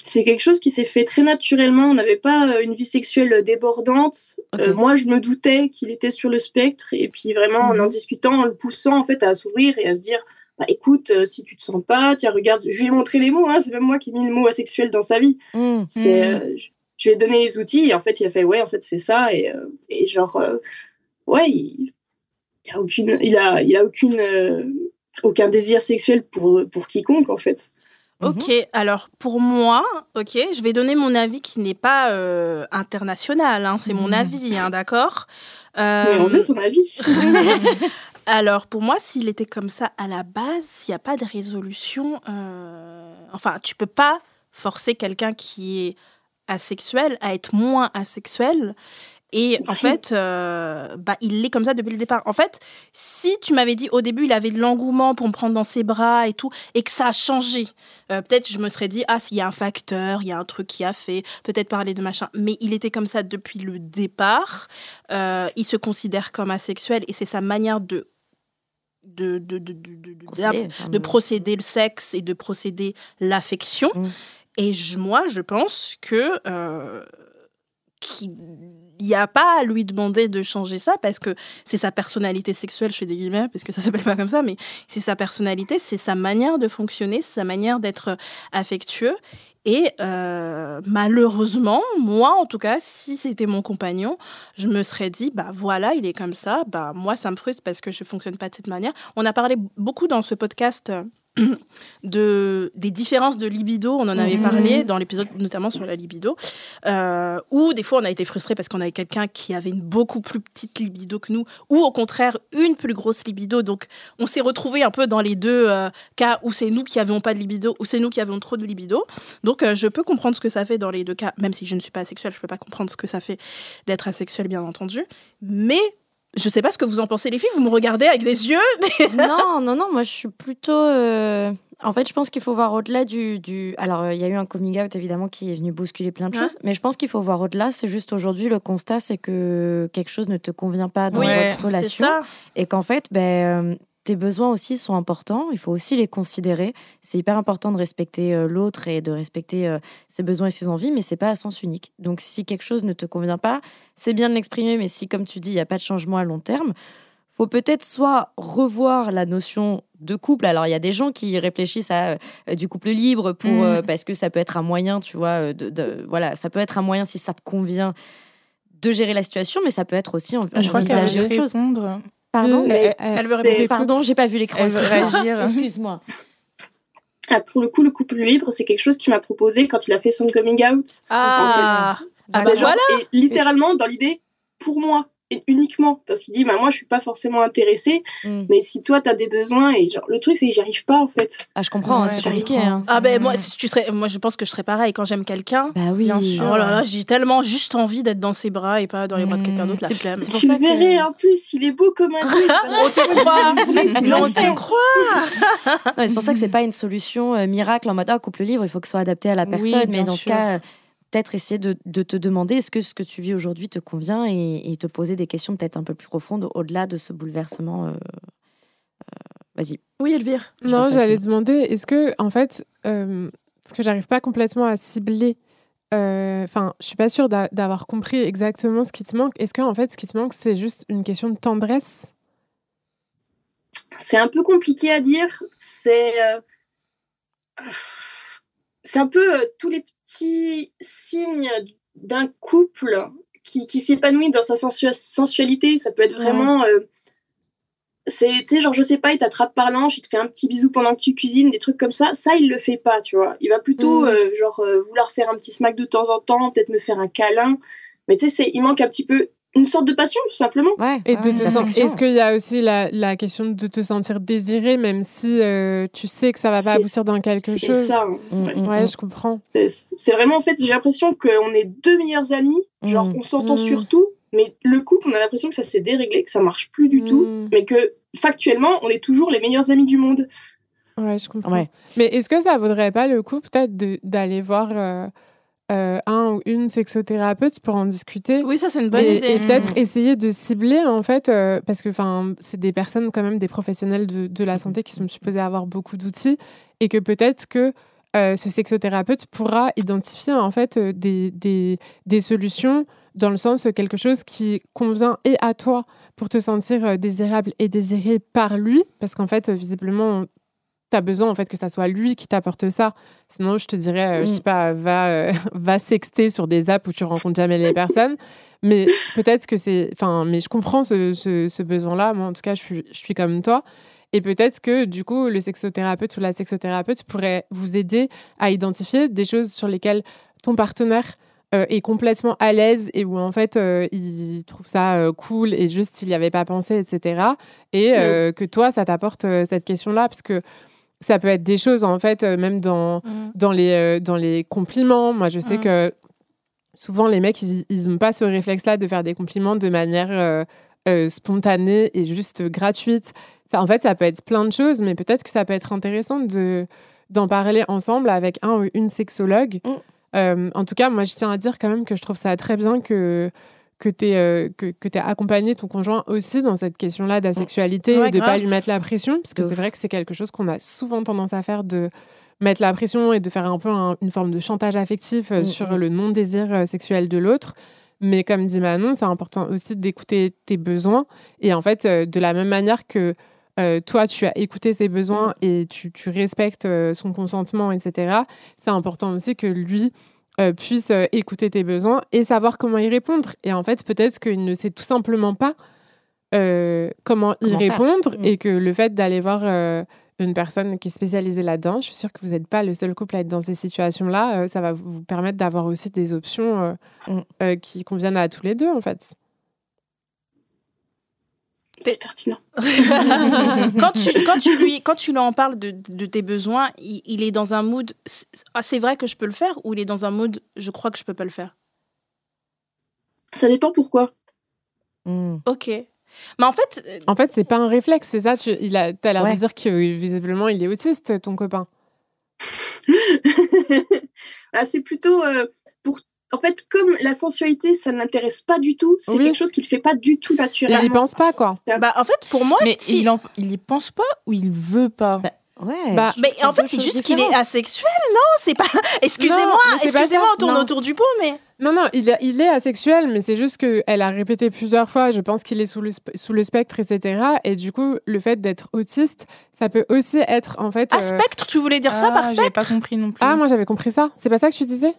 C'est quelque chose qui s'est fait très naturellement. On n'avait pas euh, une vie sexuelle débordante. Euh, moi, je me doutais qu'il était sur le spectre. Et puis vraiment, en en Mhm. discutant, en le poussant en fait à s'ouvrir et à se dire, bah, écoute, euh, si tu te sens pas, tiens, regarde, je lui ai montré les mots. Hein, c'est même moi qui ai mis le mot asexuel dans sa vie. Hmm. C'est, Mhm. euh, je- lui ai donné les outils et en fait, il a fait, ouais, en fait, c'est ça. Et, et genre, ouais, il, il a aucune, il a, il a aucune, euh, aucun désir sexuel pour, pour quiconque, en fait. Ok, alors pour moi, ok, je vais donner mon avis qui n'est pas euh, international, hein, c'est mon Mhm. avis, hein, d'accord? Mais on veut ton avis. (laughs) (laughs) Alors pour moi, s'il était comme ça à la base, s'il n'y a pas de résolution, euh, enfin, tu peux pas forcer quelqu'un qui est asexuel à être moins asexuel. Et en fait, euh, bah, il est comme ça depuis le départ. En fait, si tu m'avais dit au début, il avait de l'engouement pour me prendre dans ses bras et tout, et que ça a changé, euh, peut-être je me serais dit, ah, s'il y a un facteur, il y a un truc qui a fait, peut-être parler de machin. Mais il était comme ça depuis le départ. Euh, il se considère comme asexuel et c'est sa manière de de, de, de, de, Procéder, le sexe et de procéder l'affection. Mm. Et je- moi, je pense que qu'il n'y a pas à lui demander de changer ça parce que c'est sa personnalité sexuelle, je fais des guillemets parce que ça s'appelle pas comme ça, mais c'est sa personnalité, c'est sa manière de fonctionner, sa manière d'être affectueux. Et euh, malheureusement, moi en tout cas, si c'était mon compagnon, je me serais dit, bah voilà, il est comme ça, bah moi ça me frustre parce que je fonctionne pas de cette manière. On a parlé beaucoup dans ce podcast. (clears throat) de des différences de libido, on en avait Mhm. parlé dans l'épisode notamment sur la libido, euh, où des fois on a été frustré parce qu'on avait quelqu'un qui avait une beaucoup plus petite libido que nous, ou au contraire une plus grosse libido. Donc on s'est retrouvé un peu dans les deux euh, cas où c'est nous qui avions pas de libido, ou c'est nous qui avions trop de libido. Donc euh, je peux comprendre ce que ça fait dans les deux cas, même si je ne suis pas asexuelle, je peux pas comprendre ce que ça fait d'être asexuel, bien entendu. Mais je sais pas ce que vous en pensez les filles, vous me regardez avec des yeux. (laughs) non, non, non, moi je suis plutôt. euh, En fait, je pense qu'il faut voir au-delà du. du... Alors, il y a eu un coming out évidemment qui est venu bousculer plein de Ouais. choses, mais je pense qu'il faut voir au-delà. C'est juste aujourd'hui, le constat, c'est que quelque chose ne te convient pas dans Ouais, votre relation et qu'en fait, ben, euh, tes besoins aussi sont importants. Il faut aussi les considérer. C'est hyper important de respecter euh, l'autre et de respecter euh, ses besoins et ses envies, mais c'est pas à sens unique. Donc, si quelque chose ne te convient pas, c'est bien de l'exprimer, mais si, comme tu dis, il n'y a pas de changement à long terme, faut peut-être soit revoir la notion de couple. Alors, il y a des gens qui réfléchissent à euh, du couple libre pour, Mm. euh, parce que ça peut être un moyen, tu vois, de, de- voilà, ça peut être un moyen si ça te convient de gérer la situation, mais ça peut être aussi en- Je envisager autre chose. répondre. Pardon Elle, Elle veut répondre. Pardon, j'ai pas vu l'écran. Elle veut excuse-moi. réagir. (laughs) Excuse-moi. Ah, pour le coup, le couple libre, c'est quelque chose qu'il m'a proposé quand il a fait son coming out. Ah, ah bah genre- voilà. Et littéralement, dans l'idée, pour moi, uniquement. Parce qu'il dit, bah, moi, je suis pas forcément intéressée, Mm. mais si toi, tu as des besoins, et genre, le truc, c'est que j'y arrive pas, en fait. Ah, je comprends, hein, Ouais, c'est compliqué. hein. Ah ben moi, Mm. si tu serais, moi je pense que je serais pareil quand j'aime quelqu'un. Bah oui. Bien sûr. Oh là là, j'ai tellement juste envie d'être dans ses bras et pas dans les bras de quelqu'un d'autre, la C'est- flemme. Tu le que- verrais, en plus, il est beau comme un. (laughs) On te croit, (laughs) mais on te croit. C'est pour ça que c'est pas une solution euh, miracle en mode ah, couple libre, il faut que ce soit adapté à la Oui, personne. mais dans sûr. ce cas, peut-être essayer de, de te demander est-ce que ce que tu vis aujourd'hui te convient et, et te poser des questions peut-être un peu plus profondes au-delà de ce bouleversement. euh, euh, Vas-y. Oui, Elvire. Non, j'allais demander, est-ce que, en fait, euh, parce que j'arrive pas complètement à cibler, euh, enfin, je suis pas sûre d'a- d'avoir compris exactement ce qui te manque. Est-ce que, en fait, ce qui te manque, c'est juste une question de tendresse? C'est un peu compliqué à dire. C'est euh, c'est un peu euh, tous les petits signes d'un couple qui, qui s'épanouit dans sa sensu- sensualité. Ça peut être vraiment. euh, c'est, tu sais, genre, je sais pas, il t'attrape par l'anche, il te fait un petit bisou pendant que tu cuisines, des trucs comme ça. Ça, il le fait pas, tu vois. Il va plutôt, euh, genre, euh, vouloir faire un petit smack de temps en temps, peut-être me faire un câlin. Mais tu sais, c'est- il manque un petit peu une sorte de passion, tout simplement. Ouais. Et de te sen- affection. Est-ce qu'il y a aussi la, la question de te sentir désiré, même si euh, tu sais que ça va pas C'est- aboutir dans quelque C'est chose? ça. hein. Mm, Ouais. mm, Ouais, mm. je comprends. C'est c'est vraiment, en fait, j'ai l'impression qu'on est deux meilleurs amis. Genre, Mm. on s'entend Mm. sur tout, mais le couple, on a l'impression que ça s'est déréglé, que ça marche plus du tout, Mm. mais que factuellement, on est toujours les meilleurs amis du monde. Ouais, je comprends. Ouais. Mais est-ce que ça vaudrait pas le coup, peut-être, de- d'aller voir euh, euh, un ou une sexothérapeute pour en discuter Oui, ça c'est une bonne et, idée. et peut-être Mm. essayer de cibler en fait euh, parce que enfin c'est des personnes quand même des professionnels de, de la santé qui sont supposés avoir beaucoup d'outils et que peut-être que euh, ce sexothérapeute pourra identifier en fait euh, des, des, des solutions dans le sens quelque chose qui convient et à toi pour te sentir désirable et désiré par lui parce qu'en fait visiblement tu as besoin en fait que ça soit lui qui t'apporte ça. Sinon je te dirais euh, je sais Mm. pas va euh, (laughs) va sexter sur des apps où tu rencontres jamais les personnes. Mais peut-être que c'est enfin mais je comprends ce, ce, ce besoin là moi en tout cas je suis je suis comme toi. Et peut-être que du coup le sexothérapeute ou la sexothérapeute pourrait vous aider à identifier des choses sur lesquelles ton partenaire euh, est complètement à l'aise et où en fait euh, il trouve ça euh, cool et juste il n'y avait pas pensé etc et euh, que toi ça t'apporte cette question là parce que ça peut être des choses en fait euh, même dans Mm. dans les euh, dans les compliments moi je sais Mm. que souvent les mecs, ils n'ont pas ce réflexe-là de faire des compliments de manière spontanée et juste gratuite. Ça, en fait, ça peut être plein de choses, mais peut-être que ça peut être intéressant de d'en parler ensemble avec un ou une sexologue. Mm. en tout cas, moi, je tiens à dire quand même que je trouve ça très bien que que tu euh, que, que aies accompagné ton conjoint aussi dans cette question-là d'asexualité et de ne pas lui mettre la pression, parce que c'est vrai que c'est quelque chose qu'on a souvent tendance à faire de mettre la pression et de faire un peu une forme de chantage affectif euh, mm, sur mm. le non-désir euh, sexuel de l'autre. Mais comme dit Manon, c'est important aussi d'écouter tes besoins. Et en fait, de la même manière que toi, tu as écouté ses besoins mm. et tu, tu respectes son consentement, etc., c'est important aussi que lui, euh, puisse euh, écouter tes besoins et savoir comment y répondre. Et en fait, peut-être qu'il ne sait tout simplement pas euh, comment, y répondre mm. et que le fait d'aller voir une personne qui est spécialisée là-dedans, je suis sûre que vous n'êtes pas le seul couple à être dans ces situations-là, ça va vous permettre d'avoir aussi des options mm. qui conviennent à tous les deux, en fait. C'est pertinent. (laughs) quand, tu, quand, tu lui, quand tu lui en parles de, de tes besoins, il, est dans un mood ah, c'est vrai que je peux le faire ou il est dans un mood je crois que je peux pas le faire? Ça dépend pourquoi. Hmm. Ok. Mais en fait. Euh, en fait, c'est pas un réflexe, c'est ça? Tu il a, as l'air de dire que visiblement il est autiste, ton copain. (laughs) ah, c'est plutôt. Euh, en fait, comme la sensualité, ça ne l'intéresse pas du tout, c'est quelque chose qu'il ne fait pas du tout naturellement. Il n'y pense pas, quoi. Bah, en fait, pour moi, mais il, n'y pense pas ou il veut pas? Bah, Ouais. Bah, mais en fait, c'est juste qu'il est asexuel, non? C'est pas. (laughs) Excusez-moi, excusez-moi, on tourne autour du pot, mais. Non, non, il, il est asexuel, mais c'est juste qu'elle a répété plusieurs fois. Je pense qu'il est sous le, sous le spectre, etc. Et du coup, le fait d'être autiste, ça peut aussi être en fait. Ah, spectre, tu voulais dire ça par ah, spectre pas compris non plus. Ah, moi j'avais compris ça. C'est pas ça que tu disais?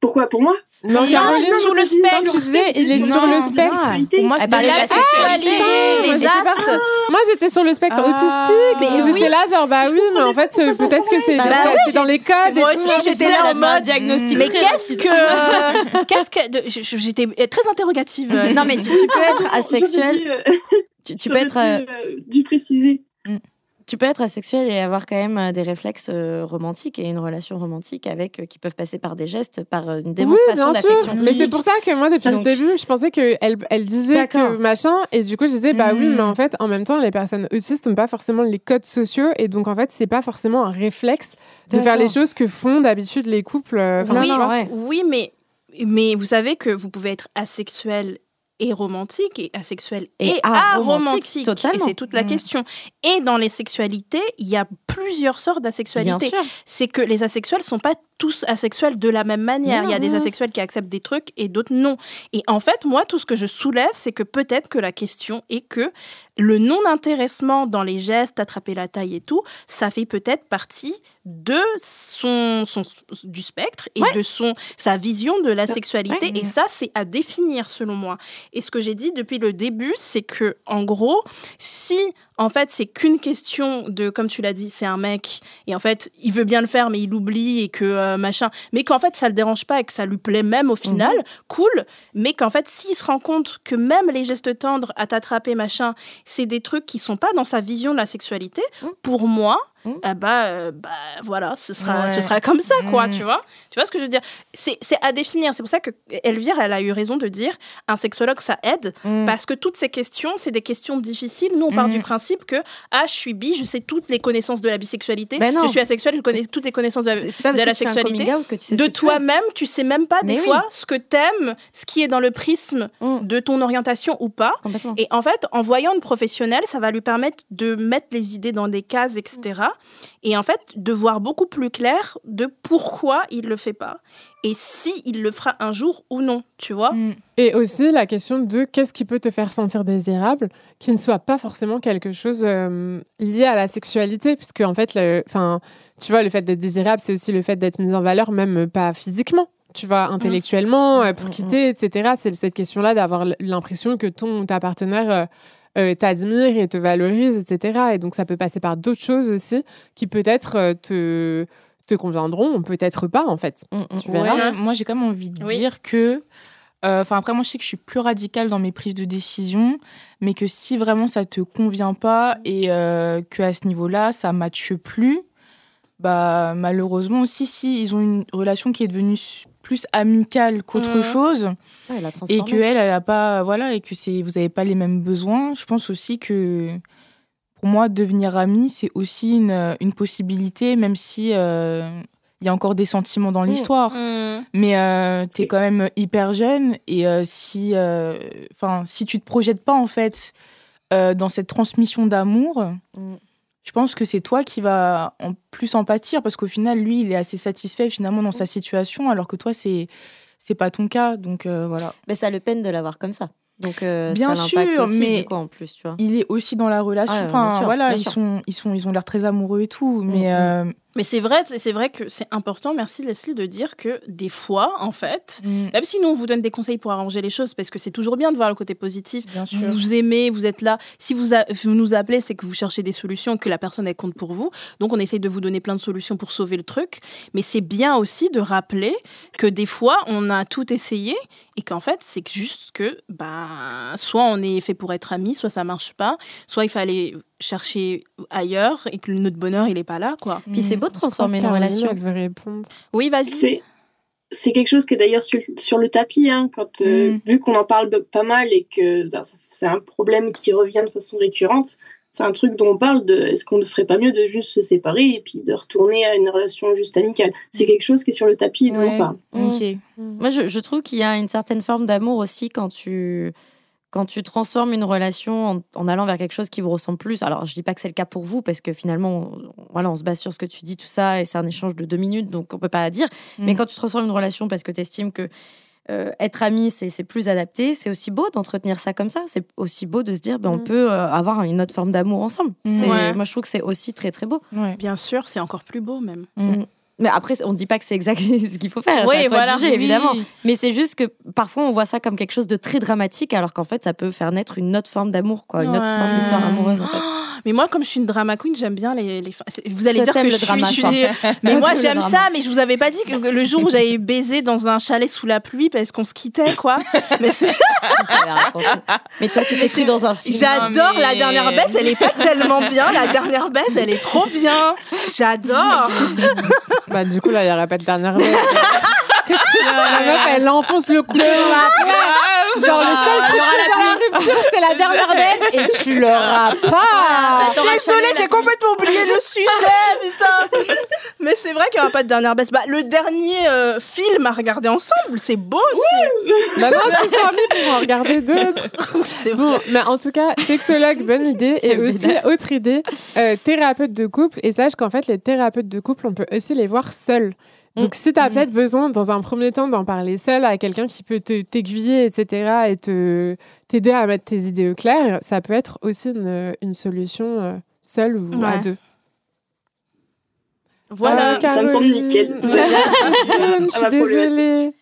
Pourquoi Pour moi? Non, Caroline, sous le spectre. Tu il est sur le spectre. Pour moi, c'est la sexualité, des as. Moi, j'étais sur le spectre ah. autistique. J'étais là, genre, bah oui, mais en fait, peut-être que c'est bah dans les codes. Moi aussi, j'étais là en mode diagnostic. Mais (laughs) qu'est-ce que. Qu'est-ce que. J'étais très interrogative. Non, mais tu peux être asexuel. Tu peux être. Du préciser. Tu peux être asexuel et avoir quand même euh, des réflexes euh, romantiques et une relation romantique avec euh, qui peuvent passer par des gestes, par une démonstration d'affection. Mais c'est pour ça que moi, depuis le début, je pensais qu'elle elle disait que machin, et du coup, je disais, bah oui, mais en hmm. fait, en même temps, les personnes autistes n'ont pas forcément les codes sociaux, et donc en fait, c'est pas forcément un réflexe de faire les choses que font d'habitude les couples. oui, oui, mais mais vous savez que vous pouvez être asexuel et romantique et asexuel et, et aromantique. Et c'est toute la mm. question. Et dans les sexualités, il y a plusieurs sortes d'asexualité. C'est que les asexuels sont pas tous asexuels de la même manière. il y a des asexuels qui acceptent des trucs et d'autres non. Et en fait, moi, tout ce que je soulève, c'est que peut-être que la question est que le non-intéressement dans les gestes, attraper la taille et tout, ça fait peut-être partie de son, son du spectre et de son sa vision de la sexualité et ça c'est à définir selon moi. Et ce que j'ai dit depuis le début, c'est que en gros, si en fait, c'est qu'une question de, comme tu l'as dit, c'est un mec, et en fait, il veut bien le faire, mais il oublie, et que euh, machin, mais qu'en fait, ça le dérange pas, et que ça lui plaît même au final, mhm. cool, mais qu'en fait, s'il se rend compte que même les gestes tendres à t'attraper, machin, c'est des trucs qui sont pas dans sa vision de la sexualité, mhm. pour moi, Mmh. Ah bah, euh, bah voilà, ce sera, ce sera comme ça, quoi, mmh. tu vois Tu vois ce que je veux dire? C'est à définir. C'est pour ça que Elvire, elle a eu raison de dire un sexologue, ça aide, mmh. parce que toutes ces questions, c'est des questions difficiles. Nous, on part du principe que, ah, je suis bi, je sais toutes les connaissances de la bisexualité, ben je suis asexuelle, je connais toutes les connaissances de la, de la sexualité. de toi-même, tu sais même pas des fois ce que t'aimes, ce qui est dans le prisme de ton orientation ou pas. Et en fait, en voyant une professionnelle, ça va lui permettre de mettre les idées dans des cases, etc et en fait de voir beaucoup plus clair de pourquoi il le fait pas et si il le fera un jour ou non, tu vois. Mm. Et aussi la question de qu'est-ce qui peut te faire sentir désirable, qui ne soit pas forcément quelque chose euh, lié à la sexualité, puisque en fait, enfin, tu vois, le fait d'être désirable, c'est aussi le fait d'être mis en valeur, même pas physiquement tu vois, intellectuellement, mm. euh, pour mm, quitter, etc. C'est cette question-là d'avoir l'impression que ton ta partenaire euh, t'admire et te valorise, etc. Et donc ça peut passer par d'autres choses aussi qui peut-être euh, te te conviendront, peut-être pas en fait. Mm, mm. tu verras. moi j'ai quand même envie de dire que euh, Enfin, après, moi, je sais que je suis plus radicale dans mes prises de décision, mais que si vraiment ça te convient pas et euh, que à ce niveau-là, ça matche plus, bah malheureusement aussi si ils ont une relation qui est devenue plus amicale qu'autre Mhm. chose Ouais, elle a et que elle elle a pas voilà et que c'est vous avez pas les mêmes besoins je pense aussi que pour moi devenir amie c'est aussi une, une possibilité même si euh, il y a encore des sentiments dans Mhm. l'histoire Mm. mais euh, tu es quand même hyper jeune et euh, si euh, enfin si tu te projettes pas en fait dans cette transmission d'amour. Je pense que c'est toi qui vas en plus en pâtir parce qu'au final lui il est assez satisfait finalement dans sa situation alors que toi c'est c'est pas ton cas donc euh, voilà Mais ça le peine de l'avoir comme ça. Donc, euh, Bien ça sûr, aussi, mais- coup, en plus, tu vois. il est aussi dans la relation Ah, enfin sûr, voilà ils sûr. sont ils sont ils ont l'air très amoureux et tout mais Mm, euh, Mais c'est vrai, c'est vrai que c'est important, merci Leslie, de dire que des fois, en fait, mm, même si nous on vous donne des conseils pour arranger les choses, parce que c'est toujours bien de voir le côté positif. bien sûr Vous aimez, vous êtes là. Si vous, a- vous nous appelez, c'est que vous cherchez des solutions, que la personne elle compte pour vous. Donc on essaye de vous donner plein de solutions pour sauver le truc. Mais c'est bien aussi de rappeler que des fois on a tout essayé et qu'en fait c'est juste que bah soit on est fait pour être amis, soit ça marche pas, soit il fallait chercher ailleurs et que notre bonheur il est pas là quoi. Puis c'est Mm. beau de transformer Caroline, relation. Elle veut répondre. Oui, vas-y. C'est c'est quelque chose que d'ailleurs sur, sur le tapis, hein, quand, euh, Mm. vu qu'on en parle pas mal et que ben, c'est un problème qui revient de façon récurrente, c'est un truc dont on parle de est-ce qu'on ne ferait pas mieux de juste se séparer et puis de retourner à une relation juste amicale? C'est quelque chose qui est sur le tapis et dont Ouais. on parle. ok Moi, je, je trouve qu'il y a une certaine forme d'amour aussi quand tu, quand tu transformes une relation en, en allant vers quelque chose qui vous ressemble plus. Alors, je dis pas que c'est le cas pour vous, parce que finalement, on, voilà, on se base sur ce que tu dis, tout ça, et c'est un échange de deux minutes, donc on peut pas dire. Mais Mm. quand tu transformes une relation parce que tu estimes que euh, être ami, c'est plus adapté, c'est aussi beau d'entretenir ça comme ça. C'est aussi beau de se dire, ben, on Mm. peut euh, avoir une autre forme d'amour ensemble. Mm. Ouais. Moi, je trouve que c'est aussi très, très beau. ouais Bien sûr, c'est encore plus beau même. Mais après, on ne dit pas que c'est exact (laughs) ce qu'il faut faire. Oui, voilà. juger, évidemment. Oui. Mais c'est juste que parfois on voit ça comme quelque chose de très dramatique, alors qu'en fait ça peut faire naître une autre forme d'amour, quoi, une autre forme d'histoire amoureuse en fait. Mais moi, comme je suis une drama queen, j'aime bien les. Vous allez dire que t'aimes je le drama, suis. toi. (laughs) Mais Toi, moi, le j'aime ça. Mais je vous avais pas dit que le jour où j'avais baisé dans un chalet sous la pluie parce qu'on se quittait, quoi. (laughs) Mais c'est- Mais toi, tu t'es cru dans un film. j'adore mais- la dernière baisse. Elle est pas tellement bien. La dernière baisse, elle est trop bien. J'adore. (laughs) Bah, du coup, là, il n'y aura pas de dernière baisse. Qu'est-ce que la meuf, elle enfonce le couteau dans la plaie. Genre, le seul truc dans la rupture, c'est la dernière baisse et tu l'auras pas. Désolée, j'ai complètement oublié le sujet, putain. Mais c'est vrai qu'il n'y aura pas de dernière baisse. Bah, le dernier euh, film à regarder ensemble, c'est beau aussi. Bah non, c'est ça, pour en regarder d'autres. (laughs) C'est Bon, mais en tout cas, sexologue, bonne (laughs) idée. Et aussi, autre idée, euh, thérapeute de couple. Et sache qu'en fait, les thérapeutes de couple, on peut aussi les voir seuls. Donc, si tu as peut-être besoin, dans un premier temps, d'en parler seul à quelqu'un qui peut t'aiguiller, etc., et te t'aider à mettre tes idées au clair, ça peut être aussi une, une solution euh, seule ou à deux. Voilà. ça me semble nickel. (laughs) (laughs) Je suis problématique. désolée.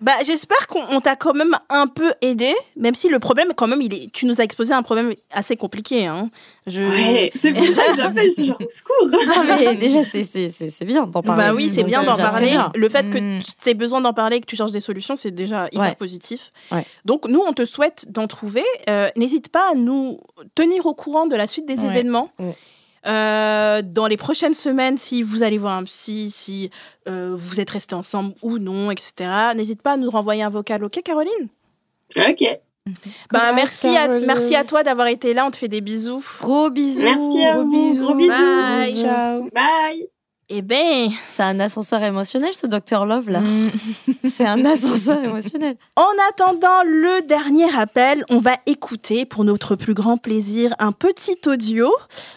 Bah, j'espère qu'on on t'a quand même un peu aidé, même si le problème, quand même, il est. Tu nous as exposé un problème assez compliqué. Hein. Je... Ouais, c'est pour ça que j'appelle, c'est genre au secours. (laughs) Non, mais déjà, c'est- c'est c'est- c'est bien d'en parler. Bah oui, c'est bien d'en parler. bien. Le fait que Mm. tu aies besoin d'en parler et que tu cherches des solutions, c'est déjà hyper Ouais. positif. Ouais. Donc, nous, on te souhaite d'en trouver. Euh, N'hésite pas à nous tenir au courant de la suite des Ouais. événements. Euh, dans les prochaines semaines, si vous allez voir un psy, si euh, vous êtes restés ensemble ou non, etc., n'hésite pas à nous renvoyer un vocal. Ok, Caroline? Ok. bah, Courage, merci, à, merci à toi d'avoir été là. On te fait des bisous. Gros bisous. Merci à Gros vous. bisous. Gros bisous. Bye. ciao Bye. Eh ben, C'est un ascenseur émotionnel, ce Dr Love là. Mm. (laughs) C'est un ascenseur émotionnel. En attendant le dernier appel, on va écouter, pour notre plus grand plaisir, un petit audio.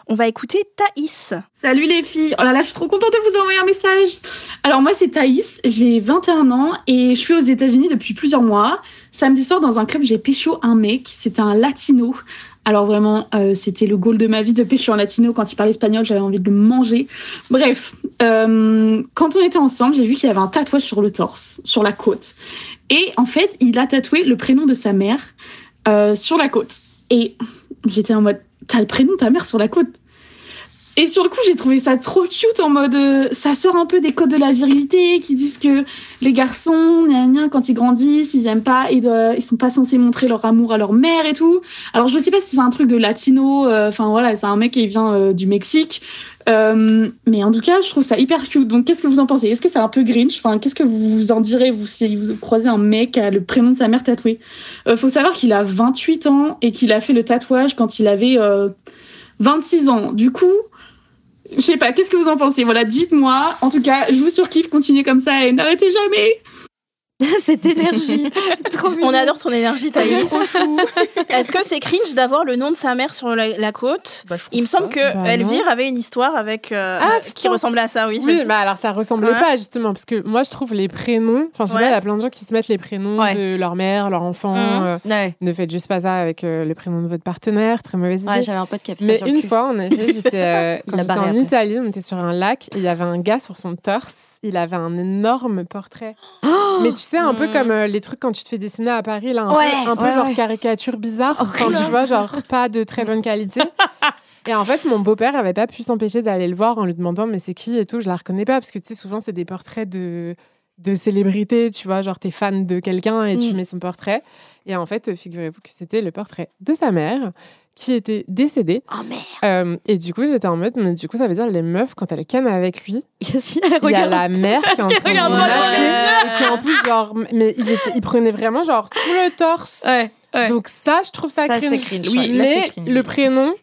On va écouter Thaïs. Salut les filles, oh là là, je suis trop contente de vous envoyer un message. Alors moi c'est Thaïs, j'ai 21 ans et je suis aux États-Unis depuis plusieurs mois. Samedi soir dans un club j'ai pécho un mec, c'était un latino. Alors vraiment, euh, c'était le goal de ma vie de pécho un latino. Quand il parlait espagnol, j'avais envie de le manger. Bref, euh, quand on était ensemble, j'ai vu qu'il avait un tatouage sur le torse, sur la côte. Et en fait, il a tatoué le prénom de sa mère euh, sur la côte. Et j'étais en mode, t'as le prénom de ta mère sur la côte? Et sur le coup, j'ai trouvé ça trop cute en mode euh, ça sort un peu des codes de la virilité qui disent que les garçons, gna, quand ils grandissent, ils aiment pas, ils, doivent- ils sont pas censés montrer leur amour à leur mère et tout. Alors je sais pas si c'est un truc de latino, euh, enfin voilà, c'est un mec qui vient euh, du Mexique. Euh, mais en tout cas, je trouve ça hyper cute. Donc qu'est-ce que vous en pensez? Est-ce que c'est un peu Grinch? Enfin, qu'est-ce que vous en direz vous si vous croisez un mec qui a le prénom de sa mère tatoué? Euh, Faut savoir qu'il a 28 ans et qu'il a fait le tatouage quand il avait euh, 26 ans. Du coup, je sais pas, qu'est-ce que vous en pensez? Voilà, dites-moi. En tout cas, je vous surkiffe, continuez comme ça et n'arrêtez jamais. (laughs) Cette énergie. (laughs) Trop On mignon. adore ton énergie, Thaïs. (laughs) Est-ce que c'est cringe d'avoir le nom de sa mère sur la, la côte Bah, Il me semble pas. que Bah, Elvire avait une histoire avec euh, Ah, qui ressemblait à ça, oui. Oui, bah alors ça ressemblait Ouais. pas justement parce que moi je trouve les prénoms. Enfin, je sais Ouais. pas, il y a plein de gens qui se mettent les prénoms Ouais. de leur mère, leur enfant. Mhm. euh, Ouais, ne faites juste pas ça avec euh, le prénom de votre partenaire. Très mauvaise idée. ouais j'avais un pote qui a fait Mais ça sur le une cul. fois, en effet, j'étais euh, en après. Italie, on était sur un lac et il y avait un gars sur son torse. Il avait un énorme portrait. (gasps) Mais tu sais, un peu Mm. comme euh, les trucs quand tu te fais dessiner à Paris, là, un Ouais, peu, un peu ouais, genre ouais. caricature bizarre. Enfin, tu vois, genre pas de très bonne qualité. (laughs) Et en fait, mon beau-père avait pas pu s'empêcher d'aller le voir en lui demandant mais c'est qui et tout. Je la reconnais pas parce que tu sais, souvent, c'est des portraits de de célébrités, tu vois, genre t'es fan de quelqu'un et tu Mm. mets son portrait. Et en fait, figurez-vous que c'était le portrait de sa mère qui était décédée. Oh merde. Euh, et du coup, j'étais en mode, mais du coup, ça veut dire les meufs, quand elles canne avec lui, il y a la mère qui est en (laughs) train de Regarde-moi dans mater, qui en plus, genre, mais il, était- il prenait vraiment, genre, tout le torse. Ouais, ouais. Donc ça, je trouve ça, Ça, c'est cringe. cringe, Oui. Là, mais cringe. le prénom,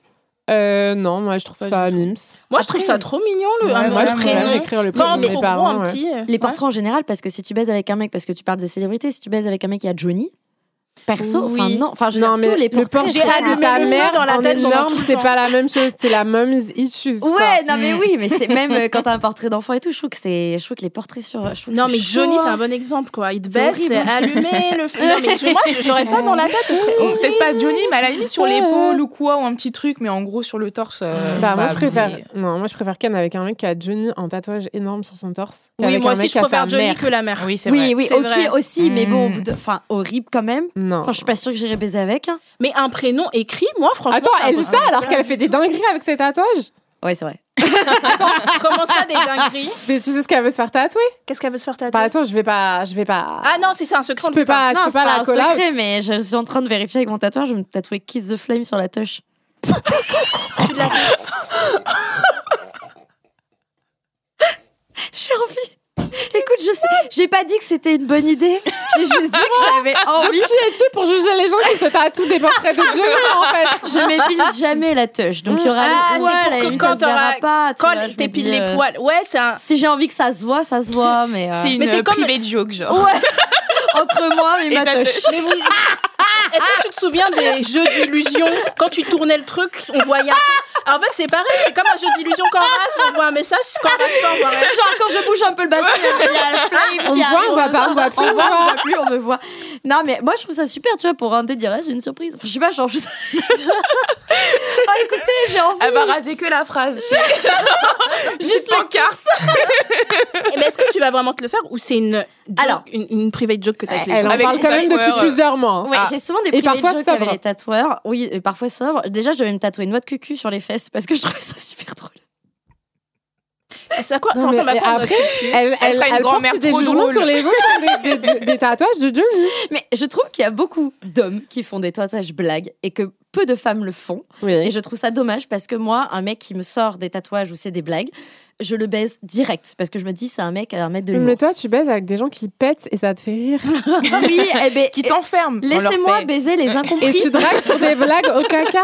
euh, non, moi, je trouve ça mimes. Moi, je trouve ça trop mignon, le Ouais, moi, je prénom. écrire le Pas prénom un de mes trop gros, parents. un petit. euh, Les ouais. portraits en général, parce que si tu baises avec un mec, parce que tu parles des célébrités, si tu baises avec un mec qui a Johnny, perso, enfin Oui. non, enfin je veux Non, dire, mais tous les le portraits. portrait J'ai allumé de ta le feu mère dans la tête énorme, le c'est pas la même chose. C'est la mommy's issues. quoi. Ouais, non mais Mm. oui, mais c'est même euh, quand t'as un portrait d'enfant et tout, je trouve que c'est, je trouve que les portraits sur, je trouve Non, mais chaud, Johnny, c'est hein. un bon exemple, quoi. Il te baisse, c'est allumé le feu. Non, mais (laughs) je- moi, j'aurais ça dans la tête, ce serait. Peut-être pas Johnny, mais à la limite sur l'épaule ou quoi, ou un petit truc, mais en gros sur le torse. euh, Bah, moi, je abusé. préfère. Non, moi, je préfère Ken avec un mec qui a Johnny en tatouage énorme sur son torse. Oui, moi aussi, je préfère Johnny que la mère. Oui, c'est Oui, vrai. oui, C'est ok aussi, mais bon, Mm. enfin horrible quand même. Non. Enfin, je suis pas sûre que j'irais baiser avec. hein. Mais un prénom écrit, moi, franchement. Attends, elle dit impossible. ça alors qu'elle fait des dingueries avec ses tatouages? Ouais, c'est vrai. (laughs) Comment ça, des dingueries? Mais tu sais ce qu'elle veut se faire tatouer? Qu'est-ce qu'elle veut se faire tatouer? Bah attends, je vais pas, je vais pas. Ah non, c'est ça, un secret. je on peux le dit pas. je peux pas pas la un call secret, out. mais je suis en train de vérifier avec mon tatouage. Je vais me tatouer Kiss the Flame sur la touche. Je suis de la- J'ai envie. Écoute, je sais, j'ai pas dit que c'était une bonne idée. J'ai juste dit que j'avais (laughs) Donc envie. qui es-tu pour juger les gens qui se tatouent des portraits de Johnny en fait Je m'épile jamais la touche, donc il y aura Ah, les c'est poils. pour que quand t'auras- pas. tu Quand t'épiles dis, les euh, poils. Ouais, c'est un. Si j'ai envie que ça se voit, ça se voit, mais, euh, C'est une Mais c'est euh, comme- private joke, genre. ouais. entre moi et, Et ma touche. touche. Mais vous- (laughs) Est-ce que tu te souviens des jeux d'illusion? Quand tu tournais le truc, on voyait. un- En fait, c'est pareil, c'est comme un jeu d'illusion quand on voit un message, quand on voit rien. Genre quand je bouge un peu le bassin, il y a- il y a le flame On qui me (laughs) voit, on voit pas, on voit plus, on voit, plus, on me voit. Non mais moi je trouve ça super, tu vois, pour un délire, j'ai une surprise. Enfin, je sais pas, genre juste. ah (laughs) écoutez, j'ai envie. Elle va raser que la phrase. (laughs) Juste le pancarte. Eh, Mais est-ce que tu vas vraiment te le faire ou c'est une, joke, Alors. une, une private joke que t'as avec les Elle gens? en Avec parle quand même depuis plusieurs mois. hein. Ouais, Ah. j'ai souvent des Et private parfois jokes avec les tatoueurs. Oui, et parfois sobre. Déjà, je devais me tatouer une noix de cucu sur les fesses parce que je trouvais ça super drôle. C'est à quoi Non, Ça ressemble mais à quoi après, Elle, elle, sera une elle porte grand-mère des jugements sur les gens des, des- des tatouages de Johnny. Mais je trouve qu'il y a beaucoup d'hommes qui font des tatouages blagues et que peu de femmes le font. Oui. Et je trouve ça dommage parce que moi, un mec qui me sort des tatouages ou c'est des blagues, je le baise direct parce que je me dis c'est un mec à un mètre de l'humour. Mais toi, tu baises avec des gens qui pètent et ça te fait rire. (laughs) Oui, eh ben, Qui t'enferme. laissez-moi baiser les incompris. Et tu dragues sur des blagues au caca.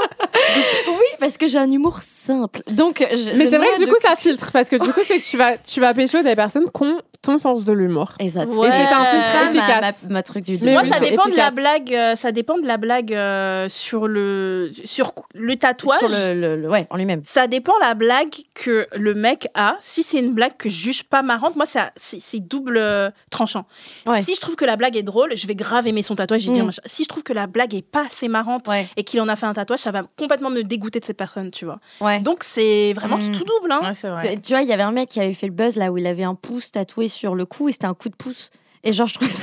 Oui, parce que j'ai un humour simple. Donc, je- Mais c'est vrai que du de coup, ça filtre. Parce que du coup, c'est que tu vas, tu vas pécho des personnes qui ont ton sens de l'humour. Exact. Ouais. Et c'est un filtre ça, ma, efficace. ma- ma truc du Mais Moi, oui, ça dépend de la efficace. blague. euh, ça dépend de la blague euh, sur le sur le tatouage. sur le, le- le- ouais, en lui-même. Ça dépend la blague que le mec a. Si c'est une blague que je juge pas marrante, moi, ça- c'est double euh, tranchant. Ouais. Si je trouve que la blague est drôle, je vais grave aimer son tatouage et dire Mm. Si je trouve que la blague est pas assez marrante Ouais, et qu'il en a fait un tatouage, ça va complètement me dégoûter de cette personne, tu vois. ouais. Donc, c'est vraiment c'est Mm. tout double. Hein. Ouais, c'est vrai. Tu, tu vois, il y avait un mec qui avait fait le buzz là où il avait un pouce tatoué sur le cou et c'était un coup de pouce. Et genre, je trouvais ça.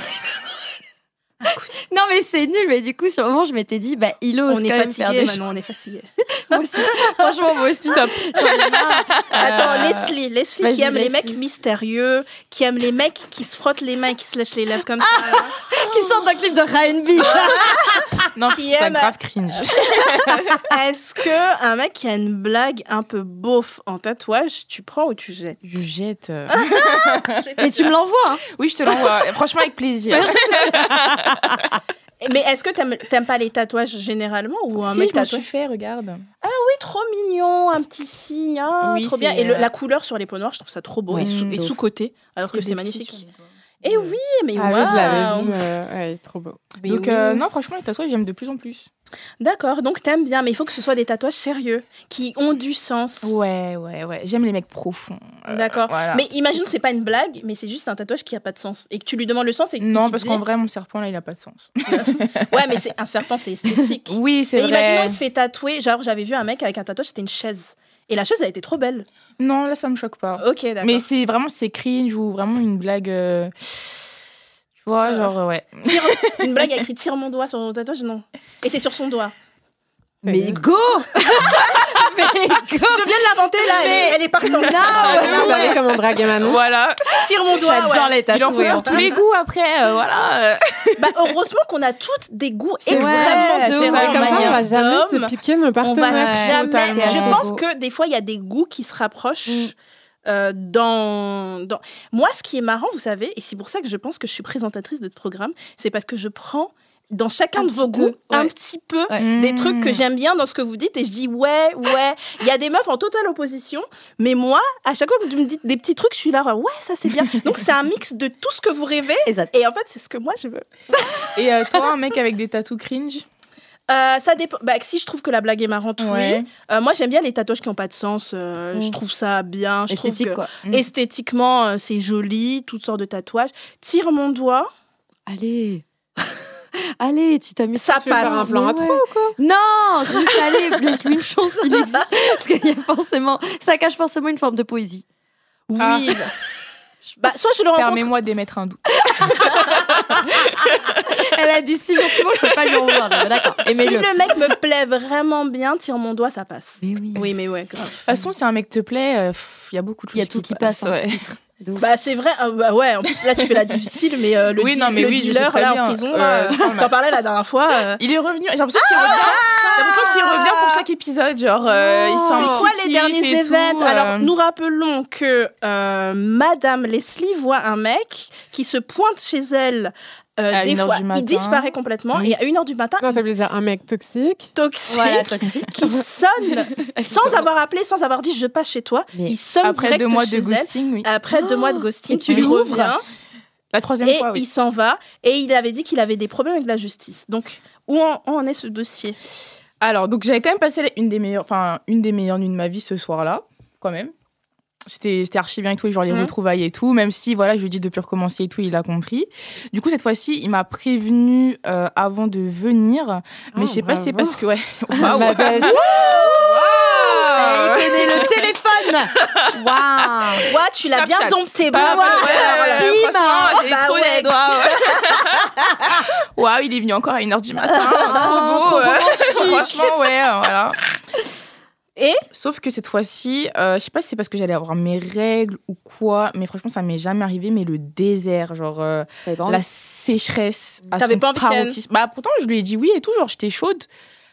(laughs) non, mais c'est nul. Mais du coup, sur le moment, je m'étais dit, bah, il ose On est même faire fatigué, des Manon, on est fatigué. (laughs) Moi aussi. Franchement, moi aussi. Stop. (laughs) Attends, Leslie, Leslie Vas-y, qui aime les Leslie. mecs mystérieux, qui aime les mecs qui se frottent les mains et qui se lèchent les lèvres comme ça. Qui sort d'un clip de Ryan Non, Qui c'est aime- grave cringe. Est-ce que un mec qui a une blague un peu beauf en tatouage, tu prends ou tu jettes? Je jette. euh. Mais tu me l'envoies. hein. Oui, je te l'envoie. Franchement, avec plaisir. (laughs) Mais est-ce que t'aimes pas les tatouages généralement ou un si, mec je suis fait, regarde. Oui, trop mignon, un petit signe, ah, Oui, trop bien. Et le- la couleur sur les peaux noires, je trouve ça trop beau et sous- sous-côté, alors que c'est magnifique. Petits sur les doigts. Et oui, mais Ah oui, je l'avais vu. euh, ouais, trop beau. Mais Donc, oui. euh, non, franchement, les tatouages, j'aime de plus en plus. D'accord, donc t'aimes bien, mais il faut que ce soit des tatouages sérieux, qui ont du sens. Ouais, ouais, ouais. J'aime les mecs profonds. Euh, D'accord. voilà. Mais imagine, c'est pas une blague, mais c'est juste un tatouage qui a pas de sens. Et que tu lui demandes le sens et et Non, parce qu'en vrai, mon serpent, là, il a pas de sens. (laughs) Ouais, mais c'est un serpent, c'est esthétique. (laughs) Oui, c'est mais vrai. imaginons, il se fait tatouer. Genre, j'avais vu un mec avec un tatouage, c'était une chaise. Et la chaise, elle était trop belle. Non, là, ça me choque pas. Ok, d'accord. Mais c'est vraiment, c'est cringe ou vraiment une blague. euh, Tu vois, Euh, genre, ouais. Tire- (laughs) une blague écrite tire mon doigt sur ton tatouage, non. Et c'est sur son doigt. Mais go (laughs) Mais go Je viens de l'inventer là, elle, est- elle est partante. Non, Ah, ouais, comment draguer Manon Voilà. Tire mon doigt, J'adore ouais. les Il en faut pour tous les goûts après, euh, voilà. (laughs) Bah, heureusement qu'on a toutes des goûts extrêmement vrai, différents en Comme ça, on manière va jamais se d'homme. piquer nos On va partenaires. jamais. totalement. Je C'est pense beau. que des fois, il y a des goûts qui se rapprochent. Mm. euh, dans, dans... Moi, ce qui est marrant, vous savez, et c'est pour ça que je pense que je suis présentatrice de ce programme, c'est parce que je prends dans chacun Un de vos goûts peu, un petit peu Ouais. des trucs que Mmh. j'aime bien dans ce que vous dites et je dis ouais, ouais. Il y a des meufs en totale opposition, mais moi, à chaque fois que vous me dites des petits trucs, je suis là, ouais, ça c'est bien. (laughs) Donc c'est un mix de tout ce que vous rêvez Exact. et en fait, c'est ce que moi je veux. (laughs) Et euh, toi, un mec avec des tatous cringe? Euh, ça dépend. Bah, si je trouve que la blague est marrante, Ouais. oui. Euh, moi, j'aime bien les tatouages qui n'ont pas de sens. euh, Mm. Je trouve ça bien. Je Esthétique, trouve quoi. que Mm. esthétiquement, euh, c'est joli, toutes sortes de tatouages. Tire mon doigt, Allez Allez, tu t'amuses. ça Tu veux faire passe. un plan à trois ou quoi Non, juste allez, laisse-lui (laughs) une chance, il existe. Parce qu'il y a forcément, ça cache forcément une forme de poésie. Oui. Ah. Bah, soit je le rencontre. Permets-moi d'émettre un doute. (laughs) Elle a dit si gentiment, je peux pas lui en vouloir. D'accord. Si le mec me plaît vraiment bien, tire mon doigt, ça passe. Mais oui. Oui, mais ouais, grave. De toute façon, si un mec te plaît, euh, il y a beaucoup de choses Il y a tout qui passe en ouais. titre. Bah, c'est vrai. euh, bah, ouais, en plus, là, tu fais la difficile, mais euh, le, Oui, non, mais le oui, dealer, là, bien. en prison, Euh, euh, t'en parlais la dernière fois. euh, Il est revenu. J'ai l'impression qu'il revient. J'ai l'impression qu'il revient pour chaque épisode. Genre, euh, il se fait un C'est quoi les derniers événements euh. Alors, nous rappelons que euh, Madame Leslie voit un mec qui se pointe chez elle. Euh, des fois, il disparaît complètement Oui. et à une heure du matin, Non, il ça veut dire un mec toxique. toxique, Voilà, toxique. qui sonne (laughs) sans avoir appelé, sans avoir dit je passe chez toi. Mais il sonne Après direct deux mois chez de elle. ghosting, oui. Après deux mois de ghosting, Et tu lui ouvres La troisième et fois, oui. il s'en va. Et il avait dit qu'il avait des problèmes avec la justice. Donc, où en, où en est ce dossier? Alors, donc j'avais quand même passé une des meilleures, enfin une des meilleures nuits de ma vie ce soir-là, quand même. C'était c'était archi bien et tout, genre les Mhm. retrouvailles et tout, même si voilà, je lui ai dit de plus recommencer et tout, il a compris. Du coup, cette fois-ci, il m'a prévenu euh, avant de venir, mais Oh, je sais pas si c'est parce que ouais. (laughs) Ma Waouh. belle. Il connaît le téléphone (laughs) Waouh Ouais, tu l'as bien dompté, Bah, bravo. Bah. (laughs) Waouh, il est venu encore à 1h du matin. trop beau. trop ouais. Franchement, ouais, voilà. Et Sauf que cette fois-ci, euh, je sais pas si c'est parce que j'allais avoir mes règles ou quoi, mais franchement, ça m'est jamais arrivé. Mais le désert, genre euh, T'avais pas envie la sécheresse. à T'avais son pas envie paroxysme. Bah pourtant, je lui ai dit oui et tout, genre j'étais chaude.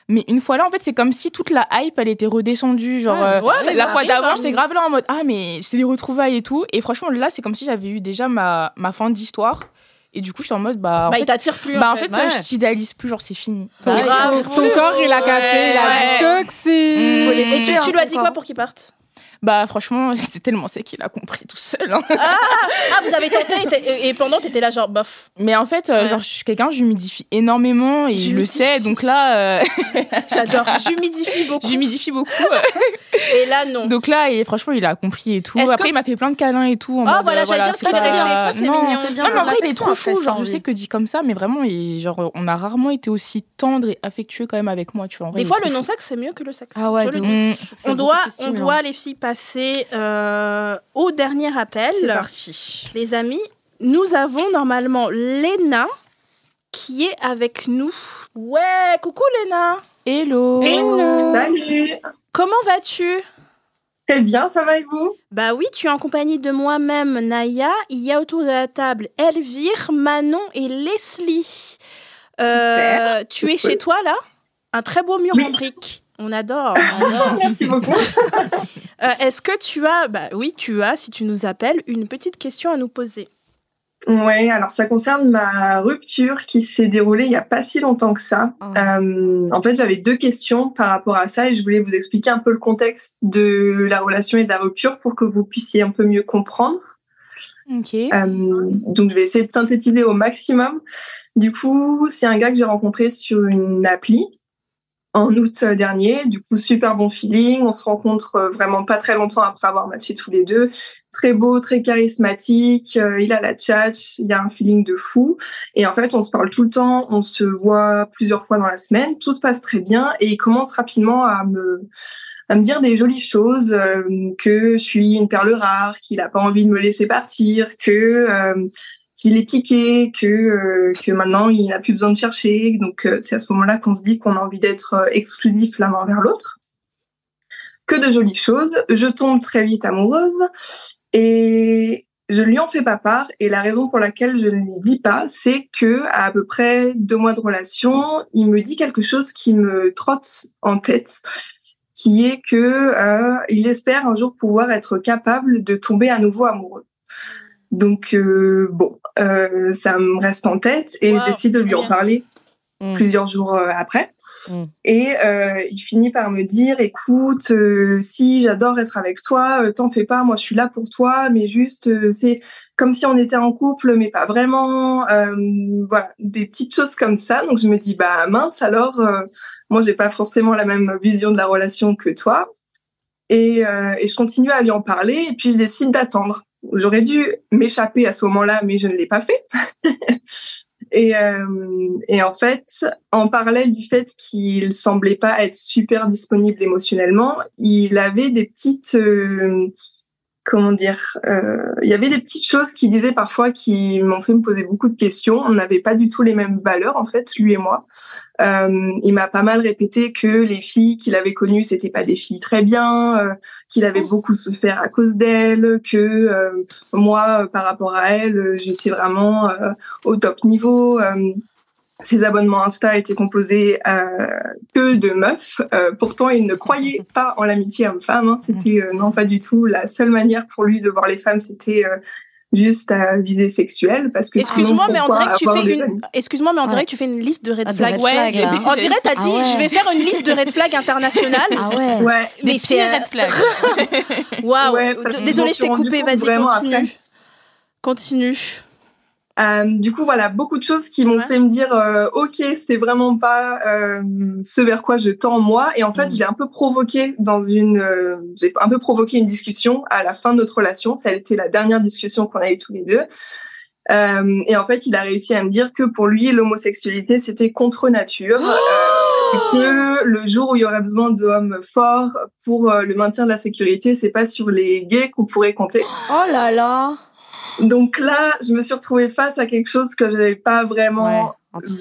Mais une fois là, en fait, c'est comme si toute la hype, elle était redescendue. Genre, Ouais, euh, ouais, mais la fois arrive, d'avant, hein. j'étais grave là en mode Ah, mais c'est des retrouvailles et tout. Et franchement, là, c'est comme si j'avais eu déjà ma, ma fin d'histoire. Et du coup, j'étais en mode Bah, en bah, fait, il t'attire plus. bah, en fait. Ouais. je t'idéalise plus, genre, c'est fini. Ton, Bah, ton- ton corps, il a capté, il a Ouais. dit toxique. Mmh. Et tu, tu lui as dit quoi pour qu'il parte? Bah, franchement, (laughs) c'était tellement sec qu'il a compris tout seul. hein. Ah, vous avez tenté et, et- pendant, t'étais là, genre, bof. Mais en fait, euh, Ouais. genre, je suis quelqu'un, j'humidifie énormément et il le sait. Donc là, euh, (laughs) J'adore. J'humidifie beaucoup. j'humidifie beaucoup. (laughs) Et là, non. Donc là, et franchement, il a compris et tout. Après, que- il m'a fait plein de câlins et tout. Ah, voilà, euh, j'allais dire, c'est ça, pas- c'est- ça, c'est non. mignon. Bien, Non, mais en vrai, il est trop après, chou. ça Genre, je sais que dit comme ça, mais vraiment, il, genre, on a rarement été aussi tendre et affectueux quand même avec moi. Tu vois, en vrai, Des fois, le non-sexe, c'est mieux que le sexe. Ah ouais, Je le dis. Mm. C'est On doit, on doit, les filles, passer euh, au dernier appel. C'est parti. Les amis, nous avons normalement Léna qui est avec nous. Ouais, coucou Léna. Hello. Hello. Salut. Comment vas-tu? Très bien, ça va et vous? Bah oui, tu es en compagnie de moi-même, Naya. Il y a autour de la table Elvire, Manon et Leslie. Euh, tu es chez toi là? Un très beau mur en briques. On adore. On adore. (laughs) Merci beaucoup. (laughs) Euh, Est-ce que tu as, bah oui, tu as, si tu nous appelles, une petite question à nous poser? Ouais, alors ça concerne ma rupture qui s'est déroulée il n'y a pas si longtemps que ça. Euh, en fait, j'avais deux questions par rapport à ça et je voulais vous expliquer un peu le contexte de la relation et de la rupture pour que vous puissiez un peu mieux comprendre. Ok. Euh, donc, je vais essayer de synthétiser au maximum. Du coup, c'est un gars que j'ai rencontré sur une appli en août dernier. Du coup, super bon feeling. On se rencontre euh, vraiment pas très longtemps après avoir matché tous les deux. Très beau, très charismatique. Euh, il a la chat. Il y a un feeling de fou. Et en fait, on se parle tout le temps. On se voit plusieurs fois dans la semaine. Tout se passe très bien. Et il commence rapidement à me à me dire des jolies choses, euh, que je suis une perle rare, qu'il a pas envie de me laisser partir, que euh, qu'il est piqué, que euh, que maintenant il n'a plus besoin de chercher. Donc euh, c'est à ce moment-là qu'on se dit qu'on a envie d'être euh, exclusif l'un envers l'autre. Que de jolies choses. Je tombe très vite amoureuse et je lui en fais pas part. Et la raison pour laquelle je ne lui dis pas, c'est que à, à peu près deux mois de relation, il me dit quelque chose qui me trotte en tête qui est que il espère un jour pouvoir être capable de tomber à nouveau amoureux. Donc euh, bon, euh, ça me reste en tête et Wow, je décide de lui en parler Mm. plusieurs jours euh, après. Mm. Et euh, il finit par me dire, écoute, si j'adore être avec toi, t'en fais pas, moi je suis là pour toi, mais juste c'est comme si on était en couple, mais pas vraiment. Voilà, des petites choses comme ça. Donc je me dis, bah mince, alors moi j'ai pas forcément la même vision de la relation que toi. Et, et je continue à lui en parler, et puis je décide d'attendre. J'aurais dû m'échapper à ce moment-là, mais je ne l'ai pas fait. (laughs) Et, euh, et en fait, en parallèle du fait qu'il semblait pas être super disponible émotionnellement, il avait des petites, euh, comment dire, euh, il y avait des petites choses qu'il disait parfois qui m'ont fait me poser beaucoup de questions. On n'avait pas du tout les mêmes valeurs en fait, lui et moi. Euh, il m'a pas mal répété que les filles qu'il avait connues, c'était pas des filles très bien, euh, qu'il avait beaucoup souffert à cause d'elles, que euh, moi, euh, par rapport à elle, j'étais vraiment euh, au top niveau. Ses abonnements Insta étaient composés euh, que de meufs. Euh, pourtant, il ne croyait pas en l'amitié homme-femme. Hein. C'était euh, non pas du tout la seule manière pour lui de voir les femmes. C'était euh, juste à visée sexuelle parce que Excuse-moi, mais on dirait que tu fais une. amis? Excuse-moi, mais on dirait Ouais. que tu fais une liste de red Ah, flags. red flags, là. on dirait t'as dit, Ah ouais. je vais faire une liste de red flags internationales. (laughs) Ah ouais. Ouais. Mais c'est, red flags. (laughs) Waouh. Ouais, parce que je t'ai coupé. Vas-y, continue. après. Continue. Euh, du coup, voilà, beaucoup de choses qui m'ont Ouais. fait me dire, euh, ok, c'est vraiment pas euh, ce vers quoi je tends moi. Et en fait, Mm. je l'ai un peu provoqué dans une, euh, j'ai un peu provoqué une discussion à la fin de notre relation. Ça a été la dernière discussion qu'on a eue tous les deux. Euh, et en fait, il a réussi à me dire que pour lui, l'homosexualité, c'était contre nature. euh, et que le jour où il y aurait besoin d'hommes forts pour le maintien de la sécurité, c'est pas sur les gays qu'on pourrait compter. Oh là là. Donc là, je me suis retrouvée face à quelque chose que je n'avais pas vraiment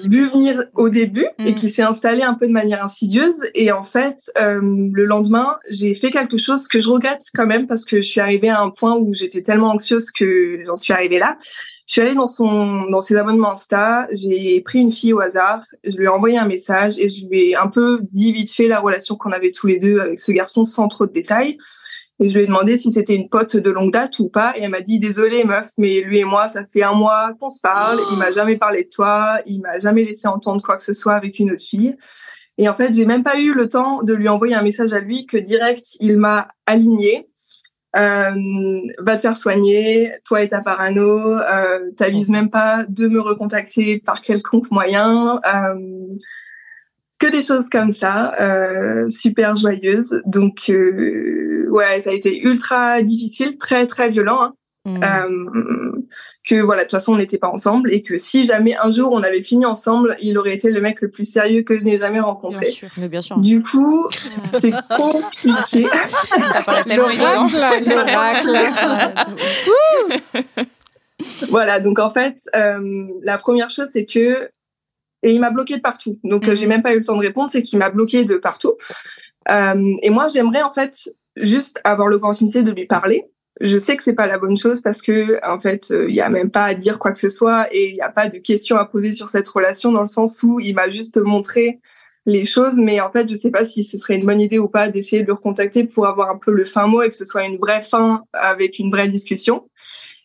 vu venir au début et Mhm. qui s'est installé un peu de manière insidieuse. Et en fait, euh, le lendemain, j'ai fait quelque chose que je regrette quand même parce que je suis arrivée à un point où j'étais tellement anxieuse que j'en suis arrivée là. Je suis allée dans son, dans ses abonnements Insta, j'ai pris une fille au hasard, je lui ai envoyé un message et je lui ai un peu dit vite fait la relation qu'on avait tous les deux avec ce garçon sans trop de détails. Et je lui ai demandé si c'était une pote de longue date ou pas. Et elle m'a dit, désolée meuf, mais lui et moi, ça fait un mois qu'on se parle. Il m'a jamais parlé de toi. Il m'a jamais laissé entendre quoi que ce soit avec une autre fille. Et en fait, j'ai même pas eu le temps de lui envoyer un message à lui que direct, il m'a aligné. Euh, va te faire soigner, toi et ta parano, euh, t'avises même pas de me recontacter par quelconque moyen. Euh, que des choses comme ça, euh, super joyeuses. Donc, euh, ouais, ça a été ultra difficile, très, très violent. Hein. Mm. Euh, que voilà, de toute façon, on n'était pas ensemble et que si jamais un jour on avait fini ensemble, il aurait été le mec le plus sérieux que je n'ai jamais rencontré. Mais bien sûr. Du coup, c'est (laughs) compliqué. Ça paraît (laughs) tellement l'oracle. (laughs) voilà, donc en fait, euh, la première chose, c'est que Et il m'a bloqué de partout. Donc, euh, j'ai Mhm. même pas eu le temps de répondre, c'est qu'il m'a bloqué de partout. Euh, et moi, j'aimerais en fait juste avoir l'opportunité de lui parler. Je sais que c'est pas la bonne chose parce que en fait, euh, il y a même pas à dire quoi que ce soit et il y a pas de questions à poser sur cette relation dans le sens où il m'a juste montré les choses, mais en fait, je sais pas si ce serait une bonne idée ou pas d'essayer de le recontacter pour avoir un peu le fin mot et que ce soit une vraie fin avec une vraie discussion.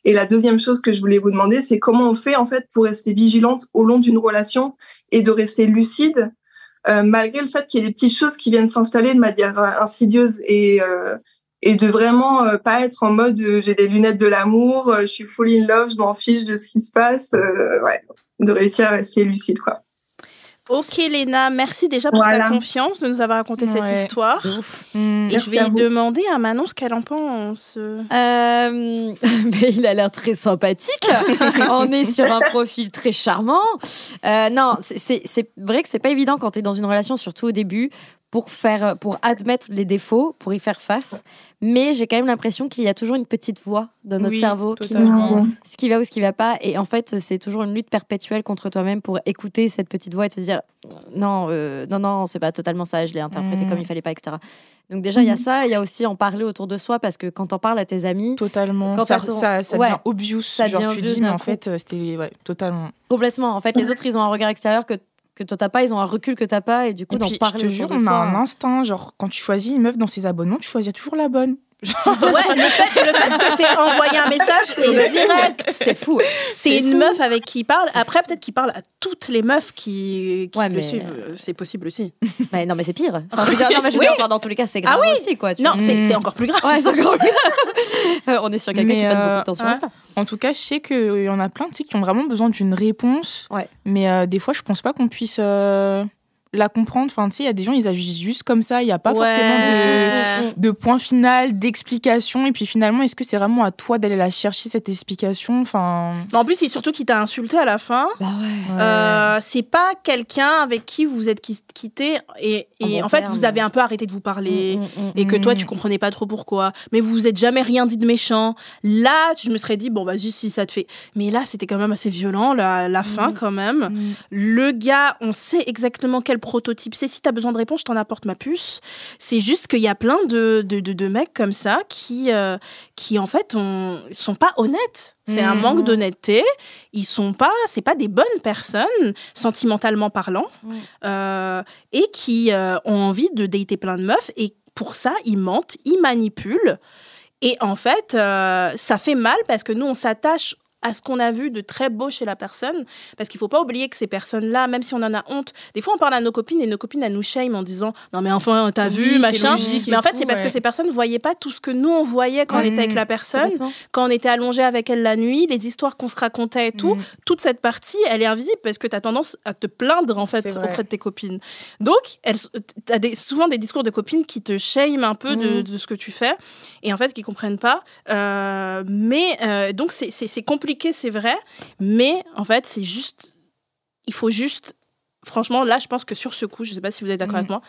Et la deuxième chose que je voulais vous demander, c'est comment on fait en fait pour rester vigilante au long d'une relation et de rester lucide euh, malgré le fait qu'il y ait des petites choses qui viennent s'installer de manière euh, insidieuse et euh, et de vraiment euh, pas être en mode euh, j'ai des lunettes de l'amour, je suis full in love, je m'en fiche de ce qui se passe, ouais, de réussir à rester lucide quoi. Ok Léna, merci déjà pour Voilà. ta confiance de nous avoir raconté cette histoire. Et Merci je vais demander à Manon ce qu'elle en pense. Euh, (laughs) mais il a l'air très sympathique. (laughs) On est sur un profil très charmant. Euh, non, c'est vrai que c'est pas évident quand tu es dans une relation, surtout au début, pour faire, pour admettre les défauts, pour y faire face. Mais j'ai quand même l'impression qu'il y a toujours une petite voix dans notre Oui, cerveau qui nous dit ce qui va ou ce qui va pas. Et en fait, c'est toujours une lutte perpétuelle contre toi-même pour écouter cette petite voix et te dire non, euh, non, non, c'est pas totalement ça. Je l'ai interprété Mm. comme il fallait pas, etc. Donc déjà, il y a ça. Il y a aussi en parler autour de soi parce que quand on parle à tes amis, Totalement. Quand ça, ton- ça, ça Ouais. devient obvious. Ça genre, devient tu obvious dis, mais en fait, euh, c'était ouais, totalement. Complètement. En fait, les autres, ils ont un regard extérieur que, que toi, t'as pas. Ils ont un recul que t'as pas. Et du coup, d'en puis, je parler te jure, on a un instinct. Genre, quand tu choisis une meuf dans ses abonnements, tu choisis toujours la bonne. Ouais, le fait, le fait que t'aies envoyé un message, c'est direct. C'est fou. C'est une fou. meuf avec qui il parle. Après, peut-être qu'il parle à toutes les meufs qui, qui Ouais, le mais- suivent. Euh, C'est possible aussi. Mais non, mais c'est pire. Enfin, je veux dire, (laughs) non, mais je veux Oui. dire, enfin, dans tous les cas, c'est grave Ah oui. aussi, quoi. tu Non, c'est Mm. c'est encore plus grave. Ouais, Euh, (laughs) On est sur quelqu'un qui passe euh, beaucoup de temps sur ouais. Insta. En tout cas, je sais qu'il y en a plein qui ont vraiment besoin d'une réponse. Ouais. Mais euh, des fois, je pense pas qu'on puisse euh, la comprendre. Enfin, tu sais, il y a des gens, ils agissent juste comme ça. Il n'y a pas forcément de, point final, d'explication. Et puis finalement, est-ce que c'est vraiment à toi d'aller la chercher, cette explication? Enfin. Mais en plus, c'est surtout qu'il t'a insulté à la fin. Bah ouais. Euh, c'est pas quelqu'un avec qui vous êtes qui- quitté et, En et bon en fait terme. vous avez un peu arrêté de vous parler Mm, mm, mm. et que toi tu comprenais pas trop pourquoi mais vous vous êtes jamais rien dit de méchant là je me serais dit bon vas-y si ça te fait mais là c'était quand même assez violent la, la fin quand même le gars on sait exactement quel prototype. C'est si t'as besoin de réponse je t'en apporte ma puce. C'est juste qu'il y a plein de, de, de, de mecs comme ça qui euh, qui en fait on, sont pas honnêtes. C'est un Mm. manque d'honnêteté. Ils sont pas c'est pas des bonnes personnes sentimentalement parlant Mm. euh, et qui euh, ont envie de dater plein de meufs. Et pour ça ils mentent ils manipulent. Et en fait ça fait mal parce que nous on s'attache à ce qu'on a vu de très beau chez la personne parce qu'il faut pas oublier que ces personnes-là même si on en a honte des fois on parle à nos copines et nos copines elles nous shame en disant non mais enfin t'as Oui, vu machin mais en fait c'est parce que ces personnes voyaient pas tout ce que nous on voyait quand on Mm. était avec la personne quand on était allongé avec elle la nuit, les histoires qu'on se racontait et tout, Mm. toute cette partie, elle est invisible parce que tu as tendance à te plaindre en fait auprès de tes copines. Donc, tu as des, souvent des discours de copines qui te shame un peu de, Mm. de ce que tu fais et en fait qui comprennent pas. Euh, mais euh, donc, c'est- c'est compliqué, c'est vrai, mais en fait, c'est juste. Il faut juste. Franchement, là, je pense que sur ce coup, je sais pas si vous êtes d'accord Mm. avec moi,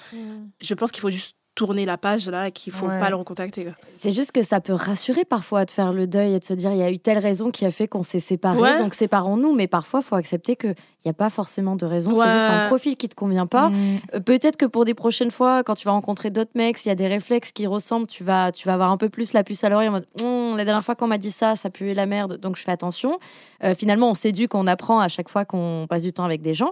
je pense qu'il faut juste tourner la page là et qu'il faut Ouais. pas le recontacter. C'est juste que ça peut rassurer parfois de faire le deuil et de se dire il y a eu telle raison qui a fait qu'on s'est séparés, Ouais. donc séparons-nous. Mais parfois, il faut accepter qu'il n'y a pas forcément de raison. C'est juste un profil qui te convient pas. Mm. Euh, Peut-être que pour des prochaines fois, quand tu vas rencontrer d'autres mecs, s'il y a des réflexes qui ressemblent, tu vas, tu vas avoir un peu plus la puce à l'oreille en mode Hum, la dernière fois qu'on m'a dit ça, ça puait la merde, donc je fais attention. Euh, finalement, on s'éduque, on apprend à chaque fois qu'on passe du temps avec des gens.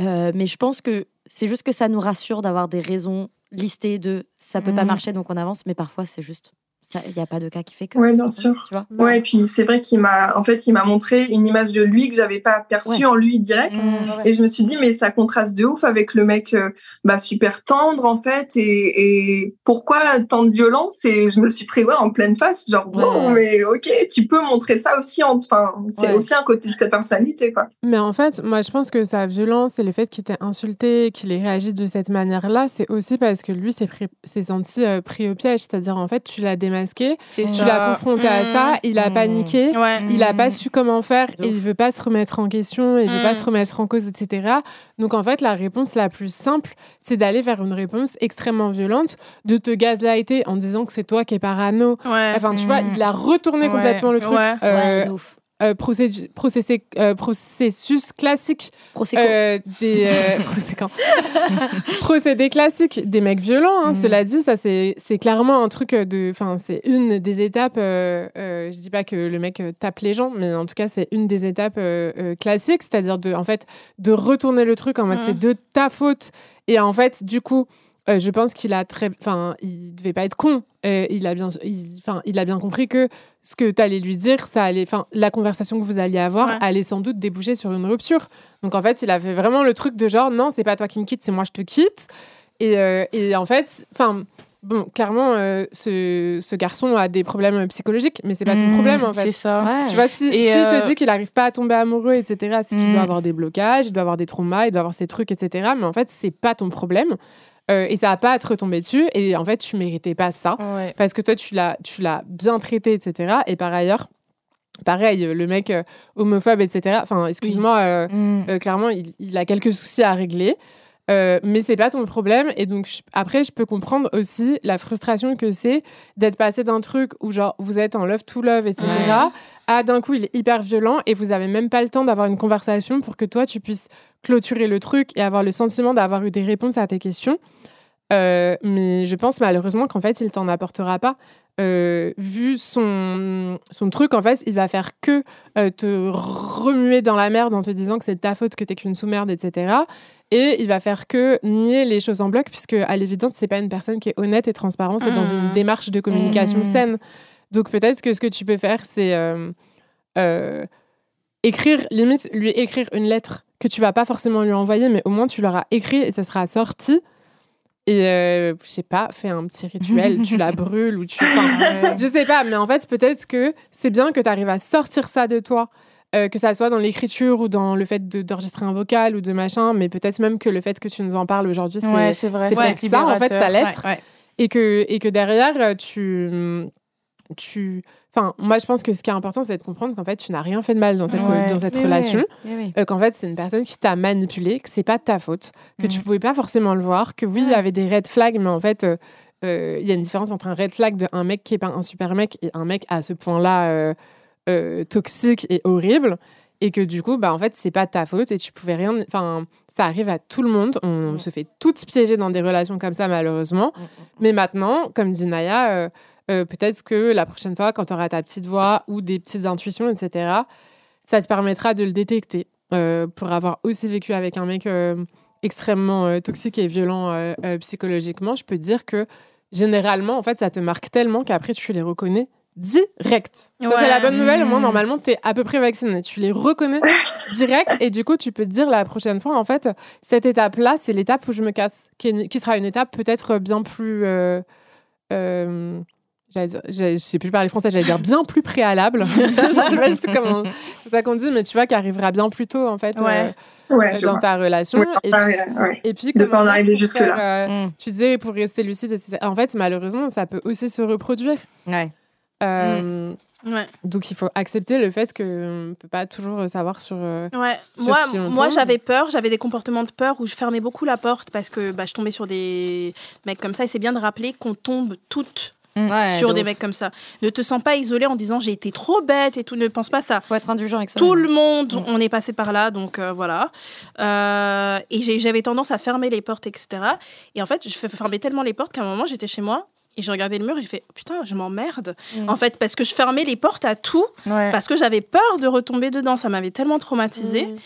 Euh, mais je pense que c'est juste que ça nous rassure d'avoir des raisons listées de ça peut pas Mhm. marcher, donc on avance. Mais parfois, c'est juste. Il n'y a pas de cas qui fait que. Ouais, bien sûr. Tu vois? Ouais, et puis c'est vrai qu'il m'a, en fait, il m'a montré une image de lui que j'avais pas perçue Ouais. en lui direct. Mm. Et je me suis dit, mais ça contraste de ouf avec le mec euh, bah, super tendre, en fait. Et, et pourquoi tant de violence? Et je me le suis pris ouais, en pleine face. Genre, Ouais. wow, mais ok, tu peux montrer ça aussi. En... Enfin, c'est Ouais. aussi un côté de ta personnalité, quoi. Mais en fait, moi, je pense que sa violence et le fait qu'il t'ait insulté, qu'il ait réagi de cette manière-là, c'est aussi parce que lui s'est pris- s'est senti euh, pris au piège. C'est-à-dire, en fait, tu l'as démasqué, C'est tu l'as confronté à ça, il a Mm. paniqué. Ouais. Il a pas su comment faire et il veut pas se remettre en question, il veut pas se remettre en cause, etc. Donc en fait, la réponse la plus simple, c'est d'aller vers une réponse extrêmement violente, de te gaslighter en disant que c'est toi qui es parano. Ouais. Enfin, tu vois, il a retourné Ouais. complètement le truc. Ouais. euh, Ouais, de ouf. Euh, processé- euh, processus classique euh, des euh, (laughs) Prosecco. procédé classique des mecs violents. hein. Mhm. Cela dit, ça c'est clairement un truc de, enfin c'est une des étapes. Je dis pas que le mec tape les gens, mais en tout cas c'est une des étapes classiques, c'est-à-dire de en fait de retourner le truc en mode Mhm. c'est de ta faute et en fait du coup. Euh, je pense qu'il a très, enfin, il devait pas être con. Euh, il a bien, il- enfin, il a bien compris que ce que tu allais lui dire, ça allait, enfin, la conversation que vous alliez avoir Ouais. allait sans doute déboucher sur une rupture. Donc en fait, il a fait vraiment le truc de genre, non, c'est pas toi qui me quitte, c'est moi je te quitte. Et, euh, et en fait, enfin, bon, clairement, euh, ce, ce garçon a des problèmes psychologiques, mais c'est pas ton Mmh, problème en fait. C'est ça. Ouais. Tu vois, si, Et, s'il euh, te dit qu'il n'arrive pas à tomber amoureux, etc., c'est qu'il Mm. doit avoir des blocages, il doit avoir des traumas, il doit avoir ces trucs, etc. Mais en fait, c'est pas ton problème. Euh, et ça va pas à te retomber dessus. Et en fait, tu méritais pas ça. Ouais. Parce que toi, tu l'as, tu l'as bien traité, etc. Et par ailleurs, pareil, le mec euh, homophobe, etc. Enfin, excuse-moi, euh, Mm. clairement, il, il a quelques soucis à régler. Mais c'est pas ton problème et donc je- après je peux comprendre aussi la frustration que c'est d'être passé d'un truc où genre vous êtes en love to love etc à d'un coup il est hyper violent et vous avez même pas le temps d'avoir une conversation pour que toi tu puisses clôturer le truc et avoir le sentiment d'avoir eu des réponses à tes questions Euh, mais je pense malheureusement qu'en fait il t'en apportera pas Euh, vu son, son truc, en fait, il va faire que euh, te remuer dans la merde en te disant que c'est de ta faute, que t'es qu'une sous-merde, etc. Et il va faire que nier les choses en bloc, puisque à l'évidence, c'est pas une personne qui est honnête et transparente, c'est dans une démarche de communication Mhm. saine. Donc peut-être que ce que tu peux faire, c'est écrire, limite, lui écrire une lettre que tu vas pas forcément lui envoyer, mais au moins tu l'auras écrit et ça sera sorti. Et euh, je sais pas, fais un petit rituel, tu la (laughs) brûles ou tu. (laughs) enfin, je sais pas, mais en fait, peut-être que c'est bien que tu arrives à sortir ça de toi. euh, que ça soit dans l'écriture ou dans le fait de- d'enregistrer un vocal ou de machin, mais peut-être même que le fait que tu nous en parles aujourd'hui, c'est Ouais, c'est ouais, ça, en fait, ta lettre. et que, et que derrière, tu. tu Enfin, moi, je pense que ce qui est important, c'est de comprendre qu'en fait, tu n'as rien fait de mal dans cette, Ouais. dans cette Oui, relation. oui, oui. Euh, qu'en fait, c'est une personne qui t'a manipulé, que c'est pas de ta faute, que tu Mhm. pouvais pas forcément le voir, que oui, il y avait des red flags, mais en fait, euh, euh, il y a une différence entre un red flag de un mec qui est pas un super mec et un mec à ce point-là euh, euh, toxique et horrible. Et que du coup, bah, en fait, c'est pas de ta faute et tu pouvais rien. Enfin, ça arrive à tout le monde. On se fait toutes piéger dans des relations comme ça, malheureusement. Mais maintenant, comme dit Naya, euh, peut-être que la prochaine fois, quand tu auras ta petite voix ou des petites intuitions, etc., ça te permettra de le détecter. Euh, pour avoir aussi vécu avec un mec euh, extrêmement toxique et violent psychologiquement, je peux te dire que généralement, en fait, ça te marque tellement qu'après, tu les reconnais direct. Ça, Ouais. c'est la bonne nouvelle. Au moins, Mm. normalement, tu es à peu près vacciné. Tu les reconnais (laughs) direct. Et du coup, tu peux te dire la prochaine fois, en fait, cette étape-là, c'est l'étape où je me casse, qui, est une- qui sera une étape peut-être bien plus. euh, euh, dire- j'allais- je sais plus parler français, j'allais dire bien plus préalable. (laughs) Je sais pas si c'est comment- c'est ça qu'on dit, mais tu vois, qui arrivera bien plus tôt, en fait, Ouais. Euh, je dans vois. ta relation. Ouais, et, puis, ouais. et puis, De pas en arriver jusque-là. euh, Mm. Tu disais pour rester lucide. En fait, malheureusement, ça peut aussi se reproduire. Ouais. Euh, Ouais. Donc, il faut accepter le fait qu'on ne peut pas toujours savoir sur. Ouais, Sur moi, moi j'avais peur, j'avais des comportements de peur où je fermais beaucoup la porte parce que bah, je tombais sur des mecs comme ça et c'est bien de rappeler qu'on tombe toutes Ouais, sur de des ouf. mecs comme ça. Ne te sens pas isolé en disant j'ai été trop bête et tout, ne pense pas ça. Faut être indulgent avec ça. Tout le monde, Mm. on est passé par là, donc euh, voilà. Euh, et j'avais tendance à fermer les portes, etc. Et en fait, je fermer tellement les portes qu'à un moment, j'étais chez moi et je regardais le mur et j'ai fait putain, je m'emmerde. Mm. En fait, parce que je fermais les portes à tout, Ouais. parce que j'avais peur de retomber dedans. Ça m'avait tellement traumatisée Mm.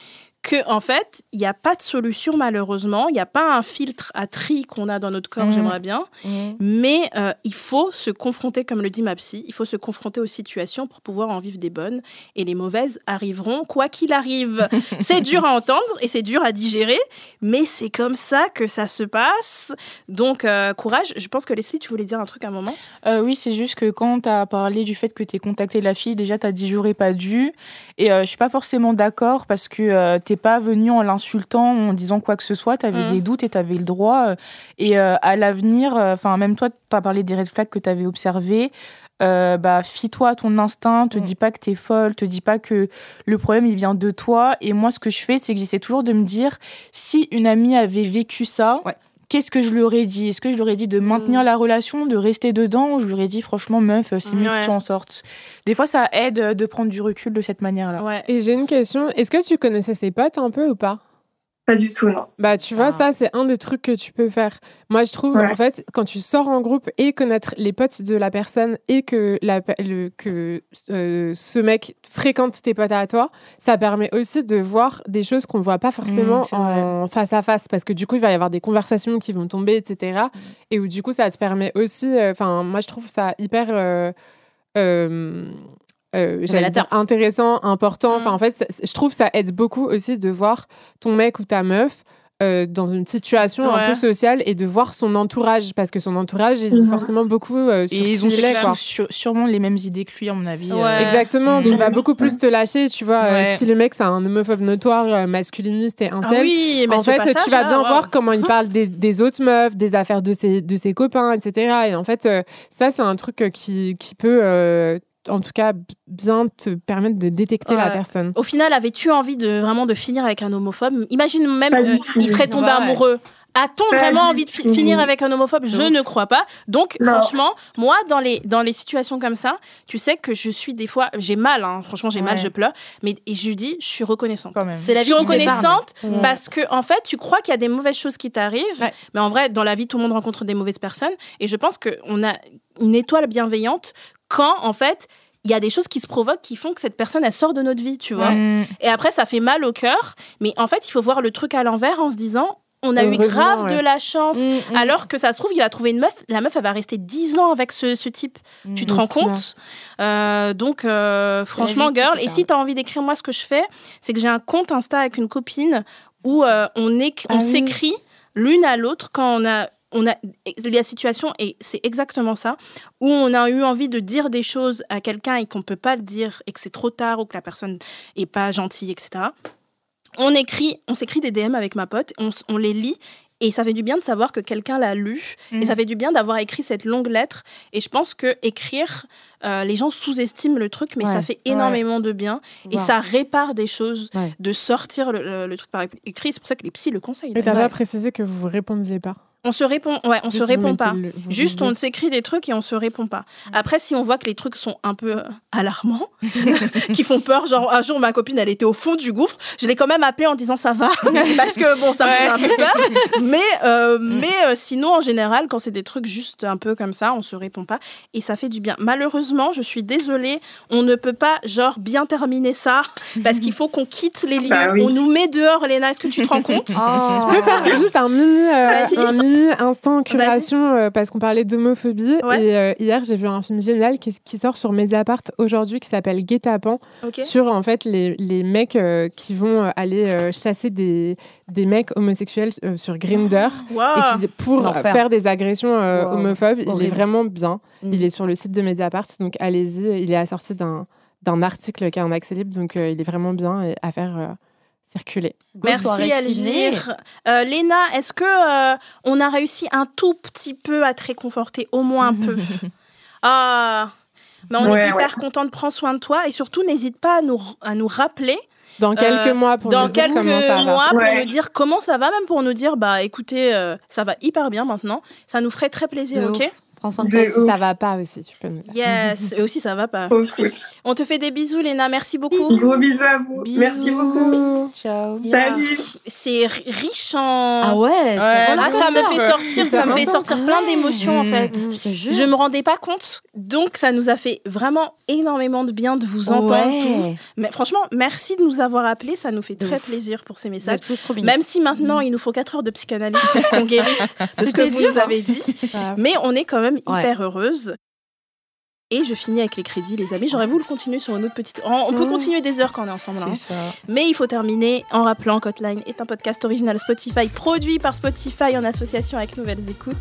Que en fait, il n'y a pas de solution malheureusement. Il n'y a pas un filtre à tri qu'on a dans notre corps, Mhm. j'aimerais bien. Mm. Mais euh, il faut se confronter, comme le dit ma psy, il faut se confronter aux situations pour pouvoir en vivre des bonnes. Et les mauvaises arriveront, quoi qu'il arrive. (laughs) c'est dur à entendre et c'est dur à digérer, mais c'est comme ça que ça se passe. Donc, euh, courage. Je pense que Leslie, tu voulais dire un truc à un moment? Euh, oui, c'est juste que quand tu as parlé du fait que tu contacté la fille, déjà tu as dit j'aurais pas dû. Et je suis pas forcément d'accord parce que euh, t'es pas venu en l'insultant, en disant quoi que ce soit. Tu avais Mhm. des doutes et tu avais le droit. euh, et euh, à l'avenir, enfin, même toi, tu as parlé des red flags que tu avais observés. Euh, bah, fie-toi à ton instinct, te Mhm. dis pas que t'es folle, te dis pas que le problème il vient de toi. Et moi, ce que je fais, c'est que j'essaie toujours de me dire si une amie avait vécu ça, Ouais. Qu'est-ce que je lui aurais dit? Est-ce que je lui aurais dit de maintenir la relation, de rester dedans Ou je lui aurais dit, franchement, meuf, c'est mieux Ouais. que tu en sortes? Des fois, ça aide euh, de prendre du recul de cette manière-là. Ouais. Et j'ai une question. Est-ce que tu connaissais ses potes un peu ou pas? Pas du tout, non. Bah, tu vois, ça, c'est un des trucs que tu peux faire. Moi, je trouve, Ouais. en fait, quand tu sors en groupe et connaître les potes de la personne et que, la, le, que euh, ce mec fréquente tes potes à toi, ça permet aussi de voir des choses qu'on ne voit pas forcément Mmh, vrai. en face à face. Parce que du coup, il va y avoir des conversations qui vont tomber, etc. Mmh. Et où, du coup, ça te permet aussi. euh, Enfin, moi, je trouve ça hyper. euh, euh, dire intéressant, important. Enfin, Mm. en fait, je trouve ça aide beaucoup aussi de voir ton mec ou ta meuf euh, dans une situation un Ouais. peu sociale et de voir son entourage parce que son entourage il dit Mhm. forcément beaucoup euh, sur Et ils ont il est, quoi. tous sur- sûrement les mêmes idées que lui, à mon avis. euh. Exactement, tu Mhm. vas beaucoup plus te lâcher, tu vois. euh, Ouais. si le mec c'est un homophobe notoire, euh, masculiniste et Ah incel, oui, mais en fait, tu vas bien voir comment il (laughs) parle des, des autres meufs, des affaires de ses, de ses copains, etc. Et en fait, euh, ça, c'est un truc euh, qui, qui peut, euh, en tout cas, bien te permettre de détecter la personne. Au final, avais-tu envie de vraiment de finir avec un homophobe? Imagine même, du euh, serait tombé Ouais, amoureux. A-t-on vraiment envie de fi- finir avec un homophobe? Je ne crois pas. Donc, Non. franchement, moi, dans les, dans les situations comme ça, tu sais que je suis des fois, j'ai mal, hein. franchement, j'ai mal, je pleure, mais et je dis, je suis reconnaissante. C'est la Je vie suis qui t'épargne. reconnaissante parce que en fait, tu crois qu'il y a des mauvaises choses qui t'arrivent, Ouais. mais en vrai, dans la vie, tout le monde rencontre des mauvaises personnes. Et je pense qu'on a une étoile bienveillante quand, en fait, il y a des choses qui se provoquent qui font que cette personne, elle sort de notre vie, tu vois. Mm. Et après, ça fait mal au cœur. Mais en fait, il faut voir le truc à l'envers en se disant, on a eu grave ouais. de la chance. Mm, mm. Alors que ça se trouve, il va trouver une meuf. La meuf, elle va rester 10 ans avec ce, ce type. Tu te rends compte? Euh, Donc, euh, franchement, girl. Et si tu as envie d'écrire, moi, ce que je fais, c'est que j'ai un compte Insta avec une copine où euh, on, Ah oui. s'écrit l'une à l'autre quand on a. On a la situation et c'est exactement ça où on a eu envie de dire des choses à quelqu'un et qu'on peut pas le dire et que c'est trop tard ou que la personne est pas gentille etc on écrit on s'écrit des DM avec ma pote on, les lit et ça fait du bien de savoir que quelqu'un l'a lu et Mhm. ça fait du bien d'avoir écrit cette longue lettre et je pense que écrire euh, les gens sous-estiment le truc mais Ouais. ça fait énormément de bien et Wow. ça répare des choses Ouais. de sortir le, le- le truc par écrit c'est pour ça que les psys le conseillent Et t'as pas précisé que vous vous répondiez pas. On se répond ouais on Juste se répond pas le- Juste, on s'écrit des trucs et on se répond pas. Après, si on voit que les trucs sont un peu euh, alarmants, (laughs) qui font peur, genre un jour ma copine, elle était au fond du gouffre, je l'ai quand même appelée en disant ça va, (laughs) parce que bon, ça me fait un peu peur. Mais, euh, mais euh, sinon, en général, quand c'est des trucs juste un peu comme ça, on se répond pas et ça fait du bien. Malheureusement, je suis désolée, on ne peut pas genre bien terminer ça parce qu'il faut qu'on quitte les lieux. Bah oui. On nous met dehors, Léna. Est-ce que tu te rends compte? (laughs) Oh. Je peux faire juste un mini, euh, Vas-y. un mini instant curation euh, parce qu'on parlait d'homophobie. Ouais. Et euh, hier, j'ai vu un film génial qui, qui sort sur Mediapart aujourd'hui qui s'appelle Guet-apens sur en fait les, les mecs euh, qui vont euh, aller euh, chasser des, des mecs homosexuels euh, sur Grinder Wow. et qui, pour L'enfer. faire des agressions euh, Wow. homophobes. Il est vraiment bien. Mm. Il est sur le site de Mediapart, donc allez-y. Il est assorti d'un d'un article qui est en accès libre, donc euh, il est vraiment bien et à faire euh, circuler. Go Merci. Elvire. Euh, Léna, est-ce que euh, on a réussi un tout petit peu à te réconforter, au moins un peu? (laughs) Ah, mais on est Ouais, hyper content de prendre soin de toi et surtout n'hésite pas à nous, à nous rappeler Dans quelques Euh, mois pour dans nous dire comment ça va. mois pour Ouais. nous dire comment ça va, même pour nous dire bah écoutez, euh, ça va hyper bien maintenant. Ça nous ferait très plaisir, De ok? ouf. Prends soin de De toi. Si ça va pas aussi, tu peux nous dire. Yes, (laughs) et aussi ça va pas. Cool. On te fait des bisous, Léna. Merci beaucoup. Gros bisous à vous. Merci beaucoup. Ciao. Yeah. Salut. C'est ri- riche en. Ah ouais, Ouais. Ah, ça me fait sortir, ça me fait sortir plein d'émotions en Mm. fait. Je te jure. Je me rendais pas compte, donc ça nous a fait vraiment énormément de bien de vous entendre. Ouais. toutes. Mais franchement, merci de nous avoir appelés, ça nous fait très ouf. plaisir pour ces messages. Même si maintenant il nous faut 4 heures de psychanalyse pour qu'on guérisse (laughs) de ce que vous dur, nous hein. avez dit, (laughs) Ah, mais on est quand même Ouais. hyper heureuse. Et je finis avec les crédits, les amis. J'aurais voulu continuer sur une autre petite. On peut continuer des heures quand on est ensemble. hein. Ça. Mais il faut terminer en rappelant qu'Hotline est un podcast original Spotify, produit par Spotify en association avec Nouvelles Écoutes,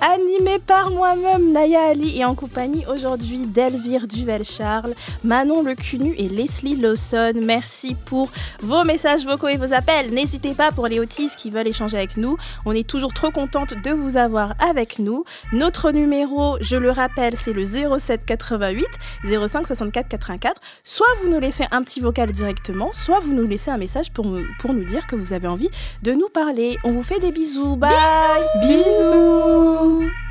animé par moi-même, Naya Ali, et en compagnie aujourd'hui d'Elvire Duvel-Charles, Manon Lecunu et Leslie Lawson. Merci pour vos messages vocaux et vos appels. N'hésitez pas pour les autistes qui veulent échanger avec nous. On est toujours trop contente de vous avoir avec nous. Notre numéro, je le rappelle, c'est le 07 88 05 64 84. Soit vous nous laissez un petit vocal directement, soit vous nous laissez un message pour, nous dire que vous avez envie de nous parler. On vous fait des bisous. Bye. bisous. bisous.